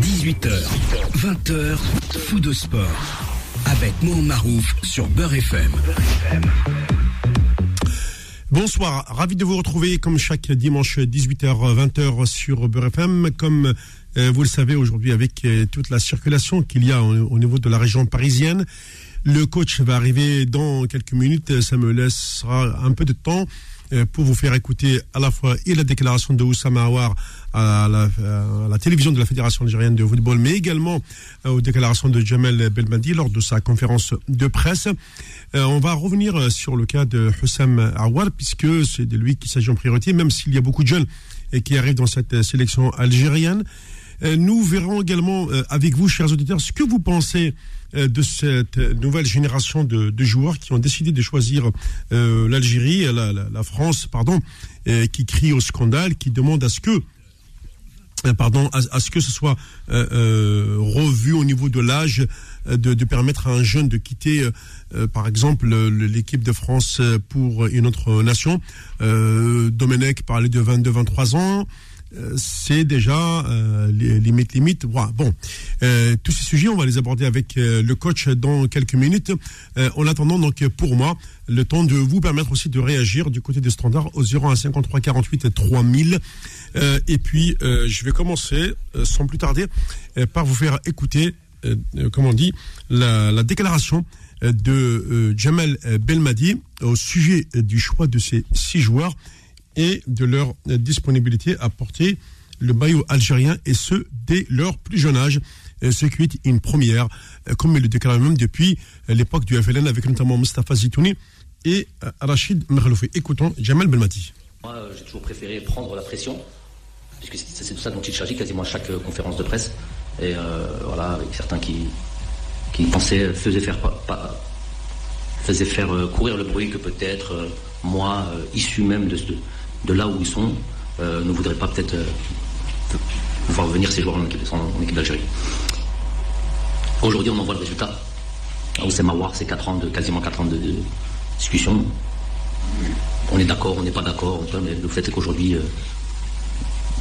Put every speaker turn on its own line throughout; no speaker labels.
18h, 20h, fou de sport. Avec Mohamed Marouf sur Beurre FM.
Bonsoir, ravi de vous retrouver comme chaque dimanche 18h 20h sur Beurre FM. Comme euh, vous le savez aujourd'hui avec euh, toute la circulation qu'il y a au, au niveau de la région parisienne, le coach va arriver dans quelques minutes. Ça me laissera un peu de temps pour vous faire écouter à la fois et la déclaration de Oussama Aouar à la, à la télévision de la Fédération algérienne de football, mais également euh, aux déclarations de Jamel Belmadi lors de sa conférence de presse. Euh, on va revenir sur le cas de Hussam Aouar, puisque c'est de lui qu'il s'agit en priorité, même s'il y a beaucoup de jeunes qui arrivent dans cette sélection algérienne. Nous verrons également avec vous, chers auditeurs, ce que vous pensez de cette nouvelle génération de, joueurs qui ont décidé de choisir euh, l'Algérie, la, France, pardon, euh, qui crie au scandale, qui demande à ce que pardon, à, ce que ce soit euh, revu au niveau de l'âge, de, de, permettre à un jeune de quitter, par exemple, l'équipe de France pour une autre nation. Domenech parlait de 22-23 ans c'est déjà euh, limite limite. Bon, euh, tous ces sujets, on va les aborder avec euh, le coach dans quelques minutes. Euh, en attendant, donc pour moi, le temps de vous permettre aussi de réagir du côté des standards au 01 53 48 3000. et puis, je vais commencer sans plus tarder par vous faire écouter, comment on dit, la déclaration de Jamal Belmadi au sujet du choix de ces six joueurs et de leur disponibilité à porter le maillot algérien et ce dès leur plus jeune âge, ce qui est une première, comme il le déclare même depuis l'époque du FLN avec notamment Mustafa Zitouni et Rachid Merloufi. Écoutons Jamal Belmati.
Moi, j'ai toujours préféré prendre la pression, puisque c'est de ça dont il s'agit quasiment à chaque conférence de presse. Et euh, voilà, avec certains qui, qui pensaient, faisaient faire, pas, faisaient faire courir le bruit que peut-être euh, moi, euh, issu même de, de de là où ils sont, euh, ne voudraient pas peut-être euh, voir venir ces joueurs en équipe, d'Algérie. Aujourd'hui, on en voit le résultat. Oussem Aouar, c'est 4 ans de, quasiment 4 ans de, discussion. On est d'accord, on n'est pas d'accord, mais le fait est qu'aujourd'hui, euh,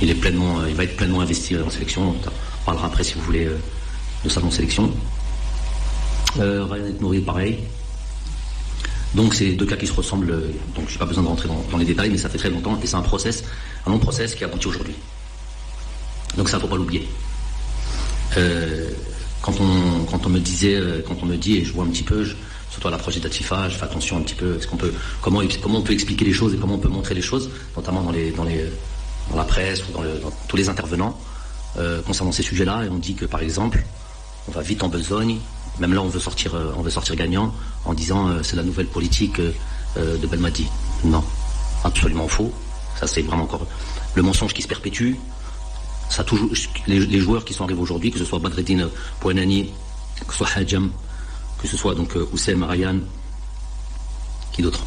il, va être pleinement investi en sélection. On parlera après, si vous voulez, de sa non-sélection. Ryan Nourri, pareil. Donc c'est deux cas qui se ressemblent, donc je n'ai pas besoin de rentrer dans, les détails, mais ça fait très longtemps et c'est un process, un long process qui aboutit aujourd'hui. Donc ça, faut pas l'oublier. Euh, quand, on, me disait, quand on me dit, et je vois un petit peu, je, surtout à l'approche des je fais attention un petit peu, est-ce qu'on peut, comment, comment on peut expliquer les choses et comment on peut montrer les choses, notamment dans, les, dans, la presse ou dans, le, dans tous les intervenants, euh, concernant ces sujets-là, et on dit que par exemple, on va vite en besogne, même là, on veut sortir, euh, on veut sortir gagnant en disant euh, c'est la nouvelle politique euh, de Belmadi. Non, absolument faux. Ça, c'est vraiment encore le mensonge qui se perpétue. Ça toujours, les, joueurs qui sont arrivés aujourd'hui, que ce soit Badreddin Pouanani, que ce soit Hadjam, que ce soit donc Oussem Ryan, qui d'autre?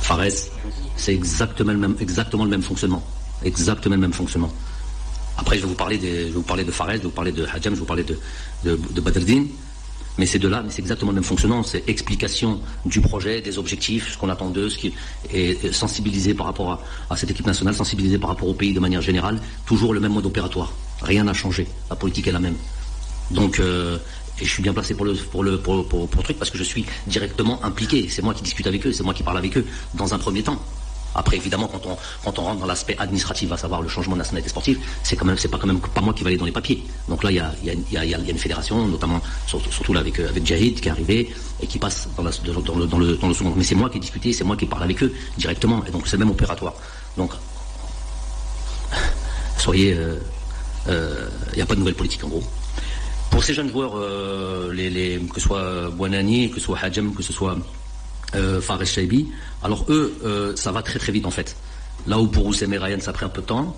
Fares, c'est exactement le même fonctionnement, exactement le même fonctionnement. Après, je vais vous parler de, Fares, je vais vous parler de Hadjam, je vais vous parler de, de. Mais c'est de là, mais c'est exactement le même fonctionnement, c'est explication du projet, des objectifs, ce qu'on attend d'eux, ce qui est sensibilisé par rapport à, à, cette équipe nationale, sensibilisé par rapport au pays de manière générale, toujours le même mode opératoire. Rien n'a changé, la politique est la même. Donc, euh, et je suis bien placé pour le, pour le, pour le truc parce que je suis directement impliqué. C'est moi qui discute avec eux, c'est moi qui parle avec eux dans un premier temps. Après, évidemment, quand on, quand on rentre dans l'aspect administratif, à savoir le changement de nationalité sportive, c'est quand même, c'est pas quand même pas moi qui va aller dans les papiers. Donc là, il y a, y, a, y, a, y a, une fédération, notamment, surtout, là avec, avec Jahid, qui est arrivé et qui passe dans, le, dans, le, dans le second. Mais c'est moi qui ai discuté, c'est moi qui parle avec eux directement. Et donc, c'est le même opératoire. Donc, soyez, il euh, n'y euh, a pas de nouvelle politique en gros. Pour ces jeunes joueurs, euh, les, les, que ce soit Bouanani, que ce soit Hadjem, que ce soit euh, Fares Shaibi. Alors eux, euh, ça va très très vite en fait. Là où pour Oussem et Ryan ça pris un peu de temps,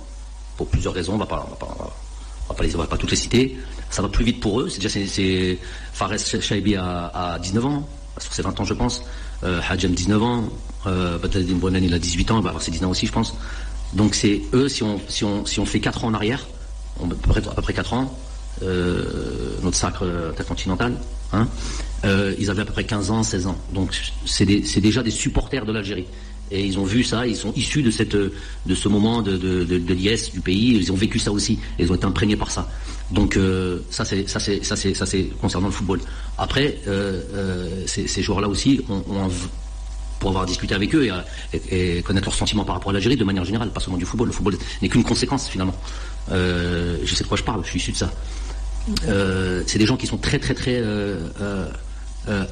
pour plusieurs raisons, on va pas, va pas, les, on va pas toutes les citer. Ça va plus vite pour eux. C'est déjà c'est Fares Shaibi à, à 19 ans, sur ses 20 ans je pense. Euh, Hadjem 19 ans, euh, Badreddin il a 18 ans, il va avoir ses 19 ans aussi je pense. Donc c'est eux, si on, si, on, si on fait 4 ans en arrière, on, à, peu près, à peu près 4 ans, euh, notre sacre intercontinental, hein, euh, ils avaient à peu près 15 ans, 16 ans. Donc c'est déjà des supporters de l'Algérie. Et ils ont vu ça, ils sont issus de, ce moment de, de, l'IS du pays, ils ont vécu ça aussi, et ils ont été imprégnés par ça. Donc ça c'est ça c'est concernant le football. Après ces, joueurs-là aussi pour avoir discuté avec eux et, connaître leurs sentiments par rapport à l'Algérie de manière générale, pas seulement du football. Le football n'est qu'une conséquence finalement. je sais de quoi je parle, je suis issu de ça. c'est des gens qui sont très très très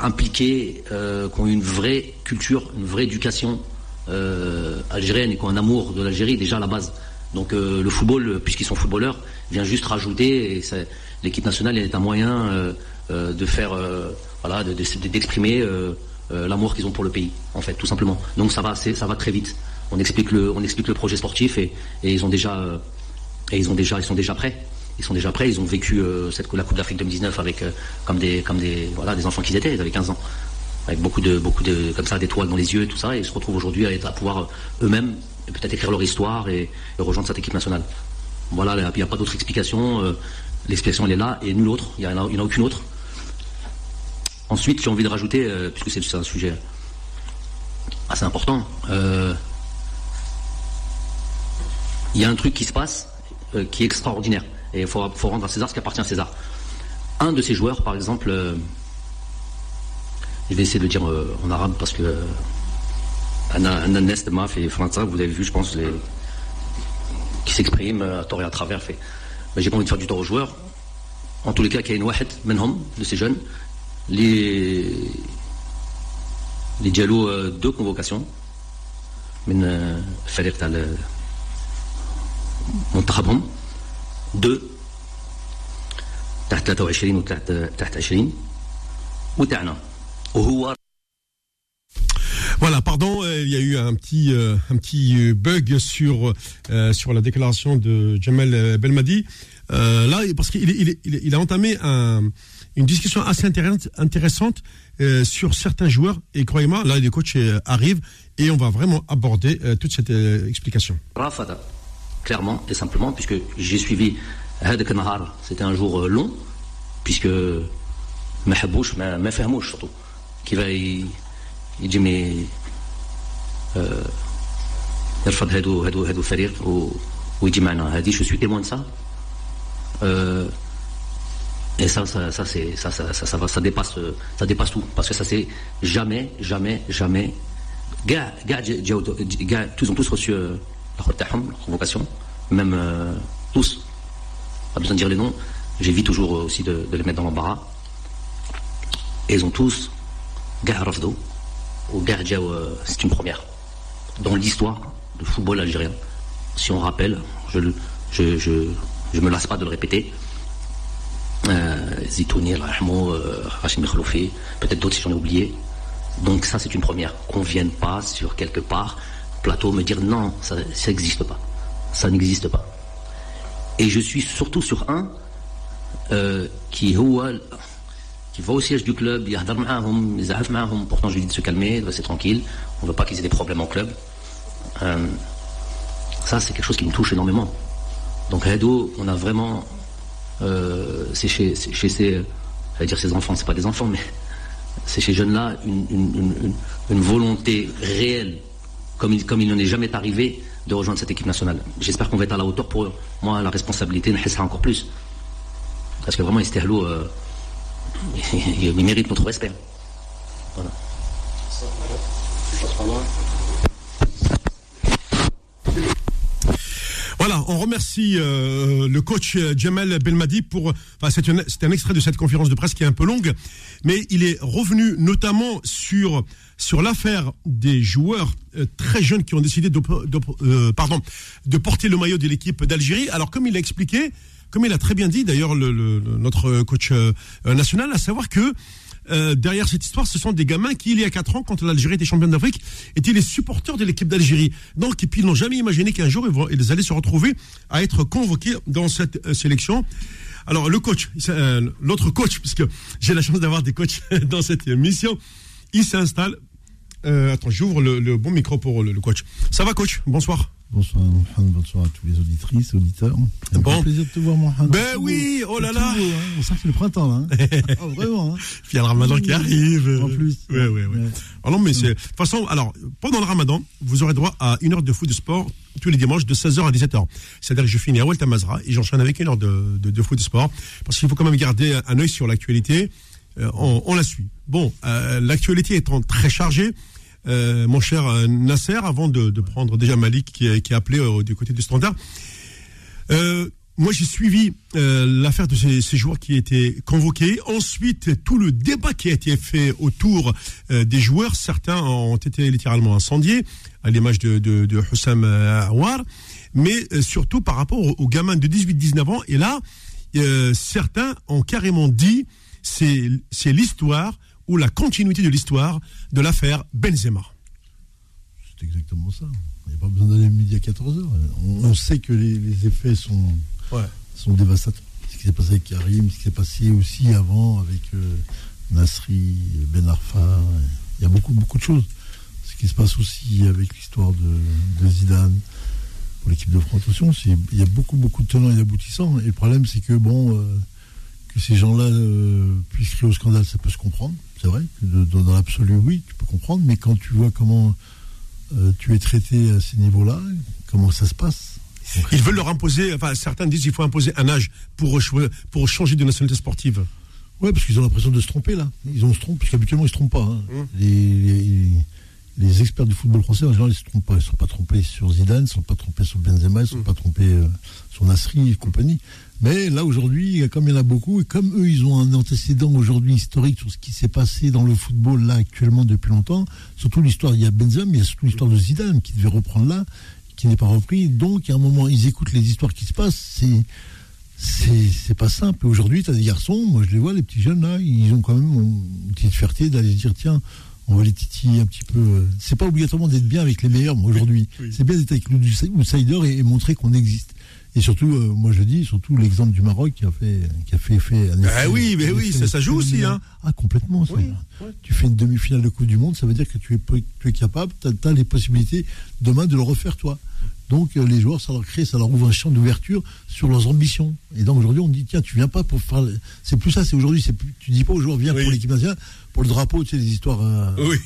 impliqués, qui ont une vraie culture, une vraie éducation algérienne et qui ont un amour de l'Algérie déjà à la base. Donc euh, le football, puisqu'ils sont footballeurs, vient juste rajouter. Et l'équipe nationale est un moyen euh, euh, de faire, voilà, d'exprimer l'amour qu'ils ont pour le pays, en fait, tout simplement. Donc ça va, ça va très vite. On explique le, on explique le projet sportif et, ils ont déjà, et ils déjà, ils sont déjà prêts. Ils sont déjà prêts. Ils ont vécu cette la Coupe d'Afrique 2019 avec comme des, comme des, voilà, des enfants qu'ils étaient. Ils avaient 15 ans avec beaucoup de beaucoup de comme ça d'étoiles dans les yeux tout ça et ils se retrouvent aujourd'hui à, pouvoir eux-mêmes peut-être écrire leur histoire et, rejoindre cette équipe nationale. Voilà, il n'y a pas d'autre explication. Euh, l'explication, elle est là, et nulle autre. Il n'y en, a aucune autre. Ensuite, j'ai envie de rajouter, euh, puisque c'est un sujet assez important, euh, il y a un truc qui se passe qui est extraordinaire. Et il faut, rendre à César ce qui appartient à César. Un de ces joueurs, par exemple, je vais essayer de le dire en arabe parce que un nest de maf et François, vous avez vu, je pense, les, qui s'expriment à tort et à travers. Fait. Mais j'ai pas envie de faire du tort aux joueurs. En tous les cas, il y a une wahed, menhom, de ces jeunes, les, les dialogues euh, de convocation, من الفريق تاع منتخبهم deux تحت 23 وتحت تحت 20 وتاعنا وهو
voilà, pardon, euh, il y a eu un petit, euh, un petit euh, bug sur, sur la déclaration de Jamel Belmadi. là, parce qu'il il, il, a entamé une discussion assez intéressante sur certains joueurs. Et croyez-moi, là, les coachs arrivent et on va vraiment aborder toute cette explication.
Rafada, clairement et simplement, puisque j'ai suivi Hadak Nahar, c'était un jour long, puisque Mahabouch, Mafahmouch surtout, qui va y يجي مي يرفض هادو هادو هادو الفريق ويجي معنا هادي جو سوي تيمون سا et ça, ça, ça, c'est, ça, ça, ça, ça, va, ça, dépasse, ça dépasse tout. Parce que ça, c'est jamais, jamais, jamais. Gars, gars, gars, tous ont tous reçu euh, la convocation. Même euh, tous. Pas besoin de dire les noms. J'évite toujours aussi de, les mettre dans l'embarras. Ils ont tous, gars, Rafdo, au euh, c'est une première. Dans l'histoire du football algérien, si on rappelle, je ne je, me lasse pas de le répéter, euh, Zitouni, euh, Rachid peut-être d'autres si j'en ai oublié. Donc ça c'est une première. Qu'on vienne pas sur quelque part, plateau, me dire non, ça n'existe pas. Ça n'existe pas. Et je suis surtout sur un euh, qui va au siège du club, il y a pourtant je lui dis de se calmer, de rester tranquille, on ne veut pas qu'ils aient des problèmes en club. Euh, ça, c'est quelque chose qui me touche énormément. Donc, on a vraiment, euh, c'est chez, chez ces, dire ses enfants, c'est pas des enfants, mais c'est chez jeunes-là une, volonté réelle, comme il, n'en est jamais arrivé, de rejoindre cette équipe nationale. J'espère qu'on va être à la hauteur pour. Moi, la responsabilité, sera encore plus. Parce que vraiment, Isterlo, euh, il, mérite notre respect. Voilà.
Voilà, on remercie euh, le coach euh, Jamel Belmadi pour. Enfin, c'est un, extrait de cette conférence de presse qui est un peu longue, mais il est revenu notamment sur sur l'affaire des joueurs euh, très jeunes qui ont décidé de, pardon, de porter le maillot de l'équipe d'Algérie. Alors, comme il a expliqué, comme il a très bien dit d'ailleurs le, notre coach euh, national, à savoir que euh, derrière cette histoire, ce sont des gamins qui, il y a 4 ans, quand l'Algérie était championne d'Afrique, étaient les supporters de l'équipe d'Algérie. Donc, et puis, ils n'ont jamais imaginé qu'un jour, ils, allaient se retrouver à être convoqués dans cette euh, sélection. Alors, le coach, l'autre coach, puisque j'ai la chance d'avoir des coachs dans cette mission, il s'installe. attends, j'ouvre le, bon micro pour le coach. Ça va, coach? Bonsoir.
Bonsoir Mohamed, bonsoir à tous les auditrices, auditeurs. C'est un plaisir de te voir Mohamed.
Ben oui, oh là là.
Hein. On sent que c'est le printemps là. Hein. oh, vraiment. Hein.
Puis il y a le ramadan qui arrive.
En plus.
Ouais, ouais, ouais. Alors, non, mais c'est. De toute façon, alors, pendant le ramadan, vous aurez droit à une heure de foot de sport tous les dimanches de 16h à 17h. C'est-à-dire que je finis à Ouel Tamazra et j'enchaîne avec une heure de, de, de foot de sport. Parce qu'il faut quand même garder un œil sur l'actualité. Euh, on, on, la suit. Bon, euh, l'actualité étant très chargée. Euh, mon cher euh, Nasser, avant de, prendre déjà Malik qui, a appelé euh, du côté du standard. Moi, j'ai suivi l'affaire de ces, joueurs qui étaient convoqués. Ensuite, tout le débat qui a été fait autour des joueurs. Certains ont été littéralement incendiés, à l'image de, de, de Hussam Awar. Mais surtout par rapport aux, aux gamins de 18-19 ans. Et là, certains ont carrément dit c'est l'histoire ou la continuité de l'histoire de l'affaire Benzema.
C'est exactement ça. Il n'y a pas besoin d'aller midi à 14h. On, on, sait que les, les effets sont, ouais. sont dévastateurs. Ce qui s'est passé avec Karim, ce qui s'est passé aussi avant avec euh, Nasri, Ben Arfa. Il y a beaucoup, beaucoup de choses. Ce qui se passe aussi avec l'histoire de, de, Zidane pour l'équipe de France. Attention, il y a beaucoup, beaucoup de tenants et d'aboutissants. Et le problème, c'est que, bon, euh, que ces gens-là euh, puissent crier au scandale, ça peut se comprendre c'est vrai, dans l'absolu, oui, tu peux comprendre, mais quand tu vois comment euh, tu es traité à ces niveaux-là, comment ça se passe?
Ils veulent leur imposer, enfin certains disent qu'il faut imposer un âge pour, pour changer de nationalité sportive.
Oui, parce qu'ils ont l'impression de se tromper là. Ils ont se trompent, parce qu'habituellement ils ne se trompent pas. Hein. Mmh. Les, les, les, experts du football français, en général, ils ne se trompent pas. Ils ne sont pas trompés sur Zidane, ils ne sont pas trompés sur Benzema, ils ne sont mmh. pas trompés euh, sur Nasri et compagnie. Mais là, aujourd'hui, comme il y en a beaucoup, et comme eux, ils ont un antécédent aujourd'hui historique sur ce qui s'est passé dans le football là actuellement depuis longtemps, surtout l'histoire, il y a Benzema, mais il y a surtout l'histoire de Zidane qui devait reprendre là, qui n'est pas repris. Donc, à un moment, ils écoutent les histoires qui se passent. C'est c'est pas simple. Aujourd'hui, tu as des garçons, moi je les vois, les petits jeunes là, ils ont quand même une petite fierté d'aller dire tiens, on va les titiller un petit peu. C'est pas obligatoirement d'être bien avec les meilleurs aujourd'hui. Oui. C'est bien d'être avec l'outsider et, et montrer qu'on existe. Et surtout, euh, moi je dis, surtout l'exemple du Maroc qui a fait, qui a fait effet.
Ah oui, mais oui, ça, ça joue aussi. Hein.
Ah, complètement. Ça. Oui. Tu fais une demi-finale de Coupe du Monde, ça veut dire que tu es, tu es capable, tu as, as, les possibilités demain de le refaire toi. Donc euh, les joueurs, ça leur crée, ça leur ouvre un champ d'ouverture sur leurs ambitions. Et donc aujourd'hui, on dit tiens, tu viens pas pour faire. C'est plus ça, c'est aujourd'hui, c'est plus... tu dis pas aux joueurs viens oui. pour l'équipe nationale, pour le drapeau, tu sais, les histoires euh,
oui,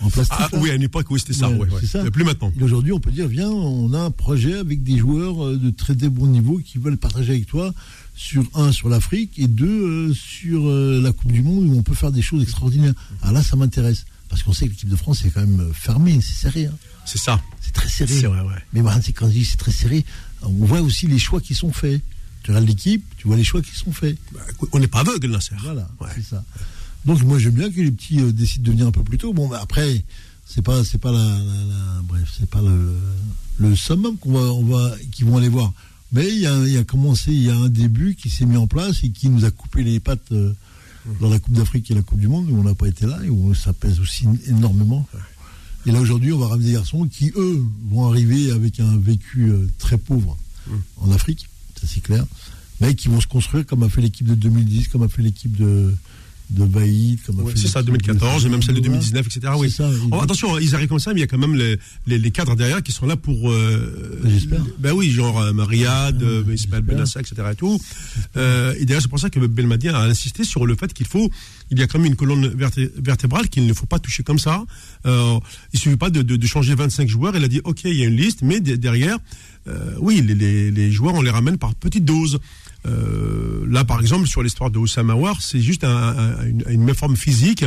en plastique. Ah, oui, à une époque, oui, c'était ça. Ouais, ouais, ça. Plus maintenant.
Aujourd'hui, on peut dire viens, on a un projet avec des joueurs euh, de très bon niveau qui veulent partager avec toi sur un sur l'Afrique et deux euh, sur euh, la Coupe du Monde où on peut faire des choses extraordinaires. Ah là, ça m'intéresse parce qu'on sait que l'équipe de France est quand même fermée, c'est serré. Hein.
C'est ça.
C'est très serré.
Vrai, ouais.
Mais quand je dis c'est très serré, on voit aussi les choix qui sont faits. Tu regardes l'équipe, tu vois les choix qui sont faits.
Bah, on n'est pas aveugle, Nasser.
Voilà, ouais. c'est ça. Donc moi j'aime bien que les petits euh, décident de venir un peu plus tôt. Bon, bah, après c'est pas c'est pas la, la, la, bref c'est pas le, le summum qu'on va on va qui vont aller voir. Mais il y a, il y a commencé il y a un début qui s'est mis en place et qui nous a coupé les pattes euh, dans la Coupe d'Afrique et la Coupe du Monde où on n'a pas été là et où ça pèse aussi énormément. Et là aujourd'hui on va ramener des garçons qui eux vont arriver avec un vécu euh, très pauvre en Afrique, ça c'est clair, mais qui vont se construire comme a fait l'équipe de 2010, comme a fait l'équipe de de Baïd, comme
ouais, c'est ça, 2014, et même celle de 2019, etc. Oui. Ça, oh, attention, ils arrivent comme ça, mais il y a quand même les, les, les cadres derrière qui sont là pour. Euh,
J'espère.
Ben oui, genre euh, Mariad, euh, Ismaël Benassa, etc. Et tout. Euh, et d'ailleurs, c'est pour ça que Belmadi a insisté sur le fait qu'il faut, il y a quand même une colonne verté vertébrale qu'il ne faut pas toucher comme ça. Euh, il suffit pas de, de, de, changer 25 joueurs. Il a dit, ok, il y a une liste, mais derrière, euh, oui, les, les, les joueurs, on les ramène par petites doses. Euh, là, par exemple, sur l'histoire de Oussama War, c'est juste un, un, une, une forme physique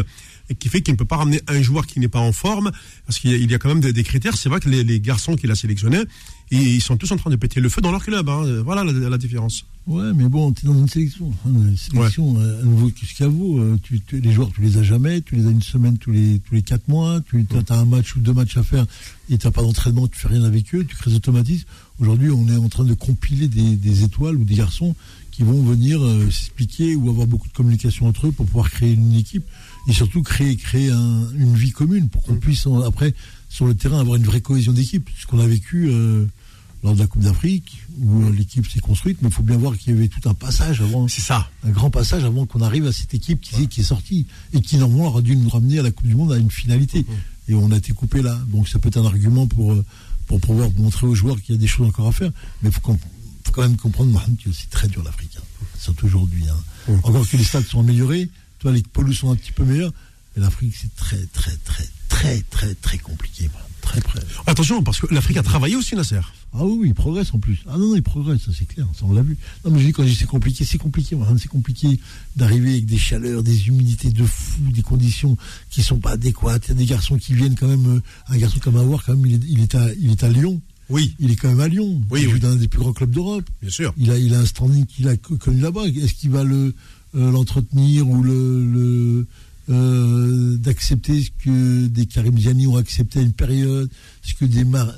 et qui fait qu'il ne peut pas ramener un joueur qui n'est pas en forme, parce qu'il y, y, a quand même des, des critères. C'est vrai que les, les garçons qu'il a sélectionnés, ils sont tous en train de péter le feu dans leur club. Hein. Voilà la, la, différence.
Ouais, mais bon, tu es dans une sélection. Hein, une sélection, ouais. euh, elle vaut jusqu'à vous. Euh, tu, tu, les joueurs, tu les as jamais. Tu les as une semaine tous les, tous les quatre mois. Tu as un match ou deux matchs à faire et tu n'as pas d'entraînement, tu fais rien avec eux. Tu crées des automatismes. Aujourd'hui, on est en train de compiler des, des étoiles ou des garçons qui vont venir euh, s'expliquer ou avoir beaucoup de communication entre eux pour pouvoir créer une équipe et surtout créer, créer un, une vie commune pour qu'on puisse en, après sur le terrain avoir une vraie cohésion d'équipe. Ce qu'on a vécu euh, lors de la Coupe d'Afrique où euh, l'équipe s'est construite, mais il faut bien voir qu'il y avait tout un passage avant.
C'est ça.
Un grand passage avant qu'on arrive à cette équipe qui, ouais. qui, est sortie et qui normalement aurait dû nous ramener à la Coupe du Monde à une finalité. Mmh. Et on a été coupé là. Donc ça peut être un argument pour pour pouvoir montrer aux joueurs qu'il y a des choses encore à faire. Mais il faut, quand même comprendre, que c'est très dur l'Afrique, hein. surtout aujourd'hui. Hein. Encore que les stades sont améliorés, les pelouses sont un petit peu meilleures, mais l'Afrique, c'est très, très, très, très, très, très compliqué. Très, très.
Attention, parce que l'Afrique a travaillé aussi, Nasser.
Ah oui, il progresse en plus. Ah non, non, il progresse, ça c'est clair, ça on l'a vu. Non, mais je dis quand je dis c'est compliqué, c'est compliqué, c'est compliqué d'arriver avec des chaleurs, des humidités de fou, des conditions qui sont pas adéquates. Il y a des garçons qui viennent quand même, euh, un garçon comme Avoir, quand même, il est, il est, à, il est à Lyon.
Oui.
Il est quand même à Lyon.
Oui,
il
joue
dans un des plus grands clubs d'Europe.
Bien sûr.
Il a, il a un standing qu'il a connu là-bas. Est-ce qu'il va le, l'entretenir ou le, euh, d'accepter ce que des Karim Ziani ont accepté à une période, ce que des Mar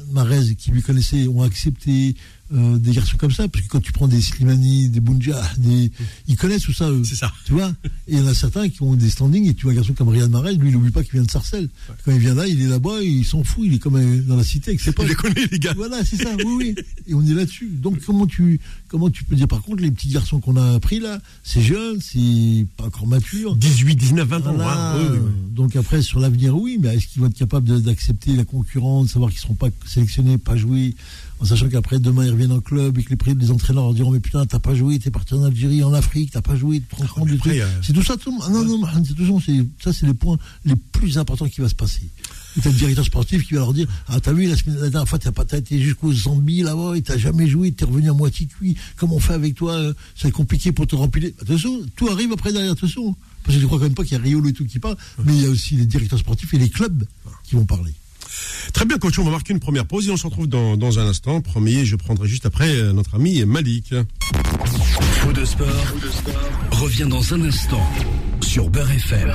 qui lui connaissaient ont accepté, euh, des garçons comme ça, parce que quand tu prends des Slimani, des Bunja, des... ils connaissent tout ça,
C'est ça.
Tu vois? Et il y en a certains qui ont des standings, et tu vois un garçon comme Riyad Mahrez, lui, il n'oublie pas qu'il vient de Sarcelles. Quand il vient là, il est là-bas, il s'en fout, il est comme dans la cité avec ses
potes. Il les connaît, les gars.
Voilà, c'est ça, oui, oui. Et on est là-dessus. Donc, comment tu, comment tu peux dire, par contre, les petits garçons qu'on a pris là, c'est jeune, c'est pas encore mature.
18, 19, 20 ans. Hein.
Donc après, sur l'avenir, oui, mais est-ce qu'ils vont être capables d'accepter la concurrence, savoir qu'ils ne seront pas sélectionnés, pas joués en sachant qu'après demain ils reviennent en club et que les, les entraîneurs leur diront mais putain t'as pas joué t'es parti en Algérie en Afrique t'as pas joué tu te rends du truc. euh, c'est tout ça tout, non non c'est ça c'est les points les plus importants qui va se passer. T'as le directeur sportif qui va leur dire ah t'as vu la, semaine, la dernière fois t'as pas été jusqu'aux Zambie là-bas et t'as jamais joué t'es revenu à moitié cuit. Comment on fait avec toi euh, c'est compliqué pour te remplir. Attention tout arrive après derrière attention parce que je crois quand même pas qu'il y a Riolo et tout qui parle mais il y a aussi les directeurs sportifs et les clubs qui vont parler
Très bien, coach, on va marquer une première pause et on se retrouve dans, un instant. Premier, je prendrai juste après euh, notre ami Malik.
Faux de sport, revient dans un instant sur Beurre FM.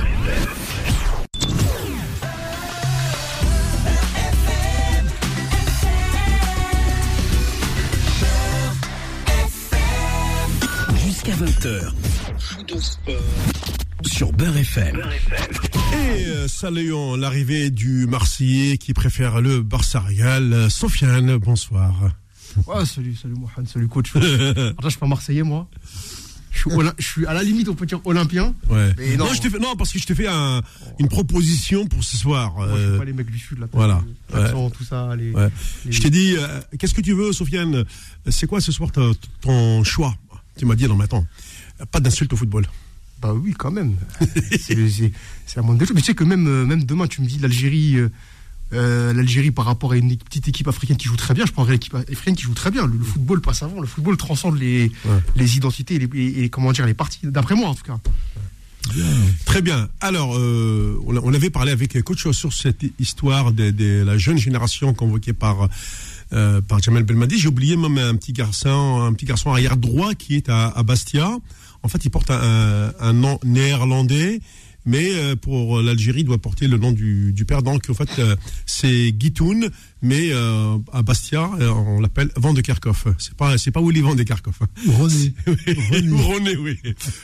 Jusqu'à 20h. Faux de sport sur Beurre FM.
Et euh, saluons l'arrivée du Marseillais qui préfère le Barça Real, euh, Sofiane, bonsoir.
Ouais, salut, salut Mohamed, salut coach. Alors, je suis pas Marseillais moi. Je suis, à la limite, on peut dire olympien.
Ouais. non, je fait, non, parce que je t'ai fait un, une proposition pour ce soir.
Moi, je suis pas les mecs du sud, là.
Voilà.
tout ça. Les,
Je t'ai dit, euh, qu'est-ce que tu veux, Sofiane? C'est quoi ce soir ton choix? Tu m'as dit, non, mais attends, pas d'insulte au football.
Bah oui, quand même. c'est la moindre des choses. Mais tu sais que même, euh, même demain, tu me dis l'Algérie. Euh, euh, l'Algérie par rapport à une petite équipe africaine qui joue très bien, je prendrais l'équipe africaine qui joue très bien. Le, football passe avant, le football transcende les, les identités et, les, comment dire les parties. D'après moi en tout cas.
Très bien. Alors, on, avait parlé avec Coach sur cette histoire de, la jeune génération convoquée par par Jamel Belmadi. J'ai oublié même un petit garçon, un petit garçon arrière droit qui est à Bastia. En fait, il porte un, nom néerlandais, mais euh, pour l'Algérie, il doit porter le nom du, père. Donc, en fait, euh, c'est Guitoun, mais euh, à Bastia, on l'appelle Van de Kerkhoff. C'est pas, c'est pas Willy Van de Kerkhoff.
René.
René. oui.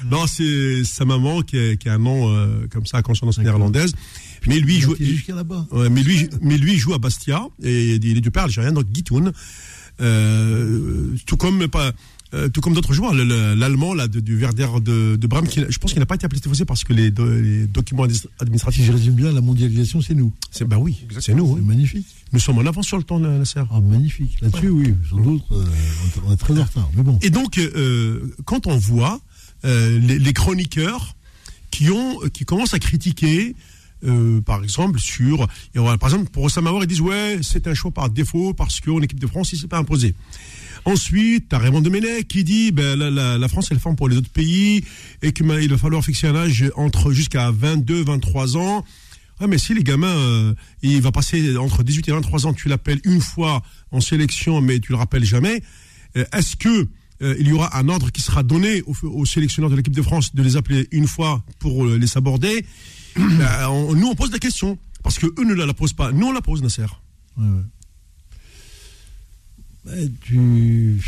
Non, c'est sa maman qui a, un nom comme ça à consonance néerlandaise. Mais lui, joue,
ouais,
mais lui, mais lui joue à Bastia et il est du père algérien, donc Guitoun. tout comme pas euh, tout comme d'autres joueurs, l'allemand là du Werder de, de Bram, qui, je pense qu'il n'a pas été appelé cette parce que les, documents administratifs.
Si je résume bien, la mondialisation, c'est nous.
C'est bah oui, c'est nous.
C'est magnifique.
Nous sommes en avance sur le temps, la
Ah magnifique. Là-dessus, oui. Sur d'autres, euh, on est très en retard. Mais bon.
Et donc, euh, quand on voit les, chroniqueurs qui ont, qui commencent à critiquer. par exemple, sur. par exemple, pour Osama ils disent Ouais, c'est un choix par défaut parce qu'en équipe de France, il ne s'est pas imposé. Ensuite, tu as Raymond Domenech qui dit ben, la, la, France, elle forme pour les autres pays et qu'il va falloir fixer un âge entre jusqu'à 22, 23 ans. Ouais, mais si les gamins, euh, il va passer entre 18 et 23 ans, tu l'appelles une fois en sélection, mais tu le rappelles jamais. Euh, est-ce que euh, il y aura un ordre qui sera donné aux, sélectionneurs de l'équipe de France de les appeler une fois pour les saborder ben, Nous, on pose des questions parce que eux ne la, posent pas. Nous, on la pose, Nasser. Ouais, ouais
tu,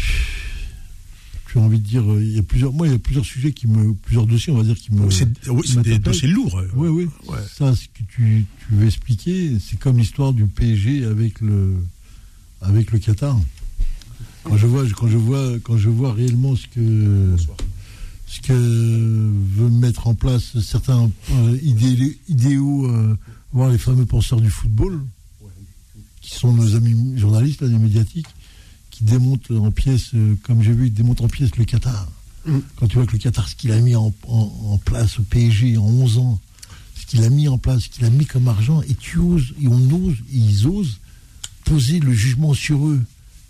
tu as envie de dire, il y a plusieurs, moi, il y a plusieurs sujets qui me, plusieurs dossiers, on va dire, qui me.
C'est des dossiers lourds.
Oui, oui. Ça, ce que tu, tu veux expliquer, c'est comme l'histoire du PSG avec le, avec le Qatar. Quand je vois, quand je vois, quand je vois réellement ce que, ce que veut mettre en place certains euh, idéaux, euh, voir les fameux penseurs du football, qui sont nos amis journalistes, là, des médiatiques, qui démontent en pièces, euh, comme j'ai vu, ils démontent en pièces le Qatar.
Mm.
Quand tu vois que le Qatar, ce qu'il a mis en, en- en place au PSG en 11 ans, ce qu'il a mis en place, ce qu'il a mis comme argent, et tu oses, et on ose, et ils osent poser le jugement sur eux.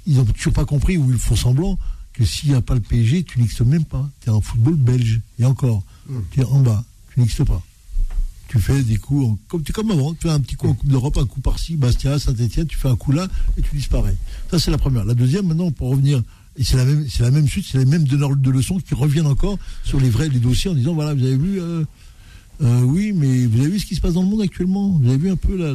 Ils n'ont toujours pas compris, ou ils font semblant, que s'il n'y a pas le PSG, tu n'existes même pas. Tu es en football belge, et encore, tu es en bas, tu n'existes pas. Tu fais des coups, comme, comme avant, tu fais un petit coup en Coupe d'Europe, un coup par-ci, Bastia, Saint-Etienne, tu fais un coup là, et tu disparais. Ça, c'est la première. La deuxième, maintenant, pour revenir, et c'est la même, c'est la même suite, c'est les mêmes donneurs de leçons qui reviennent encore sur les vrais, les dossiers en disant, voilà, vous avez vu, euh, euh, oui, mais vous avez vu ce qui se passe dans le monde actuellement? Vous avez vu un peu la-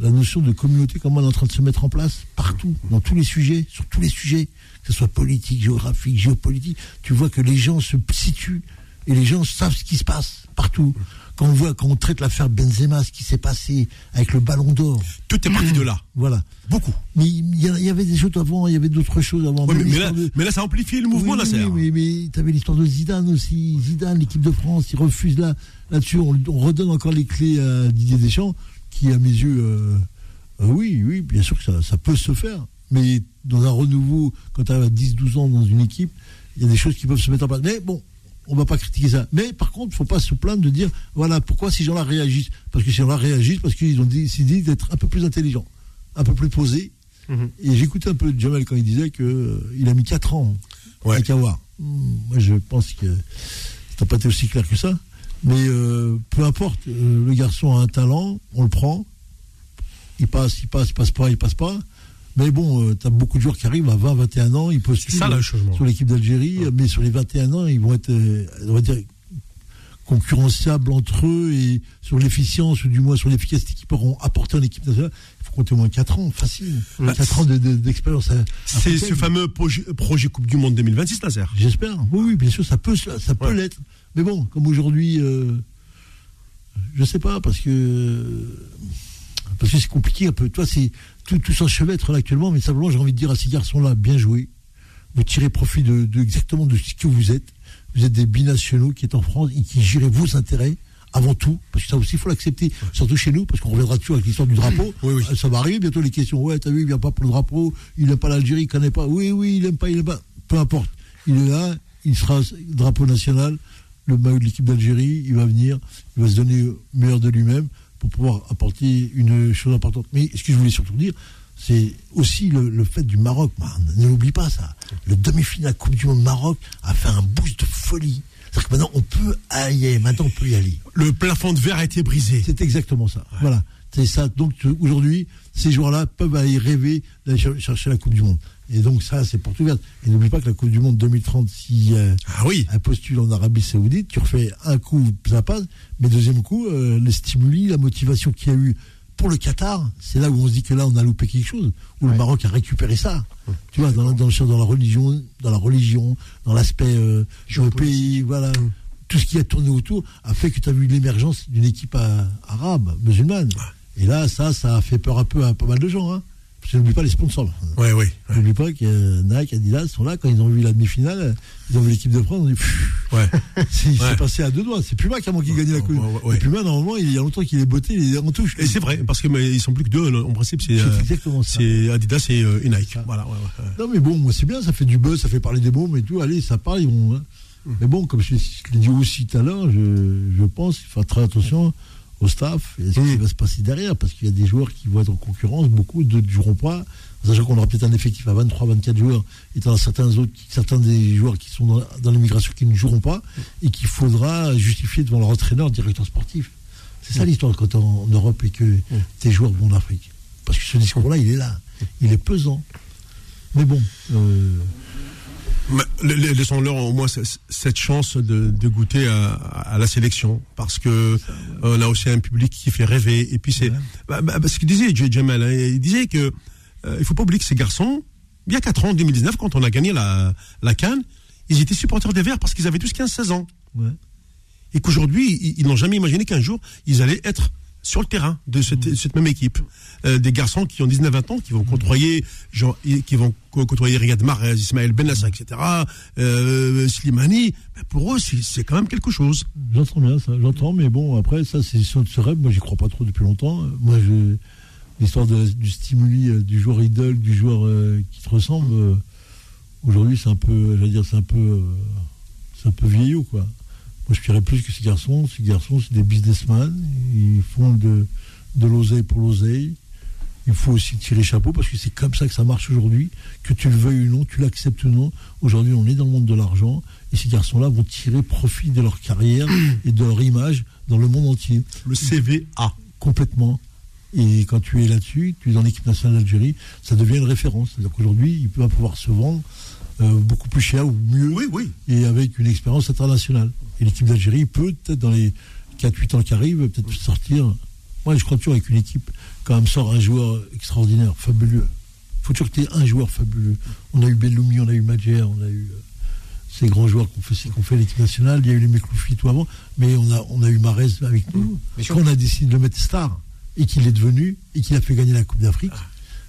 la notion de communauté, comment elle est en train de se mettre en place partout, dans tous les sujets, sur tous les sujets, que ce soit politique, géographique, géopolitique. Tu vois que les gens se situent et les gens savent ce qui se passe partout. Quand on voit, quand on traite l'affaire Benzema, ce qui s'est passé avec le Ballon d'Or,
Tout est parti de là.
voilà.
Beaucoup.
Mais il y, avait des choses avant, il y avait d'autres choses avant.
Ouais, mais, là,
l'histoire de-
mais là, ça amplifie le mouvement,
oui,
Nasser.
Oui, mais, mais tu avais l'histoire de Zidane aussi. Zidane, l'équipe de France, il refuse là, là-dessus. On, on redonne encore les clés à Didier Deschamps, qui, à mes yeux, euh, euh, oui, oui, bien sûr que ça, ça peut se faire. Mais dans un renouveau, quand tu arrives à 10-12 ans dans une équipe, il y a des choses qui peuvent se mettre en place. Mais bon, on va pas critiquer ça. Mais par contre, il ne faut pas se plaindre de dire, voilà, pourquoi ces gens-là réagissent? Parce que ces gens-là réagissent parce qu'ils ont décidé d'être un peu plus intelligents, un peu plus posés.
Mhm.
Et j'écoutais un peu Jamel quand il disait qu'il a mis 4 ans
Ouais.
à Kawa. Hmm, Moi, je pense que ça n'a pas été aussi clair que ça. Mais euh, peu importe, euh, le garçon a un talent, on le prend. Il passe, il passe, il passe pas, il passe pas. Mais bon, tu as beaucoup de joueurs qui arrivent à 20, 21 ans, ils postulent
ça,
sur l'équipe d'Algérie, mais sur les 21 ans, ils vont être, euh, on va dire, concurrençables entre eux et sur l'efficience, ou du moins sur l'efficacité qu'ils pourront apporter en équipe nationale. Il faut compter au moins 4 ans, facile.
Ouais.
4 ans de- de- d'expérience.
C'est ce fameux projet, projet Coupe du Monde 2026, Nasser.
J'espère. Oui, oui, bien sûr, ça peut, ça peut
Ouais.
l'être. Mais bon, comme aujourd'hui, euh, je sais pas, parce que parce que c'est compliqué un peu. Toi, c'est tout, tout s'enchevêtre là actuellement, mais simplement, j'ai envie de dire à ces garçons-là, bien joué. Vous tirez profit de, de exactement de ce que vous êtes. Vous êtes des binationaux qui êtes en France et qui gérez vos intérêts avant tout, parce que ça aussi, il faut l'accepter, surtout chez nous, parce qu'on reviendra toujours avec l'histoire du drapeau.
Oui, oui.
Ça va arriver bientôt les questions. Ouais, t'as vu, il vient pas pour le drapeau, il n'aime pas l'Algérie, il connaît pas. Oui, oui, il aime pas, il aime pas. Peu importe. Il est là, il sera drapeau national, le maillot de l'équipe d'Algérie, il va venir, il va se donner le meilleur de lui-même pour pouvoir apporter une chose importante. Mais ce que je voulais surtout dire, c'est aussi le, le fait du Maroc. Ne l'oublie pas ça. Le demi-finale Coupe du Monde Maroc a fait un boost de folie. C'est-à-dire que maintenant on peut aller, maintenant on peut y aller.
Le plafond de verre a été brisé.
C'est exactement ça. Voilà. C'est ça. Donc aujourd'hui, ces joueurs-là peuvent aller rêver d'aller cher- chercher la Coupe du Monde. Et donc ça, c'est pour tout vert. Et n'oublie pas que la Coupe du Monde 2030, si euh,
Ah oui.
un postule en Arabie Saoudite, tu refais un coup, ça passe. Mais deuxième coup, euh, les stimuli, la motivation qu'il y a eu pour le Qatar, c'est là où on se dit que là, on a loupé quelque chose, où le Maroc a récupéré ça. Tu vois, dans la, dans, la religion, dans la religion, dans l'aspect euh, pays, voilà. Tout ce qui a tourné autour a fait que tu as vu l'émergence d'une équipe euh, arabe, musulmane. Et là, ça, ça a fait peur un peu à pas mal de gens. Hein. Que n'oublie pas les sponsors.
Ouais, oui.
N'oublie pas que euh, Nike, Adidas sont là, quand ils ont vu la demi-finale, ils ont vu l'équipe de France, ils ont dit, Pfff,
Ouais.
c'est il s'est
Ouais.
passé à deux doigts. C'est Puma qui a manqué de gagner la
Ouais,
coupe.
ouais, ouais.
Et Puma, normalement, il y a longtemps qu'il est botté, il est en touche.
Et c'est vrai, parce que mais ils sont plus que deux. En principe, c'est
C'est
euh, Adidas et, euh, et Nike.
Ça.
Voilà, ouais, ouais, ouais.
Non, mais bon, moi, c'est bien, ça fait du buzz, ça fait parler des mots, mais tout, allez, ça parle, ils vont. hein. Mais bon, comme je, je l'ai dit aussi tout à l'heure, je, je pense qu'il faut faire très attention au staff et à ce qui
Mm.
va se passer derrière, parce qu'il y a des joueurs qui vont être en concurrence, beaucoup d'autres ne joueront pas, sachant qu'on aura peut-être un effectif à 23, 24 joueurs, et as certains autres, certains des joueurs qui sont dans, dans l'immigration qui ne joueront pas, et qu'il faudra justifier devant leur entraîneur, directeur sportif. C'est ça l'histoire quand en, en Europe et que tes joueurs vont en Afrique. Parce que ce discours-là, il est là. Il est pesant. Mais bon, euh,
Laissons-leur au moins cette chance de, de goûter à, à la sélection, parce que euh, on a aussi un public qui fait rêver. Et puis c'est bah, bah, bah, ce qu'il disait Jamal, hein, il disait que euh, il faut pas oublier que ces garçons, il y a 4 ans, en 2019, quand on a gagné la, la Cannes, ils étaient supporters des Verts parce qu'ils avaient tous 15-16 ans.
ouais.
Et qu'aujourd'hui, ils, ils n'ont jamais imaginé qu'un jour, ils allaient être sur le terrain de cette, cette même équipe. Euh, des garçons qui ont 19-20 ans, qui vont côtoyer, genre, qui vont côtoyer Riyad Mahrez, Ismaël Benassa, etc., euh, Slimani. Ben, pour eux, c'est quand même quelque chose.
J'entends bien ça, j'entends, mais bon, après, ça, c'est sur ce rêve. Moi, j'y crois pas trop depuis longtemps. Moi, l'histoire de- du stimuli euh, du joueur idole, du joueur euh, qui te ressemble, aujourd'hui c'est un peu, j'allais dire, c'est un peu, c'est un peu vieillot quoi. Moi je dirais plus que ces garçons, ces garçons c'est des businessmen, ils font de, de l'oseille pour l'oseille. Il faut aussi tirer chapeau parce que c'est comme ça que ça marche aujourd'hui, que tu le veuilles ou non, tu l'acceptes ou non. Aujourd'hui, on est dans le monde de l'argent et ces garçons-là vont tirer profit de leur carrière et de leur image dans le monde entier
Le CVA.
complètement. Et quand tu es là-dessus, tu es dans l'équipe nationale d'Algérie, ça devient une référence. C'est-à-dire qu'aujourd'hui, il peut pouvoir se vendre euh, beaucoup plus cher ou mieux
Oui, oui.
et avec une expérience internationale. Et l'équipe d'Algérie peut, peut-être dans les 4-8 ans qui arrivent, peut-être sortir. Moi, je crois toujours avec une équipe, quand même sort un joueur extraordinaire, fabuleux. Il faut toujours que tu aies un joueur fabuleux. On a eu Belloumi, on a eu Madjer, on a eu euh, ces grands joueurs qu'on fait, qu'on fait l'équipe nationale. Il y a eu les Mekloufi tout avant, mais on a, on a eu Marez avec nous.
Sûr.
Quand on a décidé de le mettre star et qu'il est devenu et qu'il a fait gagner la Coupe d'Afrique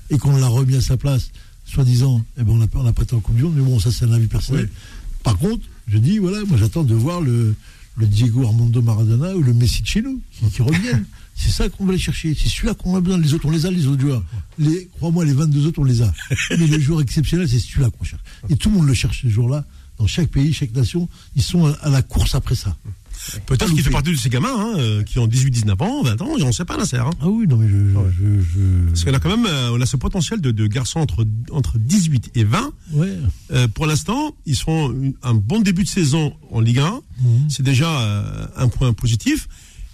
et qu'on l'a remis à sa place, soi-disant, eh ben on n'a on n'a pas été en Coupe du Monde, mais bon, ça c'est un avis personnel.
Oui.
Par contre, je dis, voilà, moi j'attends de voir le, le Diego Armando Maradona ou le Messi de chez nous qui, qui reviennent. c'est ça qu'on va aller chercher. C'est celui-là qu'on a besoin. Les autres, on les a, les autres joueurs. Les, crois-moi, les 22 autres, on les a. Mais le joueur exceptionnel, c'est celui-là qu'on cherche. Et tout le monde le cherche ce jour-là. Dans chaque pays, chaque nation, ils sont à, à la course après ça.
Peut-être qu'il fait partie de ces gamins hein, euh, qui ont 18, 19 ans, 20 ans, j'en sais pas, Nasser. Hein.
Ah oui, non, mais je. je, je-
Parce qu'on a quand même euh, on a ce potentiel de, de garçons entre, entre 18 et 20.
Ouais.
Euh, pour l'instant, ils une- un bon début de saison en Ligue 1. C'est déjà euh, un point positif.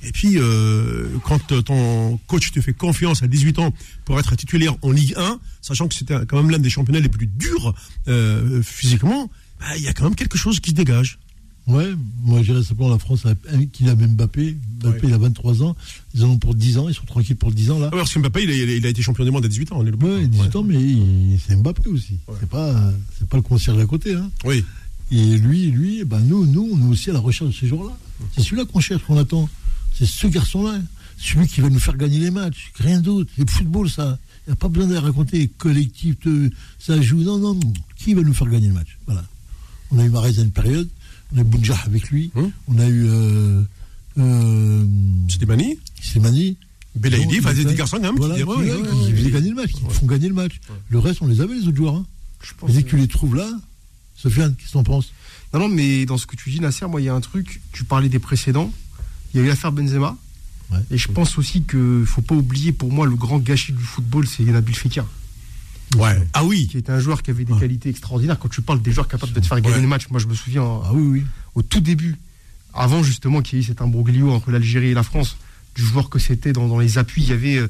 Et puis, euh, quand euh, ton coach te fait confiance à 18 ans pour être titulaire en Ligue 1, sachant que c'était quand même l'un des championnats les plus durs euh, physiquement, bah, il y a quand même quelque chose qui se dégage.
Ouais, moi je dirais simplement la France qui a même Mbappé. Mbappé, il a 23 ans. Ils en ont pour 10 ans. Ils sont tranquilles pour 10 ans là.
Ah ouais, parce que Mbappé, il a, il a été champion du monde à 18 ans. Le
Ouais, 18 ans, mais c'est Mbappé aussi. C'est pas, c'est pas le concierge d'à côté. Hein.
Oui.
Et lui, lui, ben nous, nous, on est aussi à la recherche de ces jours-là. C'est celui-là qu'on cherche, qu'on attend. C'est ce garçon-là. Celui qui va nous faire gagner les matchs. Rien d'autre. Le football, ça. Il n'y a pas besoin de raconter collectif, ça joue. Non, non, non. Qui va nous faire gagner le match? Voilà. On a eu Marais à une période. On a eu Boudjah avec lui.
Hum.
On a eu euh, euh,
C'était Mani,
Slimani.
Belaïdi, enfin, des, garçons quand même
Voilà,
qui, ouais, ouais,
ouais,
ouais,
qui
ouais.
faisaient gagner le match, qui font gagner le match. Le reste, on les avait, les autres joueurs. hein.
Je
Mais
pense
dès que tu les trouves là, Sofiane, qu'est-ce que t'en penses?
Non, non, mais dans ce que tu dis, Nasser, moi, il y a un truc. Tu parlais des précédents. Il y a eu l'affaire Benzema.
Ouais.
Et je pense aussi qu'il ne faut pas oublier, pour moi, le grand gâchis du football, c'est Nabil Fekir,
Ouais. Ah oui.
qui était un joueur qui avait des
Ouais.
qualités extraordinaires. Quand tu parles des joueurs capables de te faire gagner
Ouais.
le match, moi, je me souviens, euh,
Ah oui, oui.
au tout début, avant justement qu'il y ait eu cet imbroglio entre l'Algérie et la France, du joueur que c'était dans, dans les appuis, il y avait. euh,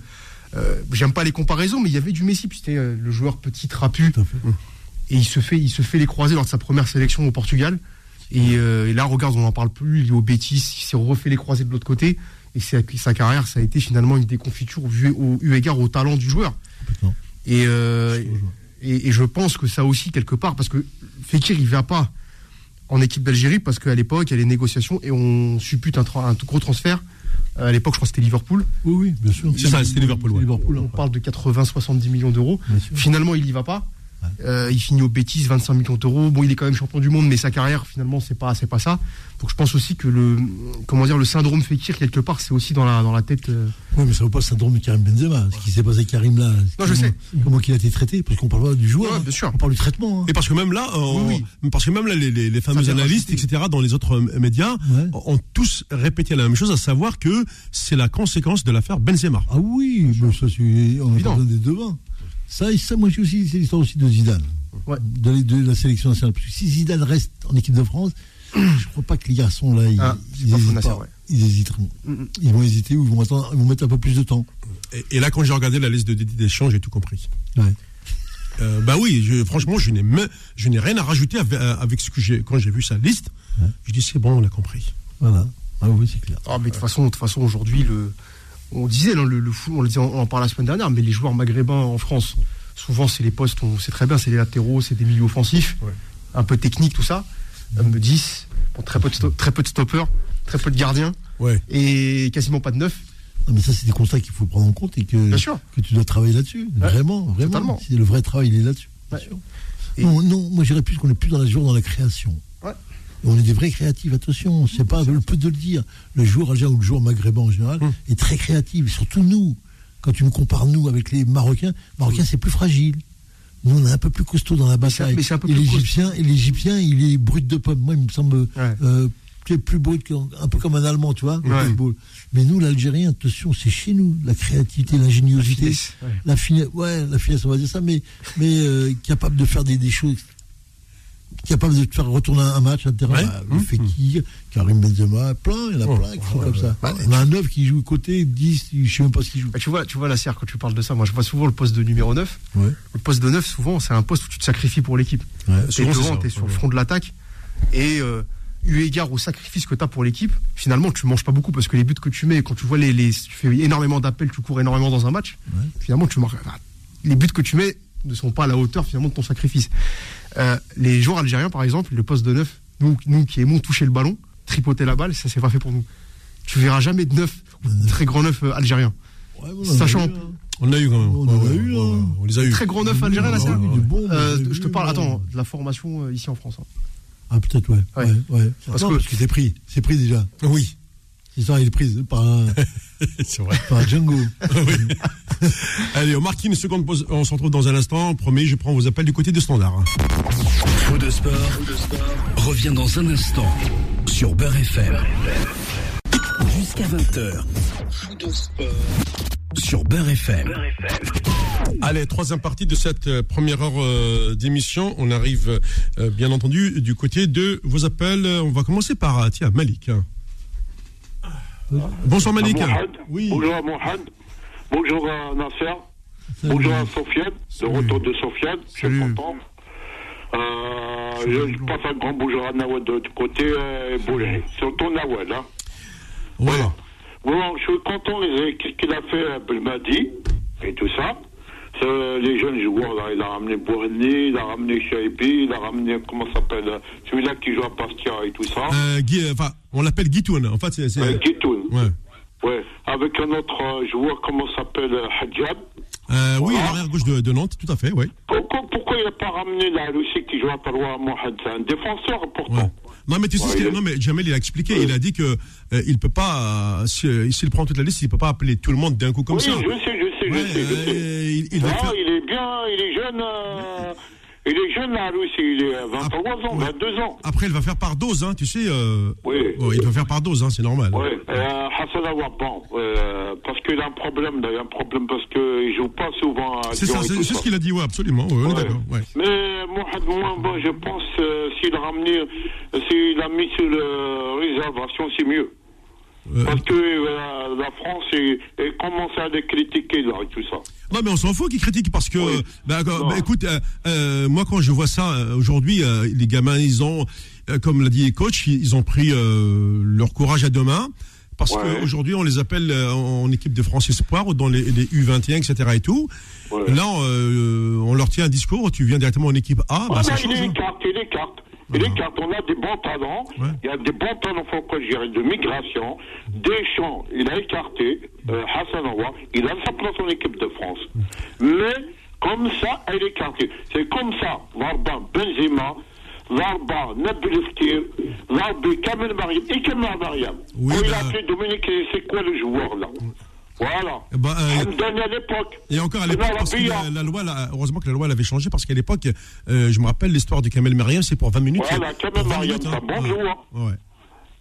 euh, J'aime pas les comparaisons, mais il y avait du Messi, puis c'était euh, le joueur petit trapu. Et il se fait, il se fait les croiser lors de sa première sélection au Portugal. Et, euh, et là, regarde, on n'en parle plus. Il est au Bétis, il s'est refait les croiser de l'autre côté. Et sa carrière, ça a été finalement une déconfiture vu au, eu égard au talent du joueur.
Complètement.
Et, euh, et, et je pense que ça aussi, quelque part, parce que Fekir, il va pas en équipe d'Algérie, parce qu'à l'époque, il y a les négociations et on suppute un, tra- un gros transfert. Euh, À l'époque, je crois que c'était Liverpool.
Oui, oui, bien sûr.
C'est ça, c'était Liverpool, ouais.
Liverpool,
On
hein.
parle de 80-70 millions d'euros. Finalement, il y va pas. Euh, il finit au bêtises, 25 millions d'euros. Bon, il est quand même champion du monde, mais sa carrière, finalement, c'est pas, c'est pas ça. Donc, je pense aussi que le, comment dire, le syndrome Fekir, quelque part, c'est aussi dans la, dans la tête. euh,
Oui, mais ça ne vaut pas le syndrome de Karim Benzema. Ce qui s'est passé avec Karim là.
Non, je
comment-
sais.
Comment il a été traité Parce qu'on parle pas du joueur.
Ouais,
hein.
bien sûr.
On parle du traitement. hein.
Et parce que même là,
Oui,
parce que même là, les, les, les fameux analystes, etc., dans les autres euh, médias,
Ouais.
ont tous répété la même chose, à savoir que c'est la conséquence de l'affaire Benzema.
Ah oui, mais ça, c'est- on a des devants. Ça, et ça, moi, j'ai aussi, c'est l'histoire aussi de Zidane.
Ouais.
De, la- de la sélection nationale. Parce que si Zidane reste en équipe de France, je crois pas que les garçons, là, ils,
Ah,
ils
pas faux,
hésitent
Nasser,
pas.
ouais.
Ils hésiteront.
Mm, mm.
Ils vont hésiter ou ils vont, attendre, ils vont mettre un peu plus de temps.
Et, et là, quand j'ai regardé la liste de Didier Deschamps, j'ai tout compris.
Ouais.
Euh, bah oui, je, franchement, je n'ai me- je n'ai rien à rajouter avec, euh, avec ce que j'ai quand j'ai vu sa liste.
Ouais.
Je dis c'est bon, on a compris.
Voilà. Ah oui, c'est clair.
Ah, mais de toute façon, de toute façon, aujourd'hui, le, on disait, là, le, le foot, on le disait, on en parlait la semaine dernière, mais les joueurs maghrébins en France, souvent, c'est les postes, on sait très bien, c'est les latéraux, c'est des milieux offensifs,
Ouais.
un peu techniques, tout ça. Me 10, bon, très peu de, très peu de stoppers, très peu de gardiens,
Ouais.
et quasiment pas de neuf.
Non, mais ça, c'est des constats qu'il faut prendre en compte et que,
Bien sûr.
que tu dois travailler là-dessus. vraiment, vraiment.
totalement.
C'est le vrai travail, il est là-dessus. Non, non, moi, j'irais plus qu'on est plus dans la jour dans la création. On est des vrais créatifs, attention, c'est pas le peu de le dire. Le joueur algérien ou le joueur maghrébin en général
Hum.
est très créatif, surtout nous. quand tu me compares nous avec les Marocains, Marocains c'est plus fragile. Nous on est un peu plus costaud dans la bataille.
mais c'est un peu
et l'Égyptien, et l'Égyptien, il est brut de pomme. Moi, il me semble
Ouais.
euh, plus brut, qu'un- un peu comme un Allemand, tu vois.
Ouais.
Mais nous, l'Algérien, attention, c'est chez nous la créativité, l'ingéniosité,
La finesse, ouais.
la finesse, ouais, la finesse, on va dire ça, mais mais euh, capable de faire des, des choses capable de te faire retourner un match, un terrain,
Ouais.
bah, le
Mmh.
Fekir, Karim Benzema, plein, il y en a
Oh.
plein qui sont comme ça.
Ouais.
On a un 9 qui joue côté, 10, je sais même pas ce qu'il joue.
Bah, tu vois, tu vois la serre quand tu parles de ça. Moi, je vois souvent le poste de numéro 9.
Ouais.
Le poste de 9, souvent, c'est un poste où tu te sacrifies pour l'équipe.
Ça,
t'es sur le front de l'attaque. Et euh, eu égard au sacrifice que tu as pour l'équipe, finalement, tu manges pas beaucoup parce que les buts que tu mets, quand tu vois les, les tu fais énormément d'appels, tu cours énormément dans un match,
Ouais.
finalement, tu marques. les buts que tu mets ne sont pas à la hauteur finalement de ton sacrifice. Euh, les joueurs algériens, par exemple, le poste de 9, nous, nous qui aimons toucher le ballon, tripoter la balle, ça c'est pas fait pour nous. Tu verras jamais de 9, très grand 9 algérien.
Ouais, on en a
Sachant-
eu, hein.
On l'a eu quand même.
On en a
Ouais, ouais,
eu,
ouais,
hein.
ouais, On les a eu.
Très grand 9 algérien, là,
bons,
Euh, je te parle, attends, de la formation euh, ici en France. hein.
Ah, peut-être, ouais.
Ouais.
ouais, ouais.
Parce
Non,
que-
parce que c'est pris. C'est pris déjà.
Oui,
C'est ça, il est pris par un,
c'est vrai.
par un Django.
Oui. Allez, on marque une seconde pause. On se retrouve dans un instant. Promis, je prends vos appels du côté de Standard.
Faux de sport, revient dans un instant sur Beurre FM. Jusqu'à 20h. Faux de sport sur Beurre FM.
Allez, troisième partie de cette euh, première heure euh, d'émission. On arrive, euh, bien entendu, du côté de vos appels. On va commencer par, tiens, Malik. Bonsoir Malik.
Mohamed.
Oui.
Bonjour à Mohamed. Bonjour à Nasser. Bonjour à Sofiane. Le retour de Sofiane. Je suis content. Euh, je, passe un grand bonjour à Nawad de, du côté euh. Surtout Nawad. Hein.
Ouais.
Bon, je suis content euh, qu'est-ce qu'il a fait Belmadi et tout ça. C'est les jeunes joueurs, là, il a ramené Bourni, il a ramené Shaibi, il a ramené, comment ça s'appelle, euh, celui-là qui joue à Bastia et tout ça.
Euh, Guy- enfin, on l'appelle Guitoun. En fait, c'est.
Euh, Guitoun.
Ouais.
Ouais, avec un autre euh, joueur, comment ça s'appelle, euh, Hadjab.
Euh, Oui,
Voilà.
l'arrière gauche de, de Nantes, tout à fait, oui.
Pourquoi, pourquoi il n'a pas ramené la Russie qui joue à Parois Mohamed C'est un défenseur pourtant.
Ouais. Non mais tu sais
Ouais,
ce qu'il
est-
non mais Jamel il a expliqué, il a dit que euh, il peut pas euh, si- s'il prend toute la liste, il peut pas appeler tout le monde d'un coup comme
oui,
ça.
je sais, je sais,
Ouais,
je sais, je sais.
euh, il, il va
Ah,
faire-
il est bien, il est jeune, euh, il est jeune la Russie, il est à 23 ans,
ouais.
22 ans.
Après il va faire par dose hein, tu sais euh,
Oui.
il va faire par dose hein, c'est normal.
Oui, euh, Hassan Aouar, bon, euh, parce qu'il a un problème, d'ailleurs, un problème parce qu'il joue pas souvent à
C'est ça, c'est ce qu'il a dit, ouais, absolument, ouais, on est
Ouais.
d'accord.
Mais Mohamed, moi, bon, je pense euh, s'il a ramené, euh, s'il a mis sur la réservation, c'est mieux.
Euh,
Parce que euh, la France est, est commence à les critiquer là et tout ça.
Non mais on s'en fout qu'ils critiquent parce que
Oui.
euh, bah, bah, écoute euh, euh, moi quand je vois ça aujourd'hui les gamins ils ont comme l'a dit les coachs ils, ont pris leur courage à deux mains parce
Ouais.
qu'aujourd'hui on les appelle en, équipe de France Espoir ou dans les, les U21 etc et tout
Ouais.
là on leur tient un discours tu viens directement en équipe A bah,
Ah,
ça
il
change, hein.
écarte, il écarte. Il écarte. On a des bons talents.
Ouais.
Il y a des bons talents, faut que je dirais, de migration. Deschamps, il a écarté. Euh, Hassan Aouar, il a sa place en équipe de France. Mais, comme ça, elle est écartée. C'est comme ça. Varba, Benzema, Varba, Nabil Fkir, Varbi, Kamel Mariam et Kamel Mariam.
Oui,
Quand il a appelé Dominique, c'est quoi le joueur, là? Voilà.
Eh ben, euh,
Hamdani à l'époque.
Et encore à l'époque, parce que la,
hein.
la loi, heureusement que la loi l'avait changé, parce qu'à l'époque, euh, je me rappelle l'histoire du Kamel Mariam, c'est pour 20 minutes.
Voilà,
c'est-
Kamel
pour 20
Mariam,
minutes,
c'est un bon
Ouais. Ouais.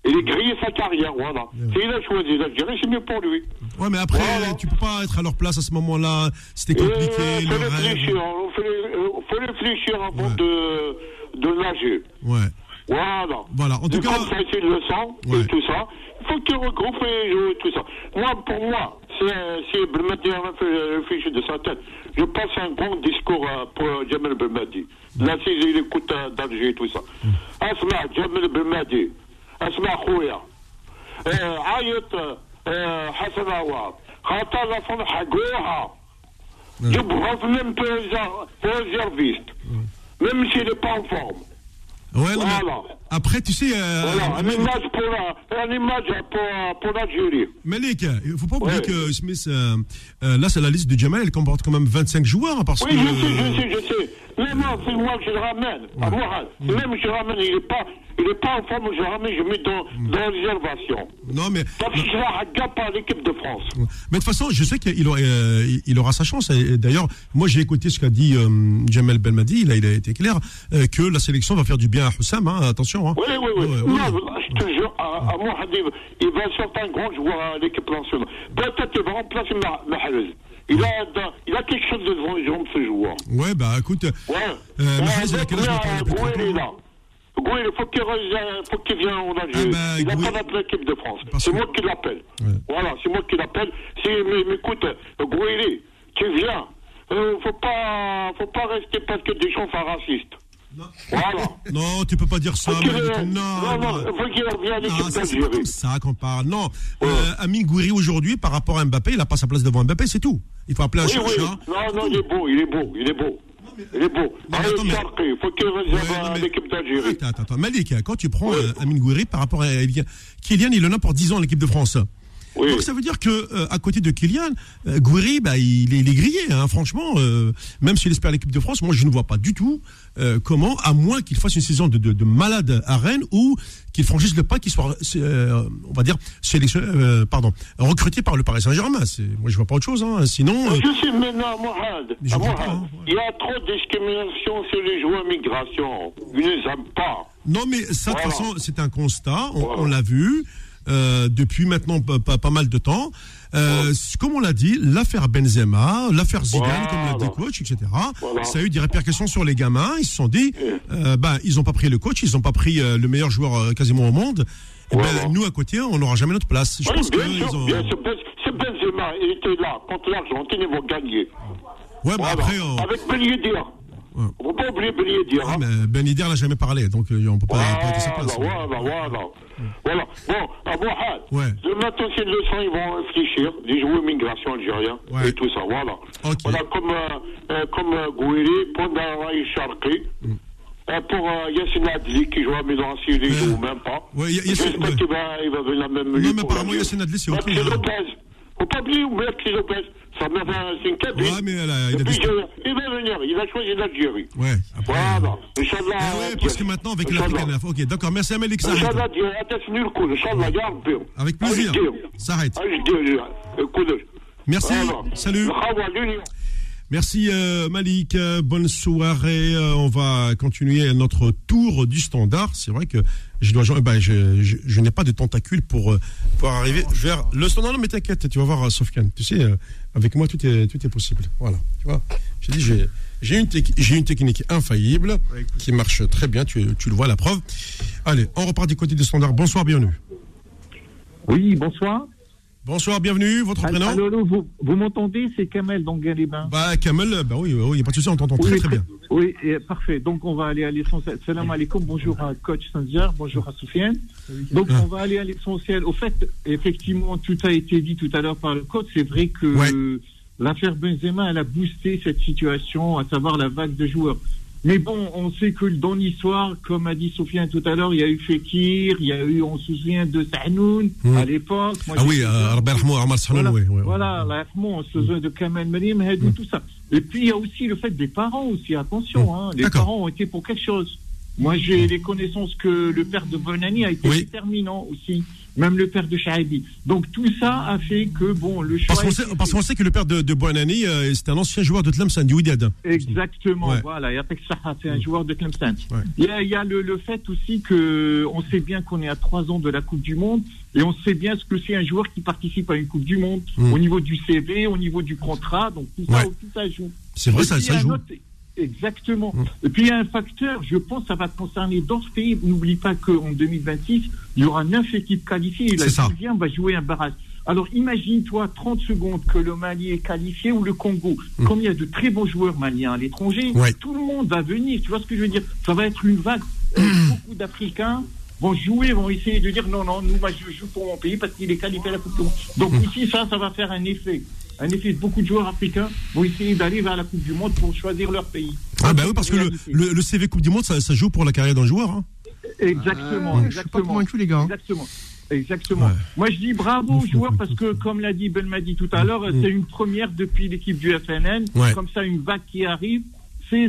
Il a grillé sa carrière, voilà. Si il a choisi l'Algérie, c'est mieux pour lui.
Ouais, mais après,
Voilà.
tu peux pas être à leur place à ce moment-là. C'était compliqué,
Il faut réfléchir, euh, réfléchir avant
Ouais.
de, de nager.
Ouais.
Voilà.
Voilà, en tout cas-
Comme ça, c'est le sang
Ouais.
et tout ça. Il faut qu'il regroupe et joue et tout ça. Moi, pour moi, c'est si Belmadi a réfléchi de sa tête, je passe un grand discours euh, pour Jamel Belmadi. Là, si il écoute euh, d'Alger et tout ça. Asma, Jamel Belmadi. Asma, Khouya. عيط آه، حسن عوض خاطر لفن حقوها جيبها في même réserviste même s'il n'est pas en forme
Ouais, non,
Voilà.
après, tu sais, euh,
voilà une
Malik-
image pour la- une image pour, pour l'Algérie
Malik, il faut pas oublier
Ouais.
que Smith, euh, euh, là, c'est la liste de Jamal, elle comporte quand même 25 joueurs, parce
oui
que.
je sais je sais je sais mais moi c'est moi que je le ramène à Mourad même je le ramène il est pas il n'est pas en forme, je ramène, je mets dans, dans la réservation.
Non, mais.
Parce qu'il sera à gap par l'équipe de France.
Mais de toute façon, je sais qu'il aura, euh, il aura sa chance. Et D'ailleurs, moi, j'ai écouté ce qu'a dit euh, Jamel Belmadi. Il a, il a été clair euh, que la sélection va faire du bien à Hussam. Hein, attention. Hein.
Oui, oui, oui.
Ouais, ouais,
non,
ouais.
je te jure, à, à il va sortir un grand joueur à l'équipe nationale. Peut-être qu'il va remplacer Ma- Mahrez. Il a, il a quelque chose de devant les jambes, ce joueur.
Ouais, bah écoute.
Ouais.
Euh,
Ouais,
Mahrez, il a quel âge Il a plus de
Goué,
30
il est
ans.
là. Goué, il faut qu'il re- faut qu'il vienne en Algérie.
Ah bah,
il n'a pas d'appeler l'équipe de France. C'est
que-
moi qui l'appelle.
Ouais.
Voilà, c'est moi qui l'appelle. Mais, mais écoute, Goué, tu viens. Euh, faut pas, faut pas rester parce que Deschamps sont racistes. Voilà.
Non, tu peux pas dire ça.
Euh,
Non,
non, non,
non.
faut qu'il revienne à
Non,
l'équipe
ça, c'est pas comme ça qu'on parle. Non. Euh, Amine Gouiri, aujourd'hui, par rapport à Mbappé, il n'a pas sa place devant Mbappé, c'est tout. Il faut appeler un
Oui, oui. Non, non, il est beau, il est beau, il est beau. Il est beau.
mais attends, mais-
il faut qu'il
Ouais,
réserve
non,
à
mais-
l'équipe d'Algérie.
Attends, attends, attends. Malik, quand tu prends euh, Amine Gouiri par rapport à Kylian, Kylian, il en a pour 10 ans l'équipe de France.
Oui.
Donc ça veut dire que euh, à côté de Kylian, euh, Gouiri, bah, il, est, il est grillé. Hein, franchement, euh, même s'il espère l'équipe de France, moi je ne vois pas du tout euh, comment, à moins qu'il fasse une saison de, de, de malade à Rennes ou qu'il franchisse le pas, qu'il soit, euh, on va dire, euh, pardon, recruté par le Paris Saint-Germain. Moi je vois pas autre chose. Hein. Sinon,
Je sais maintenant,
Mais je
à Mohamed,
hein, ouais.
il y a trop de discrimination sur les joueurs migration. Ils ne les aiment pas.
Non, mais ça, de toute
Voilà.
façon, c'est un constat. On,
Voilà.
on l'a vu euh, depuis maintenant pas, pas- pas mal de temps. Euh, Comme on l'a dit, l'affaire Benzema, l'affaire Zidane,
Voilà.
comme l'a dit le coach, etc.
Voilà.
Ça a eu des répercussions sur les gamins. Ils se sont dit, euh, ben, ils n'ont pas pris le coach, ils n'ont pas pris le meilleur joueur quasiment au monde. Et ben,
Voilà.
nous, à côté, on n'aura jamais notre place. Je
Oui,
pense
bien
que
sûr,
ils ont...
bien sûr. Ben- Benzema, il était là contre l'Argentine, ils vont gagner.
Ouais, mais après, on...
Avec Ben Yedder.
Ouais.
On ne faut pas oublier Ben Yedder.
Ah,
hein.
mais Ben Yedder n'a jamais parlé, donc euh, on peut pas
Voilà,
prêter sa place.
voilà, voilà. Voilà. Bon, à Mohamed,
Ouais.
le matin, c'est une leçon, ils vont réfléchir, les joueurs migration algériens
Ouais.
et tout ça, voilà.
Ok.
Voilà, comme, euh, euh, comme euh, Gouiri, Pondaraï Sharki,
Mm.
euh, pour euh, Yassine Adli, qui joue à Milan, s'il ne
Ouais.
joue même pas.
Ouais,
J'espère
ouais.
qu'il va, il va venir même
Non, mais apparemment. Yassine Adli, c'est ok,
Maxi
hein.
Faut pas oublier Maître Lopez. Ça m'a fait un cap.
Ouais, mais elle a, il, a
plusieurs... il va venir, il va choisir l'Algérie.
Ouais. Après,
voilà.
Euh,
Inch'Allah.
Ah ouais, parce que maintenant, avec l'Afrique, ok, d'accord. Merci, Amélie.
Inch'Allah, atassinez le coup. Inch'Allah, garde bien.
Avec plaisir.
S'arrête.
Merci. Salut. Merci euh, Malik, bonne soirée. Euh, on va continuer notre tour du standard. C'est vrai que je dois, ben, je, n'ai pas de tentacules pour, euh, pour arriver vers le standard. Non, mais t'inquiète, tu vas voir Sofiane. Tu sais, avec moi, tout est, tout est possible. Voilà. Tu vois, j'ai dit, j'ai. J'ai une, j'ai une technique infaillible qui marche très bien, tu, tu, le vois, la preuve. Allez, on repart du côté du standard. Bonsoir, bienvenue.
Oui, bonsoir.
Bonsoir, bienvenue. Votre prénom
Allô, allô, vous, vous m'entendez C'est Kamel d'Angalébin.
Bah, Kamel, bah oui, il n'y a pas de souci, on t'entend très très bien.
Oui, parfait. Donc, on va aller à l'essentiel. Salam alaikum. Bonjour à coach Sanjar. Bonjour à Soufiane. Donc, on va aller à l'essentiel. Au fait, effectivement, tout a été dit tout à l'heure par le coach. C'est vrai que
Ouais.
euh, l'affaire Benzema, elle a boosté cette situation, à savoir la vague de joueurs. Mais bon, on sait que dans l'histoire, comme a dit Sofiane tout à l'heure, il y a eu Fekir, il y a eu, on se souvient de Sanoun
Mm.
à l'époque.
Ah oui. Rabbi Rahmou, Amar Sahanoun,
Voilà,
oui,
voilà, yarhamou, on se souvient de Kamal Marim, Hedou, tout ça. Et puis, il y a aussi le fait des parents aussi, attention, hein, les parents ont été pour quelque chose. Moi, j'ai les connaissances que le père de Bonani a été
Oui.
déterminant aussi, même le père de Shaibi. Donc, tout ça a fait que, bon, le choix...
Parce qu'on sait, que le père de, de Boanani, euh, c'était un ancien joueur de Tlemcen, du Wydad.
Exactement,
Ouais.
voilà, c'est un joueur de Tlemcen.
Ouais.
Il y a, il y a le, le fait aussi que on sait bien qu'on est à trois ans de la Coupe du Monde et on sait bien ce que c'est un joueur qui participe à une Coupe du Monde
Mm.
au niveau du CV, au niveau du contrat, donc tout ça,
Ouais.
tout ça joue.
C'est vrai,
Et
ça, joue.
autre- Exactement.
Mm.
Et puis il y a un facteur, je pense, ça va concerner d'autres pays. N'oublie pas qu'en 2026, il y aura neuf équipes qualifiées et la dixième va jouer un barrage. Alors imagine-toi 30 secondes que le Mali est qualifié ou le Congo.
Mm.
Comme il y a de très bons joueurs maliens à l'étranger,
Ouais.
tout le monde va venir. Tu vois ce que je veux dire? Ça va être une vague. Euh,
Mm.
Beaucoup d'Africains vont jouer, vont essayer de dire non, non, nous, moi, je joue pour mon pays parce qu'il est qualifié à la Coupe du Monde. Donc
Mm.
ici, ça, ça va faire un effet. Un effet beaucoup de joueurs africains vont essayer d'aller vers la Coupe du Monde pour choisir leur pays.
Ah, bah oui, parce que le,
Réalité.
le, le CV Coupe du Monde, ça, ça joue pour la carrière d'un joueur. Hein.
Exactement,
Euh, je suis pas
exactement.
convaincu, les gars. hein.
Exactement. Exactement.
Ouais.
Moi, je dis bravo aux joueurs parce que, comme l'a dit Ben Madi tout à l'heure,
Mm.
c'est une première depuis l'équipe du FNN.
Ouais.
Comme ça, une vague qui arrive.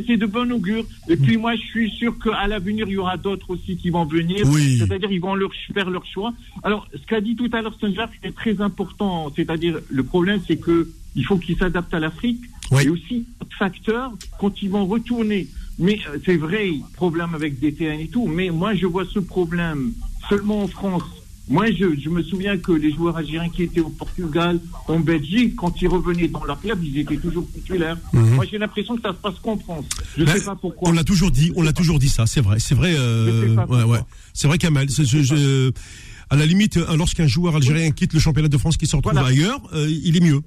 C'est de bon augure. Et puis moi, je suis sûr qu'à l'avenir, il y aura d'autres aussi qui vont venir.
Oui.
C'est-à-dire, ils vont leur faire leur choix. Alors, ce qu'a dit tout à l'heure Saint-Jacques, c'est très important. C'est-à-dire, le problème, c'est que il faut qu'ils s'adaptent à l'Afrique.
Oui.
Et aussi, facteur, quand ils vont retourner. Mais euh, c'est vrai, problème avec DTN et tout. Mais moi, je vois ce problème seulement en France. Moi, je, je me souviens que les joueurs algériens qui étaient au Portugal, en Belgique, quand ils revenaient dans leur club, ils étaient toujours titulaires. Moi, j'ai l'impression que ça se passe qu'en France. Je ne sais pas pourquoi.
On l'a toujours dit, on l'a toujours dit ça, c'est vrai, c'est vrai, euh, ouais, ouais. c'est vrai Kamel. je- je- à la limite, euh, lorsqu'un joueur algérien quitte le championnat de France qui se retrouve
Voilà.
ailleurs, euh, il est mieux.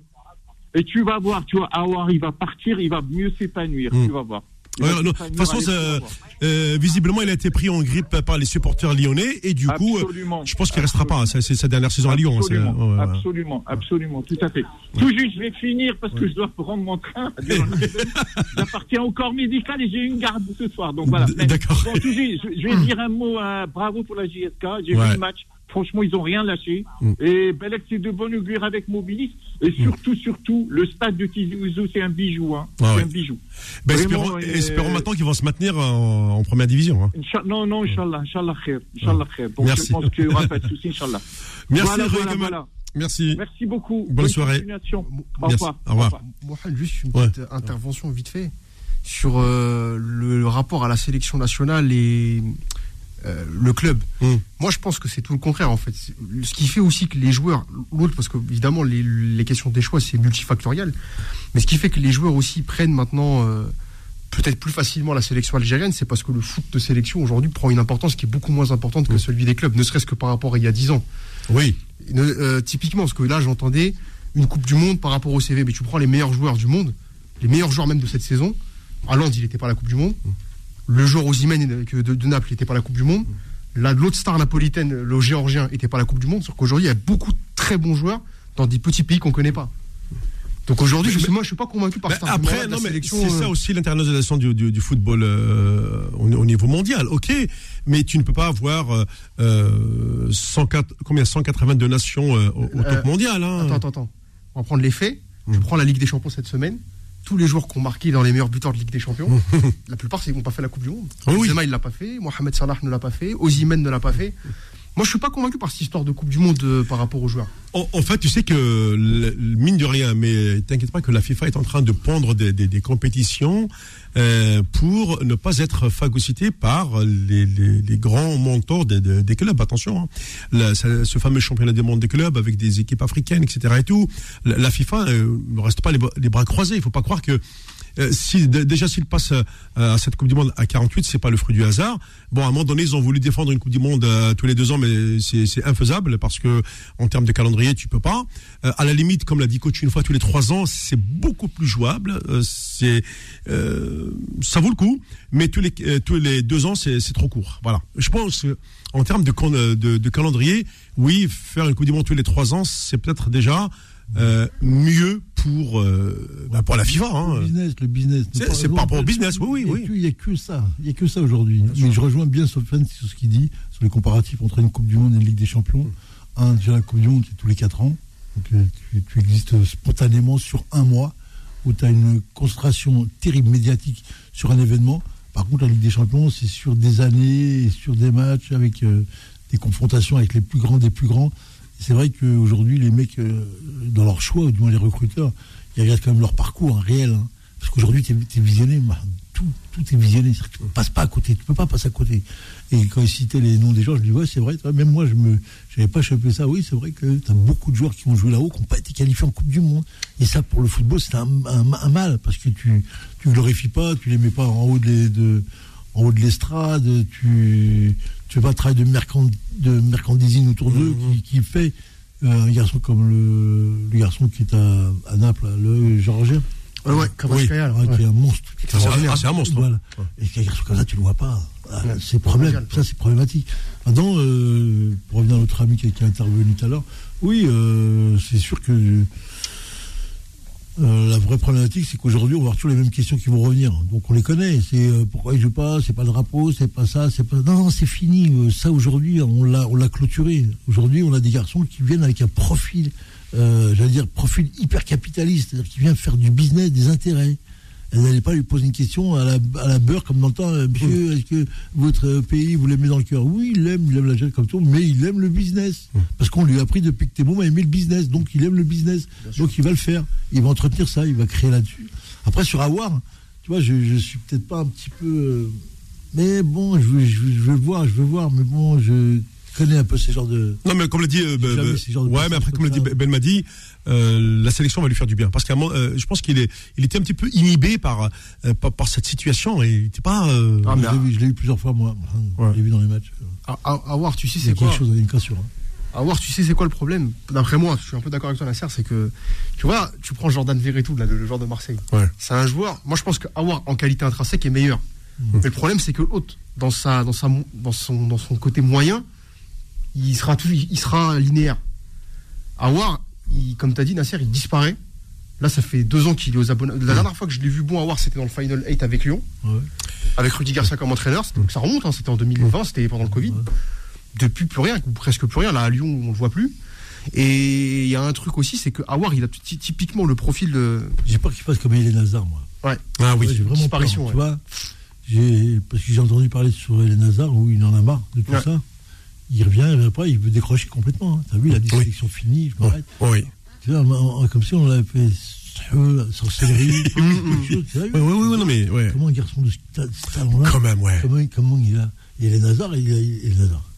Et tu vas voir, tu vois, Awar, il va partir, il va mieux s'épanouir.
Mm.
Tu vas voir.
Ouais, non, de toute façon, ça- euh, visiblement, il a été pris en grippe par les supporters lyonnais et du coup, euh,
Absolument.
je pense qu'il restera pas. Ça, C'est sa dernière saison à Lyon. hein, c'est-
Absolument,
ouais, ouais, ouais.
absolument, absolument, tout à fait. Tout juste, je vais finir parce que je dois prendre mon train. J'appartiens au corps médical et j'ai une garde ce soir. Donc voilà.
D'accord.
bon, je, je vais dire un mot, euh, bravo pour la JSK. J'ai vu le match. Franchement, ils ont rien lâché.
Mm.
Et Belek, c'est de bon augure avec Mobilis. Et surtout, surtout, le stade de Tizi Ouzou, c'est un bijou. Hein.
Ah
c'est
ouais.
un bijou.
Ben,
Vraiment,
espérons,
euh,
espérons maintenant qu'ils vont se maintenir en, en première division. hein.
Incha- Non, non, Inch'Allah, Inch'Allah khair, Inch'Allah khair. Donc,
Merci.
je pense qu'il n'y aura pas de souci, Inch'Allah.
Merci,
voilà, voilà.
Merci.
Merci beaucoup.
Bonne soirée.
continuation. Au
Merci.
revoir.
Au revoir.
Mohamed, juste une
Ouais.
petite intervention vite fait sur euh, le, le rapport à la sélection nationale et euh, le club.
Mm.
Moi, je pense que c'est tout le contraire en fait. Ce qui fait aussi que les joueurs, l'autre, parce que évidemment les, les questions des choix c'est multifactoriel, mais ce qui fait que les joueurs aussi prennent maintenant euh, peut-être plus facilement la sélection algérienne, c'est parce que le foot de sélection aujourd'hui prend une importance qui est beaucoup moins importante que celui des clubs, ne serait-ce que par rapport à il y a 10 ans.
Oui.
Ne- euh, typiquement, parce que là, j'entendais une Coupe du Monde par rapport au CV, mais tu prends les meilleurs joueurs du monde, les meilleurs joueurs même de cette saison. Haaland, il n'était pas à la Coupe du Monde. Le joueur Osimhen de, de, de Naples n'était pas la Coupe du Monde. Là, l'autre star napolitaine, le géorgien, n'était pas la Coupe du Monde. Sauf qu'aujourd'hui, il y a beaucoup de très bons joueurs dans des petits pays qu'on ne connaît pas. Donc aujourd'hui, je moi, je suis pas convaincu par argument-là
après, non, mais c'est
euh,
ça aussi l'internationalisation du, du, du football euh, au, au niveau mondial. Ok, mais tu ne peux pas avoir euh, euh, 104, combien 182 nations euh, au, au
Euh,
top mondial. Hein.
Attends, attends, attends. On va prendre les faits.
Mm.
Je prends la Ligue des Champions cette semaine. Tous les joueurs qui ont marqué dans les meilleurs buteurs de Ligue des Champions, la plupart, c'est- ils n'ont pas fait la Coupe du Monde.
Oui, oui.
Benzema, il l'a pas fait. Mohamed Salah ne l'a pas fait. Osimhen ne l'a pas fait. Moi, je suis pas convaincu par cette histoire de Coupe du Monde euh, par rapport aux joueurs.
En, fait, tu sais que, mine de rien, mais t'inquiète pas que la FIFA est en train de prendre des, des- des compétitions euh, pour ne pas être phagocyté par les, grands mentors des, des- des clubs. Attention, hein. Ce fameux championnat du monde des clubs avec des équipes africaines, etc. Et tout, la, FIFA euh, ne reste pas les, bras- croisés. Il faut pas croire que si, déjà s'il passe euh, à cette Coupe du Monde à 48, c'est pas le fruit du hasard. Bon, à un moment donné, ils ont voulu défendre une Coupe du Monde tous les deux ans, mais c'est infaisable parce que en termes de calendrier, tu peux pas. Euh, à la limite, comme l'a dit coach une fois tous les trois ans, c'est beaucoup plus jouable. Euh, c'est euh, ça vaut le coup, mais tous les tous les deux ans, c'est trop court. Voilà. Je pense en termes de, de, calendrier, oui, faire une Coupe du tous les trois ans, c'est peut-être déjà euh, mieux pour euh, bah, pour la FIFA. Hein.
Le business, le business.
C'est- par rapport au business, oui, oui.
Il n'y a que ça. Il n'y a que ça aujourd'hui. Mais je rejoins bien Sofiane sur ce qu'il dit, sur les comparatifs entre une Coupe du Monde et une Ligue des Champions. Un, déjà la Coupe du Monde, c'est tous les 4 ans. Donc euh, tu, tu existes spontanément sur un mois où tu as une concentration terrible médiatique sur un événement. Par contre, la Ligue des Champions, c'est sur des années, et sur des matchs avec euh, des confrontations avec les plus grands des plus grands. C'est vrai qu'aujourd'hui, les mecs, euh, dans leur choix, ou du moins les recruteurs, ils regardent quand même leur parcours hein, réel. hein. Parce qu'aujourd'hui, tu es, visionné, bah, tout, tout est visionné. Tu ne passes pas à côté, tu peux pas passer à côté. Et quand ils citaient les noms des gens, je dis, ouais, c'est vrai, même moi, je me, j'avais pas chopé ça. Oui, c'est vrai que tu as beaucoup de joueurs qui ont joué là-haut, qui n'ont pas été qualifiés en Coupe du Monde. Et ça, pour le football, c'est un, mal, parce que tu, tu glorifies pas, tu les mets pas en haut de, en haut de l'estrade, tu, tu fais pas de mercand, de mercandising autour d'eux qui, qui fait euh, un garçon comme le, le garçon qui est à, à Naples, le Géorgien.
Ouais, ouais,
ouais. qui est un monstre.
C'est un- ah, c'est un monstre.
Voilà. Et qu'un garçon comme ça, tu le vois pas. Ah, c'est problème. Ça, c'est problématique. Maintenant, euh, pour revenir à notre ami qui a, qui a intervenu tout à l'heure, oui, euh, c'est sûr que euh, la vraie problématique, c'est qu'aujourd'hui, on va avoir toujours les mêmes questions qui vont revenir. Donc, on les connaît. C'est euh, pourquoi il joue pas, c'est pas le drapeau, c'est pas ça, c'est pas. Non, non, c'est fini. Euh, ça, aujourd'hui, on l'a, on l'a clôturé. Aujourd'hui, on a des garçons qui viennent avec un profil, j'allais dire, profil hyper capitaliste, c'est-à-dire qui vient faire du business, des intérêts. Elle n'allait pas lui poser une question à la, à la beurre comme dans le temps. euh, Monsieur, est-ce que votre pays, vous l'aimez dans le cœur? Oui, il aime, il aime l'Algérie comme tout, mais il aime le business. Parce qu'on lui a appris depuis que t'es bon à aimer le business. Donc il aime le business. Donc il va le faire. Il va entretenir ça, il va créer là-dessus. Après, sur Awar, tu vois, je, je suis peut-être pas un petit peu. euh, mais bon, je veux, je, veux, je veux le voir, je veux voir, mais bon, je connais un peu ces genres de.
Non, mais comme l'a dit, euh, ben- ouais, mais après, comme l'a dit. Ben Madi, euh, la sélection va lui faire du bien. Parce qu'à moment, euh, je pense qu'il est, il était un petit peu inhibé par, euh, par, par cette situation et il n'était pas. euh,
Ah, mais
je l'ai vu, je l'ai vu plusieurs fois, moi.
Ouais.
Je l'ai vu dans les matchs.
À, à- à voir, tu sais,
Il y
c'est
a
quoi
quelque chose, il y a une cassure. hein.
À voir, tu sais, c'est quoi le problème? D'après moi, je suis un peu d'accord avec toi, Nasser, c'est que, tu vois, tu prends Jordan Verretou, là, le, le joueur de Marseille.
Ouais.
C'est un joueur, moi je pense qu'Awar, en qualité intrinsèque, est meilleur. Mais le problème, c'est que l'autre, dans, sa, dans, sa, mo- dans, son, dans son côté moyen, il sera, tout, il sera linéaire. Awar, il, comme tu as dit, Nasser, il disparaît. Là, ça fait deux ans qu'il est aux abonnés. La dernière fois que je l'ai vu bon Awar, c'était dans le Final 8 avec Lyon,
Ouais.
avec Rudy Garcia comme entraîneur. Donc ça remonte, hein, c'était en 2020, c'était pendant le Covid. Depuis plus rien, presque plus rien. Là, à Lyon, on le voit plus. Et il y a un truc aussi, c'est que Awar, il a ty- typiquement le profil de.
J'ai peur qu'il fasse comme Hélène Hazard, moi.
Ouais.
Ah oui.
Ouais, j'ai vraiment peur. Tu vois, j'ai, parce que j'ai entendu parler sur Hélène Hazard où il en a marre de tout ça. Il revient, il revient pas, il veut décrocher complètement. hein. T'as vu, il a dit
Oui.
finie, je m'arrête.
Oui.
Tu vois, comme si on l'avait fait sorcellerie.
Oui, oui, oui, non, mais, ouais.
Comment un garçon de ce, ta- ce talent-là,
Quand même, ouais.
comment, comment il a. Et Hélène Hazard, il a. Hazard.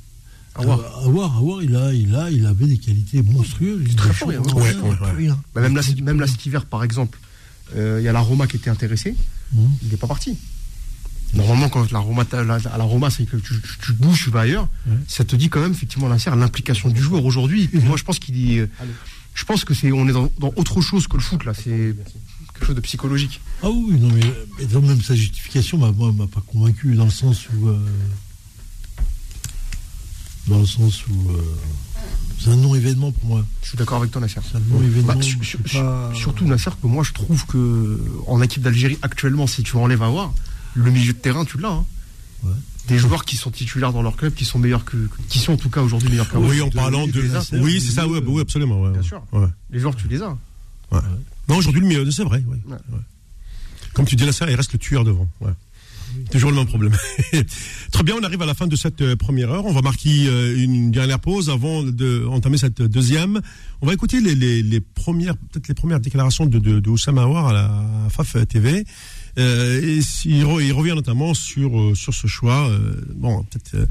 Awar.
Euh, Awar, Awar, il a, il a, il avait des qualités monstrueuses. Il
très fort, il a-
Ouais.
Bah, même là, même hiver, par exemple, euh, il y a la Roma qui était intéressée.
Mhm.
Il n'est pas parti. Normalement, quand la Roma, la- à la Roma, c'est que tu, bouges, tu vas ailleurs.
Ouais.
Ça te dit quand même, effectivement, Nasser, l'implication du joueur aujourd'hui. Moi, je pense qu'il est. Je pense que c'est, on est dans, dans autre chose que le foot, là. C'est quelque chose de psychologique.
Ah oui, non, mais, mais donc même sa justification m'a, moi, m'a pas convaincu dans le sens où. euh, dans le sens où. euh, c'est un non-événement pour moi.
Je suis d'accord avec toi, Nasser.
C'est un non-événement.
Bah, sur-
pas-
Surtout, Nasser, que moi, je trouve que en équipe d'Algérie, actuellement, si tu enlèves à voir, le milieu de terrain, tu l'as. hein.
Ouais.
Des joueurs qui sont titulaires dans leur club, qui sont meilleurs que, qui sont en tout cas aujourd'hui meilleurs qu'avant.
Oui, en parlant de. Oui, c'est ça,
les
oui, absolument. ouais,
Bien
ouais.
sûr.
Ouais.
Les joueurs, tu les as.
Non, aujourd'hui, le mieux, c'est vrai. oui.
Ouais.
Ouais. Comme tu dis là, ça, il reste le tueur devant. Ouais. Toujours le même problème. Très bien, on arrive à la fin de cette euh, première heure. On va marquer euh, une dernière pause avant de entamer cette deuxième. On va écouter les, les, les premières, peut-être les premières déclarations de, de, de Oussama Aouar à la FAF TV. Euh, il, il revient notamment sur, euh, sur ce choix. Euh, bon, peut-être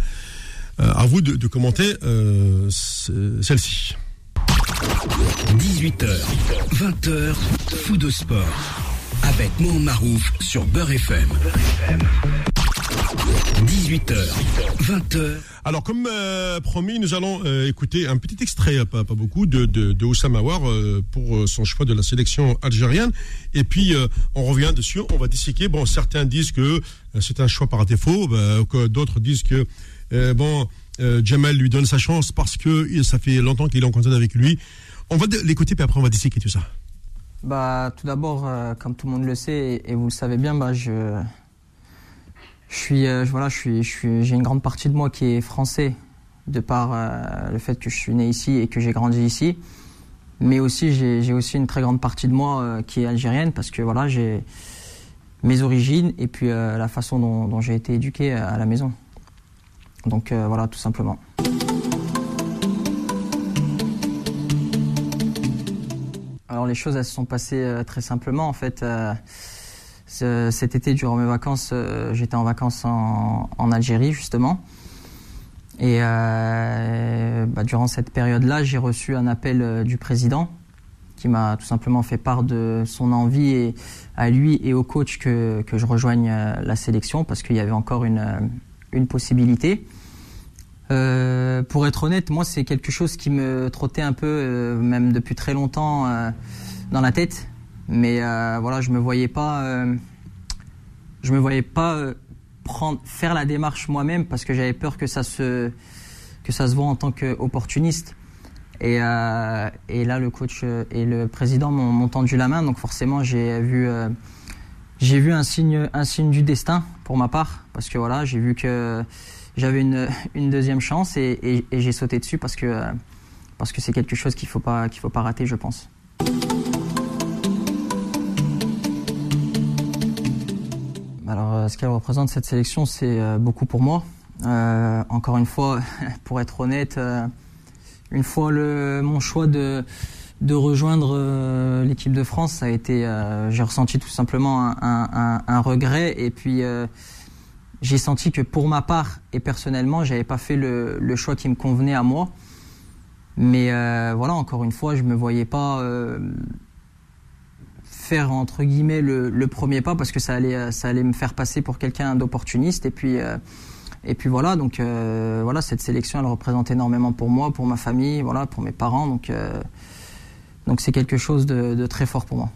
à vous de, commenter ce- celle-ci.
18h, 20h, fou de sport. Avec Mohamed Marouf sur Beurre FM. 18h, 20h.
Alors, comme euh, promis, nous allons euh, écouter un petit extrait, pas, pas beaucoup, de, de, de Oussama Aouar euh, pour son choix de la sélection algérienne. Et puis, euh, on revient dessus, on va disséquer. Bon, certains disent que c'est un choix par défaut, bah, que d'autres disent que, euh, bon, euh, Jamal lui donne sa chance parce que ça fait longtemps qu'il est en contact avec lui. On va de- l'écouter, puis après, on va disséquer tout ça.
Bah, tout d'abord, euh, comme tout le monde le sait et, et vous le savez bien, bah, je, je suis, euh, voilà, j'ai une grande partie de moi qui est français, de par euh, le fait que je suis né ici et que j'ai grandi ici. Mais aussi, j'ai, aussi une très grande partie de moi euh, qui est algérienne parce que voilà, j'ai mes origines et puis la façon dont, j'ai été éduqué à la maison. Donc voilà, tout simplement. Alors les choses se sont passées très simplement en fait. Ce- cet été durant mes vacances, euh, j'étais en vacances en, Algérie justement. Et euh, bah, durant cette période-là, j'ai reçu un appel euh, du président qui m'a tout simplement fait part de son envie à lui et au coach que, que je rejoigne la sélection parce qu'il y avait encore une, une possibilité. Pour être honnête, moi, c'est quelque chose qui me trottait un peu, même depuis très longtemps, dans la tête. Mais euh, voilà, je me voyais pas, euh, je me voyais pas euh, prendre, faire la démarche moi-même parce que j'avais peur que ça se, que ça se voit en tant qu'opportuniste. Et, et là, le coach et le président m'ont tendu la main, donc forcément, j'ai vu, j'ai vu un signe, un signe du destin pour ma part, parce que voilà, j'ai vu que j'avais une, une deuxième chance et, et- j'ai sauté dessus parce que parce que c'est quelque chose qu'il faut faut pas rater, je pense. Ce qu'elle représente cette sélection, c'est beaucoup pour moi. encore une fois, pour être honnête, une fois le, mon choix de rejoindre l'équipe de France, ça a été, j'ai ressenti tout simplement un, regret et puis j'ai senti que pour ma part et personnellement, j'avais pas fait le, le, choix qui me convenait à moi. Mais euh, voilà, encore une fois, je me voyais pas euh, faire entre guillemets le, le, premier pas parce que ça allait, ça allait me faire passer pour quelqu'un d'opportuniste. Et puis, euh, et puis voilà, donc euh, voilà, cette sélection, elle représente énormément pour moi, pour ma famille, voilà, pour mes parents. Donc, euh, donc c'est quelque chose de, de très fort pour moi.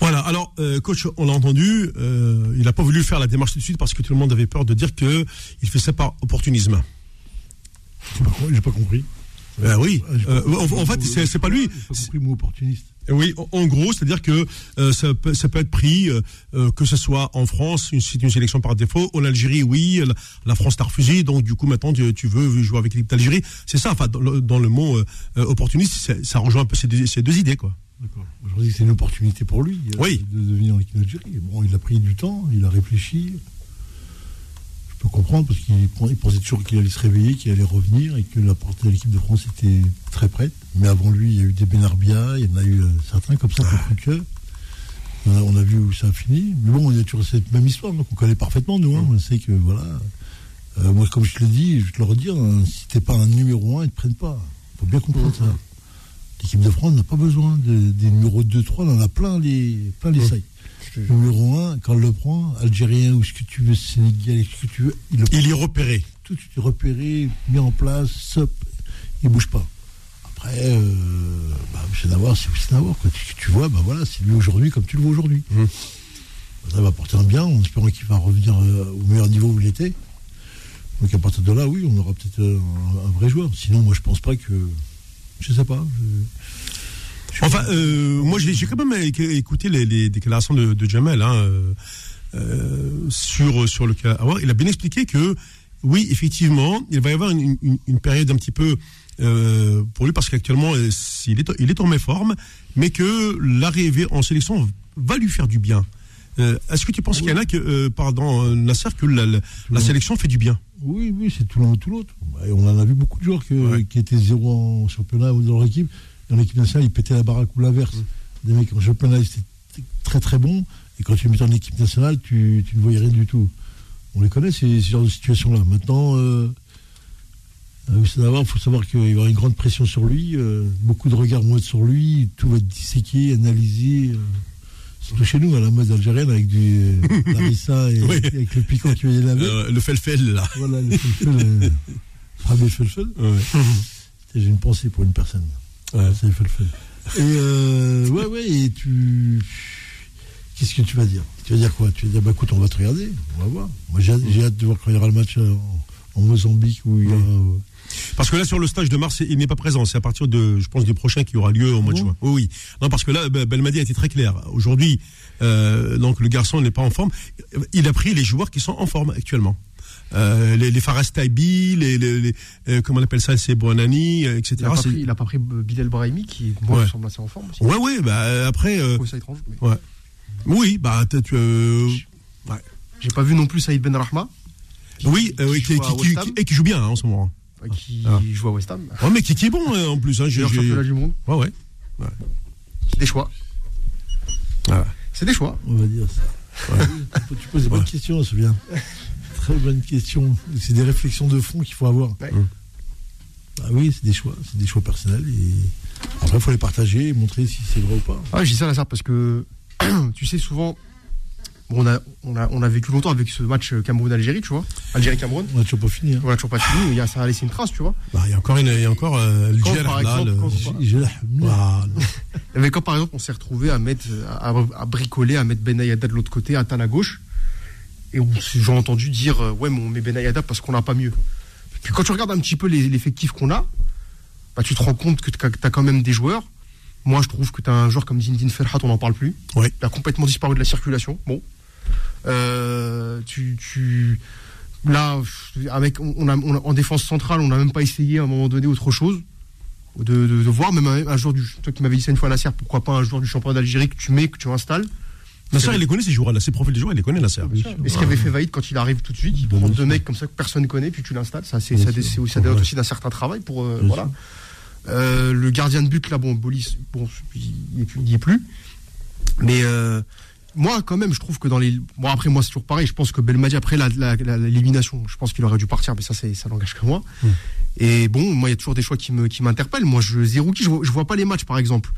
Voilà, alors euh, coach, on l'a entendu, euh, il n'a pas voulu faire la démarche tout de suite parce que tout le monde avait peur de dire que il fait ça par opportunisme.
J'ai pas, compris.
Ben oui, euh, en, en, fait, c'est pas lui.
Pas compris le mot opportuniste.
Oui, en, gros, c'est-à-dire que euh, ça, peut, ça, peut, être pris, euh, que ce soit en France, c'est une sélection par défaut, en Algérie, oui, la, la France t'a refusé, donc du coup maintenant tu, tu veux jouer avec l'équipe d'Algérie. C'est ça, enfin, dans le, dans le mot opportuniste, ça rejoint un peu ces deux, ces deux idées, quoi.
D'accord. Aujourd'hui, c'est une opportunité pour lui
oui.
de devenir l'équipe d'Algérie. Bon, il a pris du temps, il a réfléchi. Peux comprendre parce qu'il il pensait toujours qu'il allait se réveiller, qu'il allait revenir et que la portée de l'équipe de France était très prête. Mais avant lui, il y a eu des Benarbia, il y en a eu certains comme ça, que on a, on a, vu où ça a fini. Mais bon, on a toujours cette même histoire, donc on connaît parfaitement, nous. Hein. On sait que, voilà. Euh, moi, comme je te l'ai dit, je vais te le redire, hein, si t'es pas un numéro un, ils te prennent pas. faut bien comprendre ça. L'équipe de France n'a pas besoin de, des numéros 2-3, on en a plein les, plein les sailles. Numéro 1, quand on le prend, algérien ou ce que tu veux, sénégalais, ce que tu veux,
il, il est repéré.
Tout est repéré, mis en place, stop, il bouge pas. Après, euh, bah, c'est d'avoir, c'est d'avoir. Tu, tu vois, bah voilà, c'est lui aujourd'hui comme tu le vois aujourd'hui. Mmh. Ça va porter un bien, en espérant qu'il va revenir euh, au meilleur niveau où il était. Donc à partir de là, oui, on aura peut-être euh, un, un, vrai joueur. Sinon, moi, je pense pas que je sais pas.
Enfin, euh, moi, j'ai quand même écouté les, déclarations de, Jamel hein, euh, sur, sur le cas. Il a bien expliqué que, oui, effectivement, il va y avoir une, période un petit peu euh, pour lui, parce qu'actuellement, il est, il est en méforme, mais que l'arrivée en sélection va lui faire du bien. Euh, Est-ce que tu penses oui. qu'il y en a que, euh, pardon, Nasser, que la, la, la sélection fait du bien?
Oui, oui, c'est tout l'un ou tout l'autre. On en a vu beaucoup de joueurs que, ouais. qui étaient zéro en championnat ou dans leur équipe. Dans l'équipe nationale, ils pétaient la baraque ou l'inverse. Mmh. Des mecs en championnat, ils étaient très très bons. Et quand tu les mettais en équipe nationale, tu, tu, ne voyais rien du tout. On les connaît, ces, genres de situations-là. Maintenant, euh, il faut savoir qu'il va y avoir une grande pression sur lui. Euh, beaucoup de regards vont être sur lui. Tout va être disséqué, analysé. Euh, surtout chez nous, à la mode algérienne, avec du larissa et, oui. avec le piquant qui vient laver.
Euh, le felfel, là.
Voilà, le felfel. Rabé felfel. Ouais. J'ai une pensée pour une personne. Ouais. C'est le felfel. Et euh, ouais, ouais, et tu. Qu'est-ce que tu vas dire? Tu vas dire quoi? Tu vas dire, bah écoute, on va te regarder, on va voir. Moi, j'ai hâte de voir quand il y aura le match en, en Mozambique où il y a.
Parce que là, sur le stage de mars, il n'est pas présent. C'est à partir de, je pense, du prochain qui aura lieu au mois de juin. Oui, oui. Non, parce que là, Belmadi a été très clair. Aujourd'hui, euh, donc le garçon n'est pas en forme. Il a pris les joueurs qui sont en forme actuellement. Euh, les, les Fares Taibi, les, les, les euh, comment on appelle ça, c'est Bonani, euh, etc.
Il a, pas pris, il a pas pris Bilal Brahimi qui, moi, ouais. me semble assez en forme aussi.
Ouais, ouais, bah après. Euh,
ça étrange, mais...
ouais. Oui, bah tu.
Ouais. J'ai pas vu non plus Saïd Ben Rahma.
Oui, qui, oui, qui, qui, qui, et qui joue bien hein, en ce moment
qui ah. joue à West Ham.
Ouais, mais qui, qui est bon hein, en plus. Hein,
j'ai championnat du monde.
Ouais, ouais. ouais.
Des choix. Ah. C'est des choix.
On va dire ça. Ouais. tu poses des bonnes questions, Souvien. Très bonne question. C'est des réflexions de fond qu'il faut avoir. Ouais. Bah oui, c'est des choix, c'est des choix personnels et après il faut les partager et montrer si c'est vrai ou pas.
Ah, je dis ça là ça parce que tu sais souvent Bon, on, a, on, a, on a vécu longtemps avec ce match Cameroun-Algérie, tu vois. Algérie-Cameroun.
On a toujours pas fini. Hein.
On a toujours pas fini. A, ça a laissé une trace, tu vois.
Bah, il y a encore, une, il y a encore euh, le gel là. Le...
Mais quand, par exemple, on s'est retrouvé à mettre, à, à, bricoler, à mettre Benayada de l'autre côté, Atan à gauche. Et j'ai entendu dire, euh, ouais, mais on met Benayada parce qu'on n'a pas mieux. Puis quand tu regardes un petit peu l'effectif qu'on a, bah, tu te rends compte que tu as quand même des joueurs. Moi, je trouve que tu as un joueur comme Zindine Ferhat, on n'en parle plus. Il a complètement disparu de la circulation. Bon, euh, tu, tu, là, avec, on a, on a, en défense centrale, on n'a même pas essayé à un moment donné autre chose. De, de, de voir même un, un, joueur du. Toi qui m'avais dit ça une fois à la serre, pourquoi pas un joueur du championnat d'Algérie que tu mets, que tu installes.
Nasser, il les connaît ces joueurs-là, ces profils de joueurs, il les connaît, Nasser.
Et ce qui avait fait faillite quand il arrive tout de suite, il prend deux mecs comme ça que personne ne connaît, puis tu l'installes. Ça, c'est, ça, c'est- ça dénote aussi d'un certain travail pour. euh, voilà. Euh, le gardien de but, là, bon, Bolis, bon, il n'y est, est plus. Mais euh, moi, quand même, je trouve que dans les. Bon, après, moi, c'est toujours pareil. Je pense que Belmadi, après l'élimination, je pense qu'il aurait dû partir, mais ça, ça n'engage que moi. Et bon, moi, il y a toujours des choix qui, me, qui m'interpellent. Moi, je, Zerouki, je, vois- je vois pas les matchs, par exemple.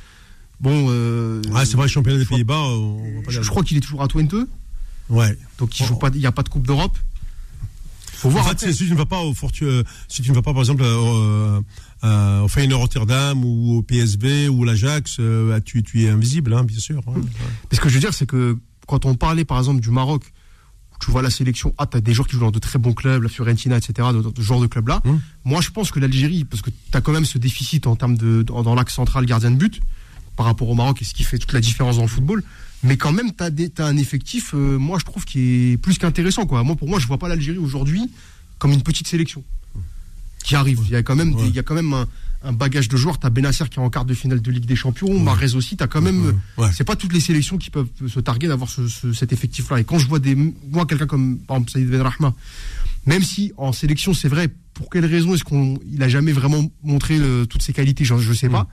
Bon. Euh,
Ouais, c'est vrai, championnat des Pays-Bas, on va pas
je, je crois qu'il est toujours à Twente.
Ouais.
Donc, il joue pas, il n'y a pas de Coupe d'Europe. Faut voir
en fait, si tu ne vas pas au Fortu- euh, si tu ne vas pas par exemple euh, euh, au Feyenoord Rotterdam ou au PSV ou l'Ajax, euh, tu, tu es invisible, hein, bien sûr. hein.
Mais ce que je veux dire, c'est que quand on parlait par exemple du Maroc, où tu vois la sélection, ah, t'as des joueurs qui jouent dans de très bons clubs, la Fiorentina, etc., ce genre de clubs-là.
Hum.
Moi, je pense que l'Algérie, parce que t'as quand même ce déficit en termes de, dans, dans l'axe central gardien de but, par rapport au Maroc, et ce qui fait toute la différence dans le football. Mais quand même, des- t'as un effectif, euh, moi, je trouve, qui est plus qu'intéressant. Moi, pour moi, je vois pas l'Algérie aujourd'hui comme une petite sélection qui arrive. Il y a quand même, des- il y a quand même un, un bagage de joueurs. T'as Benacer qui est en quart de finale de Ligue des Champions, Mahrez aussi. T'as quand même.
Ouais.
C'est pas toutes les sélections qui peuvent se targuer d'avoir ce- ce- cet effectif-là. Et quand je vois des, moi quelqu'un comme par exemple Saïd Benrahma, même si en sélection c'est vrai, pour quelle raison est-ce qu'on, il a jamais vraiment montré euh, toutes ses qualités, je, je sais pas.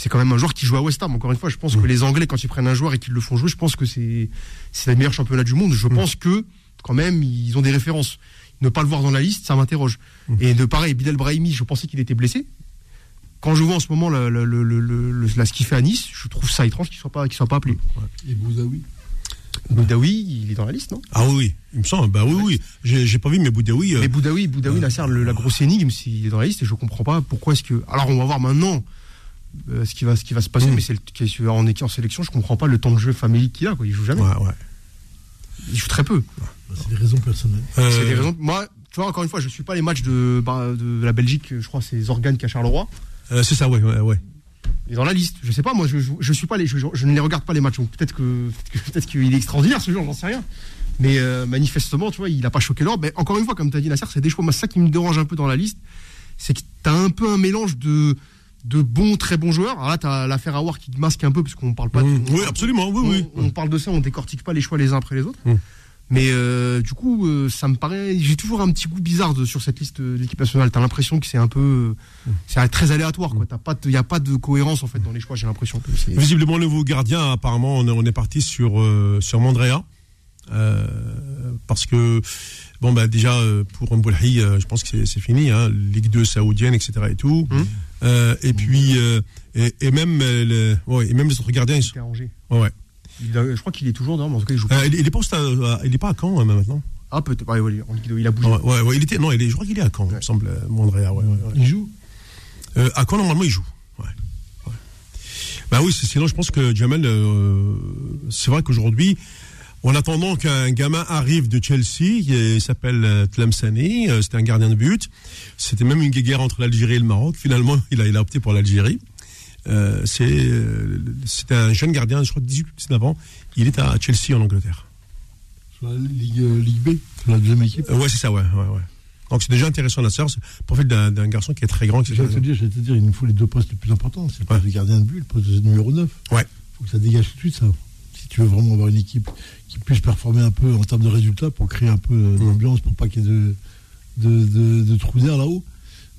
C'est quand même un joueur qui joue à West Ham. Encore une fois, je pense que les Anglais, quand ils prennent un joueur et qu'ils le font jouer, je pense que c'est c'est le meilleur championnat du monde. Je pense que quand même ils ont des références. Ne pas le voir dans la liste, ça m'interroge. Et de pareil, Bilal Brahimi, je pensais qu'il était blessé. Quand je vois en ce moment le- là, ce qu'il fait à Nice, je trouve ça étrange qu'il soit pas qu'il soit pas appelé.
Et Bouzaoui
Boudaoui, il est dans la liste, non?
Ah oui, il me semble. Bah oui, oui. J'ai pas vu, mais Boudaoui. euh,
Mais Boudaoui, Boudaoui, Nasser, le- la grosse énigme, s'il est dans la liste, et je comprends pas pourquoi est-ce que. Alors, on va voir maintenant euh, ce, qui va, ce qui va se passer,
Mm.
mais c'est le- en équipe en sélection, je comprends pas le temps de jeu familial qu'il a, quoi. Il joue jamais.
ouais, ouais.
Il joue très peu.
Bah, C'est des raisons personnelles.
Euh,
C'est des raisons. Moi, tu vois, encore une fois, je suis pas les matchs de, bah, de la Belgique, je crois, c'est Zorgan qui a Charleroi.
euh, c'est ça, ouais, ouais, ouais.
Il est dans la liste. Je sais pas, moi, je, je, je suis pas les, je, je ne les regarde pas les matchs. donc Peut-être que, peut-être qu'il est extraordinaire ce jour, j'en sais rien. Mais euh, manifestement, tu vois, il a pas choqué l'ordre. Mais encore une fois, comme tu as dit, Nasser, c'est des choix. Moi, c'est ça qui me dérange un peu dans la liste, c'est que tu as un peu un mélange de de bons, très bons joueurs. Alors là, tu as l'affaire Awar qui te masque un peu, parce qu'on parle pas. de-
oui, absolument, oui,
on,
oui.
on parle de ça, on décortique pas les choix les uns après les autres.
Mmh.
Mais euh, du coup, euh, ça me paraît. J'ai toujours un petit goût bizarre de- sur cette liste de l'équipe nationale. T'as l'impression que c'est un peu,
Mmh.
c'est très aléatoire. Quoi. Il y a pas de cohérence en fait dans les choix. J'ai l'impression.
Visiblement, le nouveau gardien, apparemment, on est, on est parti sur, euh, sur Mandrea. Parce que, bon, bah, déjà, pour Mboulhi, je pense que c'est- fini, hein, Ligue 2 saoudienne, etc. et tout. Euh, et puis, euh, et, et même, euh, le- ouais, et même les autres gardiens, ouais, ouais.
Il a- je crois qu'il est toujours dans, mais en tout cas, il joue. pas.
Euh, il, il est pas à- il est pas à Caen, hein, maintenant.
Ah, peut-être. Ouais, ouais, en Ligue 2, il a bougé.
Ouais, ouais, ouais, il était, non, il est, je crois qu'il est à Caen, il me semble, Mandrea, ouais, ouais, ouais.
Il joue?
Euh, à quoi normalement il joue ouais. ouais. Bah oui, sinon je pense que Jamel, euh, c'est vrai qu'aujourd'hui, en attendant qu'un gamin arrive de Chelsea, il s'appelle euh, Tlemceni, euh, c'était un gardien de but, c'était même une guerre entre l'Algérie et le Maroc, finalement il a, il a opté pour l'Algérie. Euh, c'est euh, un jeune gardien, je crois 18 ou 19 ans, il est à Chelsea en Angleterre.
sur la Ligue, Ligue B, sur la deuxième équipe.
Euh, ouais, c'est ça, ouais, ouais, ouais. Donc c'est déjà intéressant la sœur, profil d'un garçon qui est très grand.
J'allais te dire, te dire, il nous faut les deux postes les plus importants. C'est le poste
Ouais.
de gardien de but, le poste de numéro 9.
Ouais.
faut que ça dégage tout de suite, ça. Si tu veux vraiment avoir une équipe qui puisse performer un peu en termes de résultats pour créer un peu euh, d'ambiance, pour pas qu'il y ait de, de, de, de trous d'air là-haut,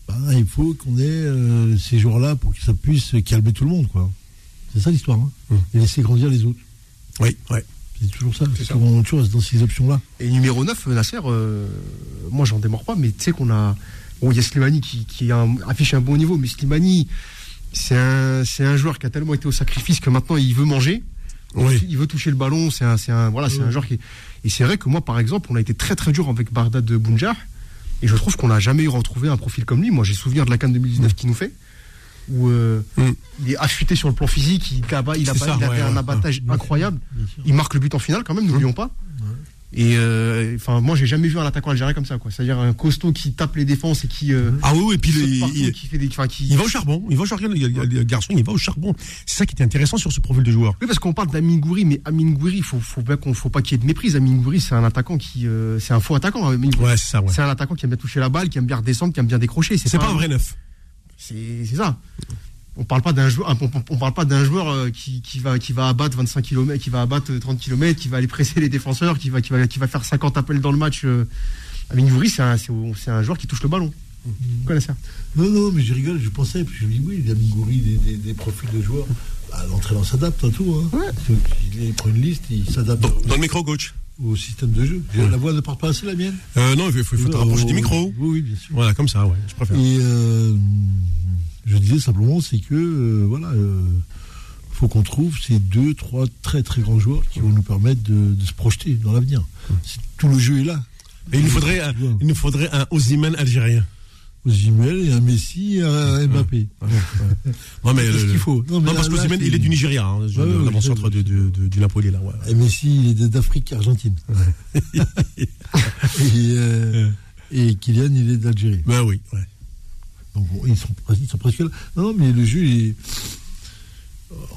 ben, il faut qu'on ait euh, ces joueurs-là pour que ça puisse calmer tout le monde, quoi. C'est ça l'histoire, hein.
Mm.
Et laisser grandir les autres.
Oui, ouais.
C'est toujours ça.
C'est ça.
toujours, toujours dans ces options-là.
Et numéro 9, Nasser, euh, moi j'en démords pas, mais tu sais qu'on a. Bon, il y a Slimani qui, qui a un- affiche un bon niveau, mais Slimani, c'est un, c'est un joueur qui a tellement été au sacrifice que maintenant il veut manger.
Oui.
Il veut toucher le ballon, c'est un, un, voilà, c'est un joueur qui. Et c'est vrai que moi, par exemple, on a été très très dur avec Bardad de Bounjar, et je trouve qu'on n'a jamais eu retrouvé un profil comme lui. Moi, j'ai souvenir de la Cannes 2019 qui nous fait, où euh,
Mm.
il est affûté sur le plan physique, il, abat- il,
C'est
abat-
ça,
il a
ouais,
fait un abattage
ouais.
incroyable. Il marque le but en finale quand même, n'oublions pas. Et euh, enfin, moi, j'ai jamais vu un attaquant algérien comme ça, quoi. C'est-à-dire un costaud qui tape les défenses et qui. euh,
Ah oui, oui, et puis il-
partout,
il-
qui fait des, enfin, qui-
Il va au charbon, il va au charbon, le garçon, il va au charbon. C'est ça qui est intéressant sur ce profil de joueur.
Oui, parce qu'on parle d'Amin Gouiri, mais Amin Gouiri, il faut, faut, qu'on- faut pas qu'il y ait de méprise. Amin Gouiri, c'est un attaquant qui. euh, c'est un faux attaquant. Gouiri.
Ouais, c'est ça, ouais.
C'est un attaquant qui aime bien toucher la balle, qui aime bien redescendre, qui aime bien décrocher.
C'est pas un vrai neuf.
C'est ça. On parle pas d'un joueur, on, on- on parle pas d'un joueur euh, qui, qui va qui va abattre 25 km, qui va abattre 30 km, qui va aller presser les défenseurs, qui va qui va qui va faire 50 appels dans le match. Euh, Amin Gouiri, c'est un, c'est c'est un joueur qui touche le ballon. Vous connaissez ça?
Non, non, mais je rigole, je pensais, puis je me dis, oui, il y a Mingouri, des, des, des profils de joueurs. Bah, L'entraîneur s'adapte à tout. Hein. Il, il prend une liste, il s'adapte
Dans, dans le micro, coach.
Au système de jeu. La voix ne part pas assez, la mienne
Euh, non, il faut, te rapprocher du micro.
Oui, oui, bien sûr.
Voilà, comme ça, ouais, je préfère.
Et euh, je disais simplement, c'est que, euh, voilà, euh, faut qu'on trouve ces deux, trois très, très grands joueurs qui vont nous permettre de, de se projeter dans l'avenir. C'est- Tout le jeu est là.
Et il nous faudrait, un, il nous faudrait un Ozyman algérien.
Osimhen et un Messi et un Mbappé.
Non, mais
C'est ce qu'il faut. Non, mais
Non,
là-
parce que
là,
il est du Nigeria, hein,
Ouais, ouais,
l'avant-centre
je
du, Napoli, là.
Et Messi, il est d'Afrique argentine. et, euh, et Kylian, il est d'Algérie.
Ben oui.
Donc ils, sont, pres- ils sont presque là. Non, mais le jeu, il est-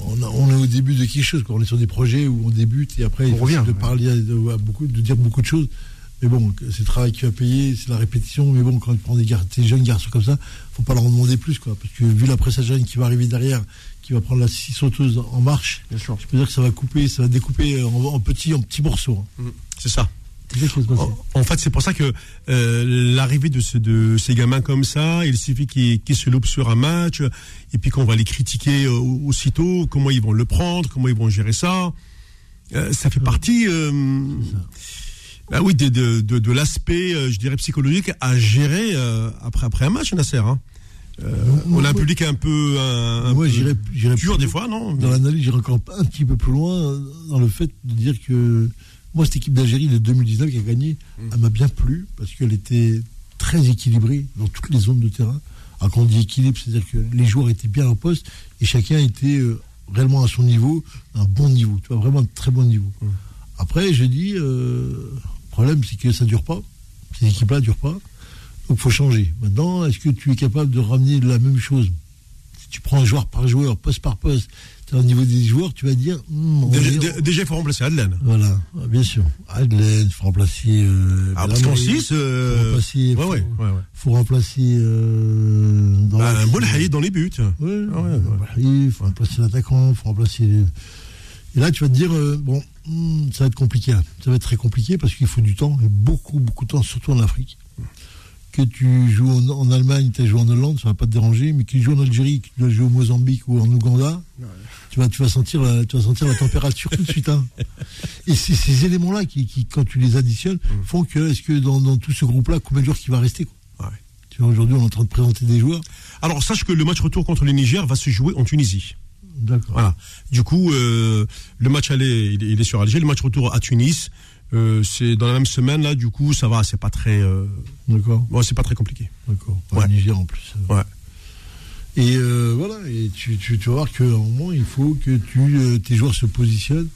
on, a- on est au début de quelque chose. quoi. On est sur des projets où on débute et après, il
On
faut
revient,
de parler, de, de dire beaucoup de choses. Mais bon, c'est le travail qui va payer, c'est la répétition. Mais bon, quand tu prends des, gar- des jeunes garçons comme ça, faut pas leur en demander plus, quoi. Parce que vu la presse jeune qui va arriver derrière, qui va prendre la scie sauteuse en marche,
Bien sûr.
je peux dire que ça va couper, ça va découper en, en petits, en petits morceaux. hein.
C'est ça.
C'est ça.
En, en fait, c'est pour ça que euh, l'arrivée de, ce- de ces gamins comme ça, il suffit qu'ils qu'ils se loupent sur un match, et puis qu'on va les critiquer euh, aussitôt, comment ils vont le prendre, comment ils vont gérer ça. Euh, ça fait partie, euh, bah oui, de, de, de, de l'aspect, euh, je dirais, psychologique à gérer euh, après, après un match, Nasser. Hein. Euh, on a un public un peu, un, un
Moi,
peu
j'irais
dur des fois, non?
Dans l'analyse, j'irai encore un petit peu plus loin dans le fait de dire que moi, cette équipe d'Algérie de 2019 qui a gagné,
Mm.
elle m'a bien plu parce qu'elle était très équilibrée dans toutes les zones de terrain. Alors, quand on dit équilibre, c'est-à-dire que les joueurs étaient bien en poste et chacun était euh, réellement à son niveau, un bon niveau, tu vois, vraiment un très bon niveau.
Mm.
Après, je dis, euh, problème, c'est que ça ne dure pas. Ces équipes-là ne durent pas. Donc, il faut changer. Maintenant, est-ce que tu es capable de ramener la même chose? Si tu prends joueur par joueur, poste par poste, au niveau des joueurs, tu vas dire. hmm,
Déjà, il faut remplacer Adlen.
Voilà, ah, bien sûr. Adelaide, il faut remplacer. Euh,
Ah, parce qu'en
Belhamri,
6, euh,
faut remplacer.
ouais,
faut,
ouais, ouais, ouais.
faut remplacer. Euh, dans
Bah,
la-
dans les buts.
Ouais,
Ah ouais, ouais.
Il faut remplacer l'attaquant, il faut remplacer. les- Et là, tu vas te dire, euh, bon, hmm, ça va être compliqué. là. Ça va être très compliqué parce qu'il faut du temps, et beaucoup, beaucoup de temps, surtout en Afrique. Que tu joues en, en Allemagne, tu as joué en Hollande, ça va pas te déranger, mais que tu joues en Algérie, que tu dois jouer au Mozambique ou en Ouganda, tu vas, tu vas sentir la, tu vas sentir la température tout de suite. hein. Et c'est ces éléments-là qui, qui, quand tu les additionnes, font que, est-ce que dans, dans tout ce groupe-là, combien de joueurs qui va rester quoi?
Ouais.
Tu vois, aujourd'hui, on est en train de présenter des joueurs.
Alors, sache que le match retour contre le Niger va se jouer en Tunisie.
D'accord.
Voilà. Du coup, euh, le match aller, il est, il est sur Alger. Le match retour à Tunis, euh, c'est dans la même semaine là. Du coup, ça va. C'est pas très, euh,
D'accord.
bon, c'est pas très compliqué.
D'accord.
Ouais.
Niger en plus.
Ouais.
Et voilà, et tu, tu, tu vas voir qu'à un moment, il faut que tu, tes joueurs se positionnent.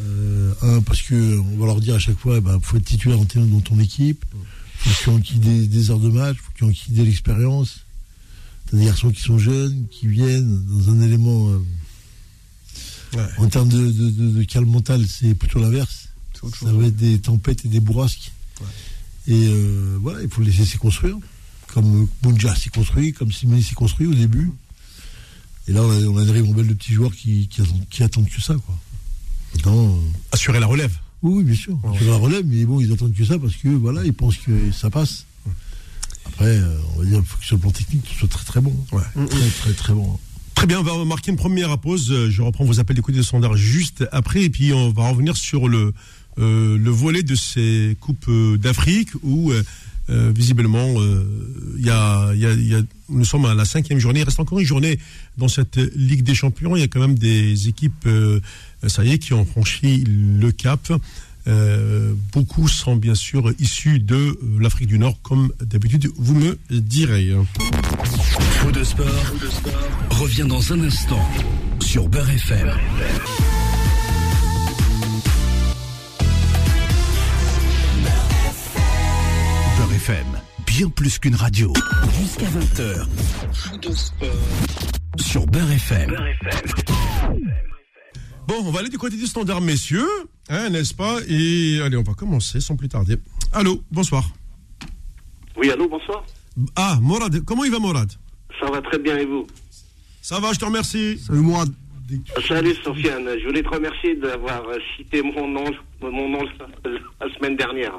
Un, parce que on va leur dire à chaque fois, il faut être titulaire en termes dans ton équipe. faut qu'ils ont des, des heures de match, faut qu'ils ont de l'expérience. Des garçons qui sont jeunes, qui viennent dans un élément. euh,
Ouais.
En termes de, de, de- de calme mental, c'est plutôt l'inverse. Ça va être des tempêtes et des bourrasques. Et euh, voilà, il faut les laisser construire. Comme Bunja s'est construit, comme Simoni s'est construit au début. Et là, on a, on a ribambelle de petits joueurs qui, qui, attendent, qui attendent que ça. Quoi. Maintenant, euh,
Assurer la relève.
oui, oui, bien sûr. Sur la relève, mais bon, ils attendent que ça parce que voilà, ils pensent que ça passe. Après, euh, on va dire faut que sur le plan technique, tu sois très très bon.
Ouais.
Très très très bon.
Très bien, on va marquer une première pause. Euh, Je reprends vos appels d'écoute de sondage juste après, et puis on va revenir sur le euh, le volet de ces coupes d'Afrique où euh, visiblement il y, a, y a- il y a- nous sommes à la cinquième journée. Il reste encore une journée dans cette Ligue des Champions. Il y a quand même des équipes, euh, ça y est, qui ont franchi le cap. Euh, beaucoup sont bien sûr issus de euh, l'Afrique du Nord, comme d'habitude, vous me direz.
Faux de sport, revient dans un instant sur Beurre FM. Beurre FM, bien plus qu'une radio. Jusqu'à 20h. Faux de sport sur Beurre FM.
Bon, on va aller du côté du standard, messieurs, hein, n'est-ce pas? Et allez, on va commencer sans plus tarder. Allô, bonsoir.
Oui, allô, bonsoir.
Ah, Morad, comment il va Morad?
Ça va très bien et vous?
Ça va, je te remercie.
Salut moi.
Salut Sofiane, je voulais te remercier d'avoir cité mon nom, mon nom la semaine dernière.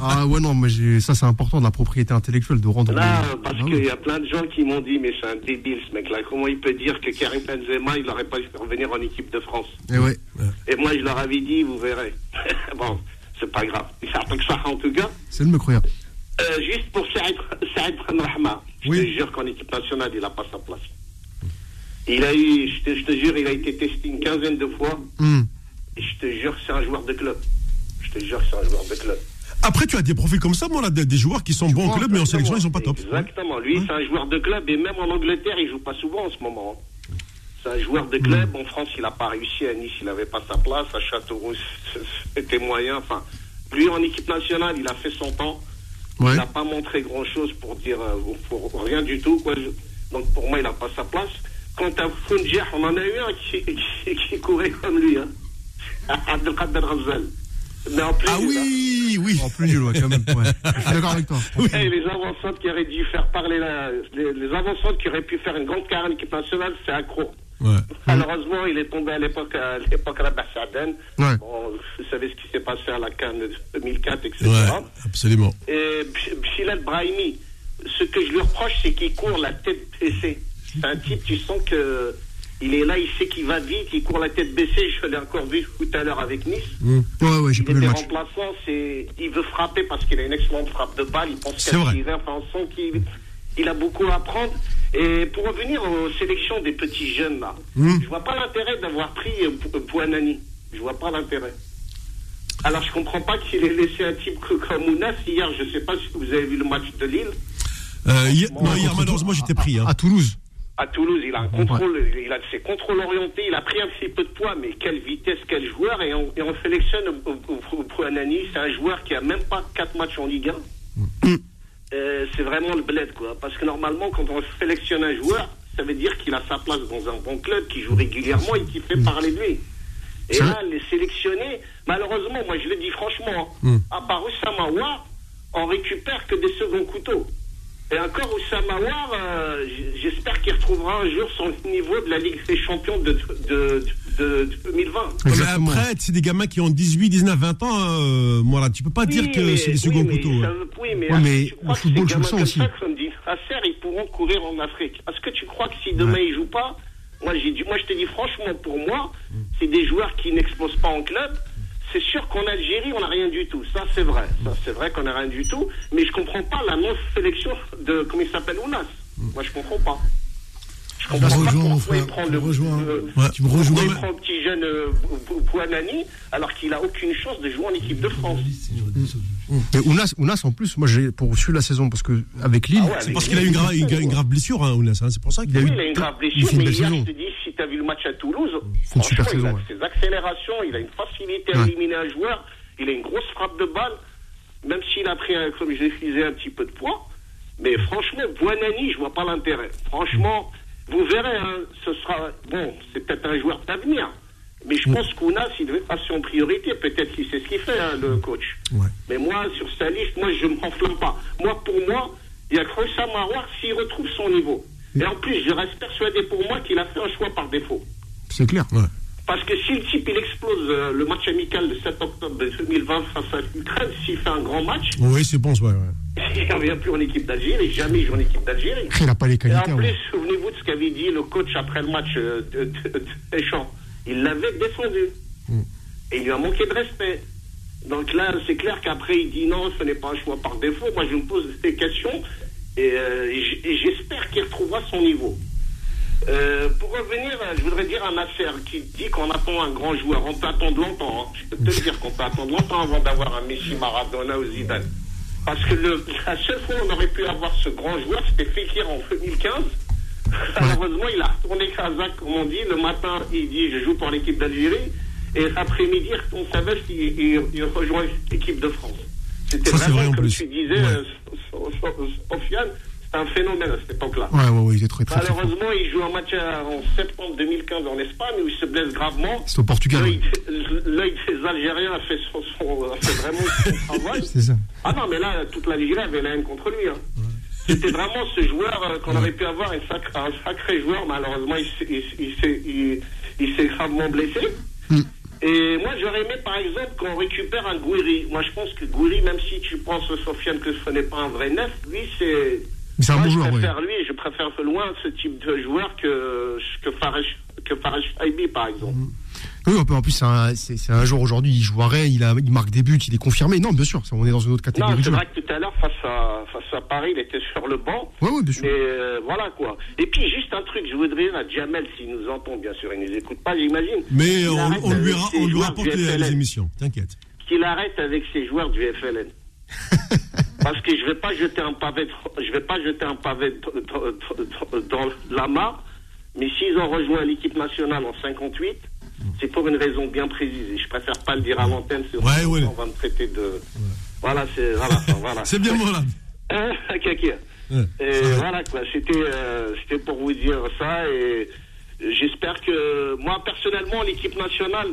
Ah ouais, non, mais ça c'est important, de la propriété intellectuelle, de rendre...
Là,
Ah
parce
oui.
qu'il y a plein de gens qui m'ont dit, mais c'est un débile ce mec-là. Comment il peut dire que Karim Benzema, il n'aurait pas dû revenir en équipe de France
Eh ouais.
Et moi, je leur avais dit, vous verrez. bon, c'est pas grave. Il s'appelle que ça en tout cas.
C'est le me croire.
Euh, juste pour Saïd, Saïd Rahma, je
Oui.
te jure qu'en équipe nationale, il n'a pas sa place. Il a eu, je te, je te jure, il a été testé une quinzaine de fois.
Hmm.
Et je te jure que c'est un joueur de club. Je te jure que c'est un joueur de club.
Après, tu as des profils comme ça, moi, là, des, des joueurs qui sont bons en club, mais en sélection, ils sont pas top.
Exactement. Lui, c'est un joueur de club et même en Angleterre, il joue pas souvent en ce moment. hein. C'est un joueur de club. En France, il n'a pas réussi. À Nice, il n'avait pas sa place. À Châteauroux, c'était moyen. Enfin, lui, en équipe nationale, il a fait son temps.
Ouais.
Il n'a pas montré grand-chose pour dire euh, pour rien du tout. Quoi. Donc, pour moi, il n'a pas sa place. Quant à Founjer, on en a eu un qui, qui, qui courait comme lui. Hein. Abdelkader Razal. Mais en plus,
Ah oui, oui.
En plus nul, ouais, quand même. Ouais. Je suis d'accord avec toi.
Et les avancantes qui auraient dû faire parler la, les, les avancantes qui auraient pu faire une grande carrière en équipe nationale, c'est accro.
Ouais.
Malheureusement, il est tombé à l'époque à l'époque Rabah Saden.
Ouais.
Bon, vous savez ce qui s'est passé à la Cannes de 2004, etc.
Ouais, absolument.
Et Bilal Brahimi, ce que je lui reproche, c'est qu'il court la tête baissée. C'est un type, tu sens que il est là, il sait qu'il va vite, il court la tête baissée. Je l'ai encore vu tout à l'heure avec Nice.
Ouais, ouais, j'ai
Il
pas vu le match.
remplaçant, c'est, il veut frapper parce qu'il a une excellente frappe de balle. Il pense tirer. Enfin, on sent qu'il il a beaucoup à apprendre. Et pour revenir aux sélections des petits jeunes là,
Hmm.
je vois pas l'intérêt d'avoir pris euh, Bou- Bouanani. Je vois pas l'intérêt. Alors je comprends pas qu'il ait laissé un type comme Ounas hier. Je sais pas si vous avez vu le match de Lille.
Euh, hier, non, hier, malheureusement, j'étais pris. Hein.
À Toulouse.
À Toulouse, il a un contrôle, il a ses contrôles orientés, il a pris un petit peu de poids, mais quelle vitesse, quel joueur, et on, et on sélectionne Pouanani, c'est un joueur qui a même pas quatre matchs en Ligue 1. Euh, c'est vraiment le bled, quoi. Parce que normalement, quand on sélectionne un joueur, ça veut dire qu'il a sa place dans un bon club, qui joue régulièrement et qui fait parler de lui. Et là, les sélectionnés, malheureusement, moi je le dis franchement, à part Oussama War, on récupère que des seconds couteaux. Et encore Oussama War, euh, j'espère qu'il retrouvera un jour son niveau de la Ligue des Champions de, de, de- de 2020.
Mais après, c'est des gamins qui ont 18, 19, 20 ans. Euh, moi, là, tu peux pas dire
Oui,
que c'est des
oui,
seconds
mais
couteaux.
ça
ouais.
oui, mais,
Ouais,
est-ce
mais
que tu
au
crois que
football,
ces
je le
gamins comme
aussi.
ça, dit Nasser, ils pourront courir en Afrique Est-ce que tu crois que si demain ils jouent pas, moi, j'ai dit, moi je te dis franchement, pour moi, c'est des joueurs qui n'explosent pas en club. C'est sûr qu'en Algérie, on n'a rien du tout. Ça, c'est vrai. Ça, c'est vrai qu'on n'a rien du tout. Mais je comprends pas la non-sélection de, comment il s'appelle, Ounas. Moi, je comprends pas. Je comprends pas
rejoins, mon
pourquoi il
frère.
prend
Je
le,
te rejoins.
le-
Ouais.
Tu me rejoins.
pourquoi il prend le petit jeune euh, Bou- Bouanani alors qu'il a aucune chance de jouer en équipe de France.
Et Ounas, Ounas, en plus, moi, j'ai poursuivi la saison parce que avec Lille,
Ah ouais,
C'est parce qu'il a eu une, gra- une gra- une grave blessure, hein, Ounas, hein, c'est pour ça qu'il
Il a eu-
Oui, il a une grave
il
blessure,
fait une
mais hier, je te dis, si tu as vu le match à Toulouse, franchement, il a ses accélérations, il a une facilité à
Ouais.
éliminer un joueur, il a une grosse frappe de balle, même s'il a pris, un, comme je disais, un petit peu de poids. Mais franchement, Buonani, je vois pas l'intérêt. Franchement, vous verrez, hein, ce sera. Bon, c'est peut-être un joueur d'avenir. Mais je pense qu'Ounas, il devait passer en priorité. Peut-être qu'il sait ce qu'il fait, hein, le coach.
Ouais.
Mais moi, sur sa liste, moi, je ne m'enflamme pas. Moi, pour moi, il y a que ça Marouar s'il retrouve son niveau. Et en plus, je reste persuadé pour moi qu'il a fait un choix par défaut.
c'est clair.
Parce que si le type, il explose euh, le match amical de 7 octobre 2020 face à l'Ukraine, s'il fait un grand match,
Oui, c'est bon, ouais, ouais.
il ne revient plus en équipe d'Algérie, jamais il joue en équipe d'Algérie.
Il n'a pas les
Et
qualités.
en plus,
ouais.
souvenez-vous de ce qu'avait dit le coach après le match euh, de, de- de Deschamps. Il l'avait défendu. Et il lui a manqué de respect. Donc là, c'est clair qu'après, il dit non, ce n'est pas un choix par défaut. Moi, je me pose des questions et, euh, et et j'espère qu'il retrouvera son niveau. Euh, pour revenir, euh, je voudrais dire à Nasser qui dit qu'on attend un grand joueur. On peut attendre longtemps. hein. Je peux te dire qu'on peut attendre longtemps avant d'avoir un Messi Maradona ou Zidane. Parce que le- la seule fois où on aurait pu avoir ce grand joueur, c'était Fekir en 2015. Malheureusement, il a retourné Kazakh, comme on dit. Le matin, il dit je joue pour l'équipe d'Algérie. Et l'après-midi, il retourne sa veste, il, il- il rejoint l'équipe de France. C'était vraiment,
vrai, en
comme
plus.
tu disais,
Ouais.
euh, So- So- Sofiane, un phénomène à cette époque-là.
Ouais, ouais, ouais, il était très, très.
Malheureusement, il joue un match à- en septembre 2015 en Espagne où il se blesse gravement.
C'est au Portugal.
L'œil des Algériens a fait, son, son- a fait vraiment son travail.
Ça.
Ah non, mais là, toute l'Algérie avait la haine contre lui. hein. C'était vraiment ce joueur euh, qu'on aurait pu avoir, un sacré, un sacré joueur. Malheureusement, il, s'est- il, il s'est- il- il s'est gravement blessé.
Hmm.
Et moi, j'aurais aimé, par exemple, qu'on récupère un Gouiri. Moi, je pense que Gouiri, même si tu penses, Sofiane, que ce n'est pas un vrai neuf, lui, c'est.
C'est un
Moi,
bon
je
joueur,
préfère lui, je préfère de loin ce type de joueur que, que Fares que Shaibi, par exemple.
Oui, en plus- c'est un, joueur aujourd'hui, il joue à Rennes, il, a, il marque des buts, il est confirmé. Non, bien sûr, on est dans une autre catégorie
Non, c'est vrai que tout à l'heure, face à, face à Paris, il était sur le banc.
Ouais, ouais, bien sûr.
Mais euh, voilà quoi. Et puis juste un truc, je voudrais dire à Jamel, s'il nous entend, bien sûr, il nous écoute pas, j'imagine.
Mais on, lui, ra- on lui rapporte les, les émissions, t'inquiète.
Qu'il arrête avec ses joueurs du FLN. Parce que je vais pas jeter un pavé, je vais pas jeter un pavé dans, dans- dans- dans la mare. Mais s'ils ont rejoint l'équipe nationale en 58, c'est pour une raison bien précise. Je préfère pas le dire à l'antenne, sinon
Ouais, ouais.
on va me traiter de. Voilà, c'est voilà.
C'est bien moi là.
Hein, Kaki.
Ouais,
Et voilà quoi, c'était euh, c'était pour vous dire ça et j'espère que moi personnellement l'équipe nationale,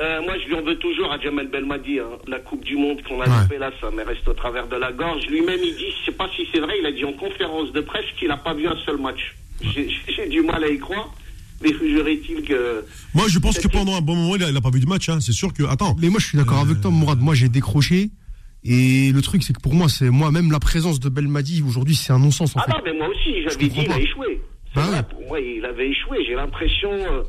euh, moi je lui en veux toujours à Jamel Belmadi, hein. la Coupe du Monde qu'on a
Ouais.
loupée là, ça me reste au travers de la gorge. Lui-même il dit, je sais pas si c'est vrai, il a dit en conférence de presse qu'il n'a pas vu un seul match. J'ai j'ai du mal à y croire, mais est-il que
Moi, je pense que pendant un bon moment, il a, il a pas vu de match. Hein. C'est sûr que. Attends.
Mais moi, je suis d'accord avec toi, Mourad. Moi, j'ai décroché. Et le truc, c'est que pour moi, c'est moi, même la présence de Belmadi aujourd'hui, c'est un non-sens en
Ah
fait.
non, mais moi aussi, j'avais dit, il a échoué. C'est vrai,
ouais.
pour moi, il avait échoué. J'ai l'impression euh,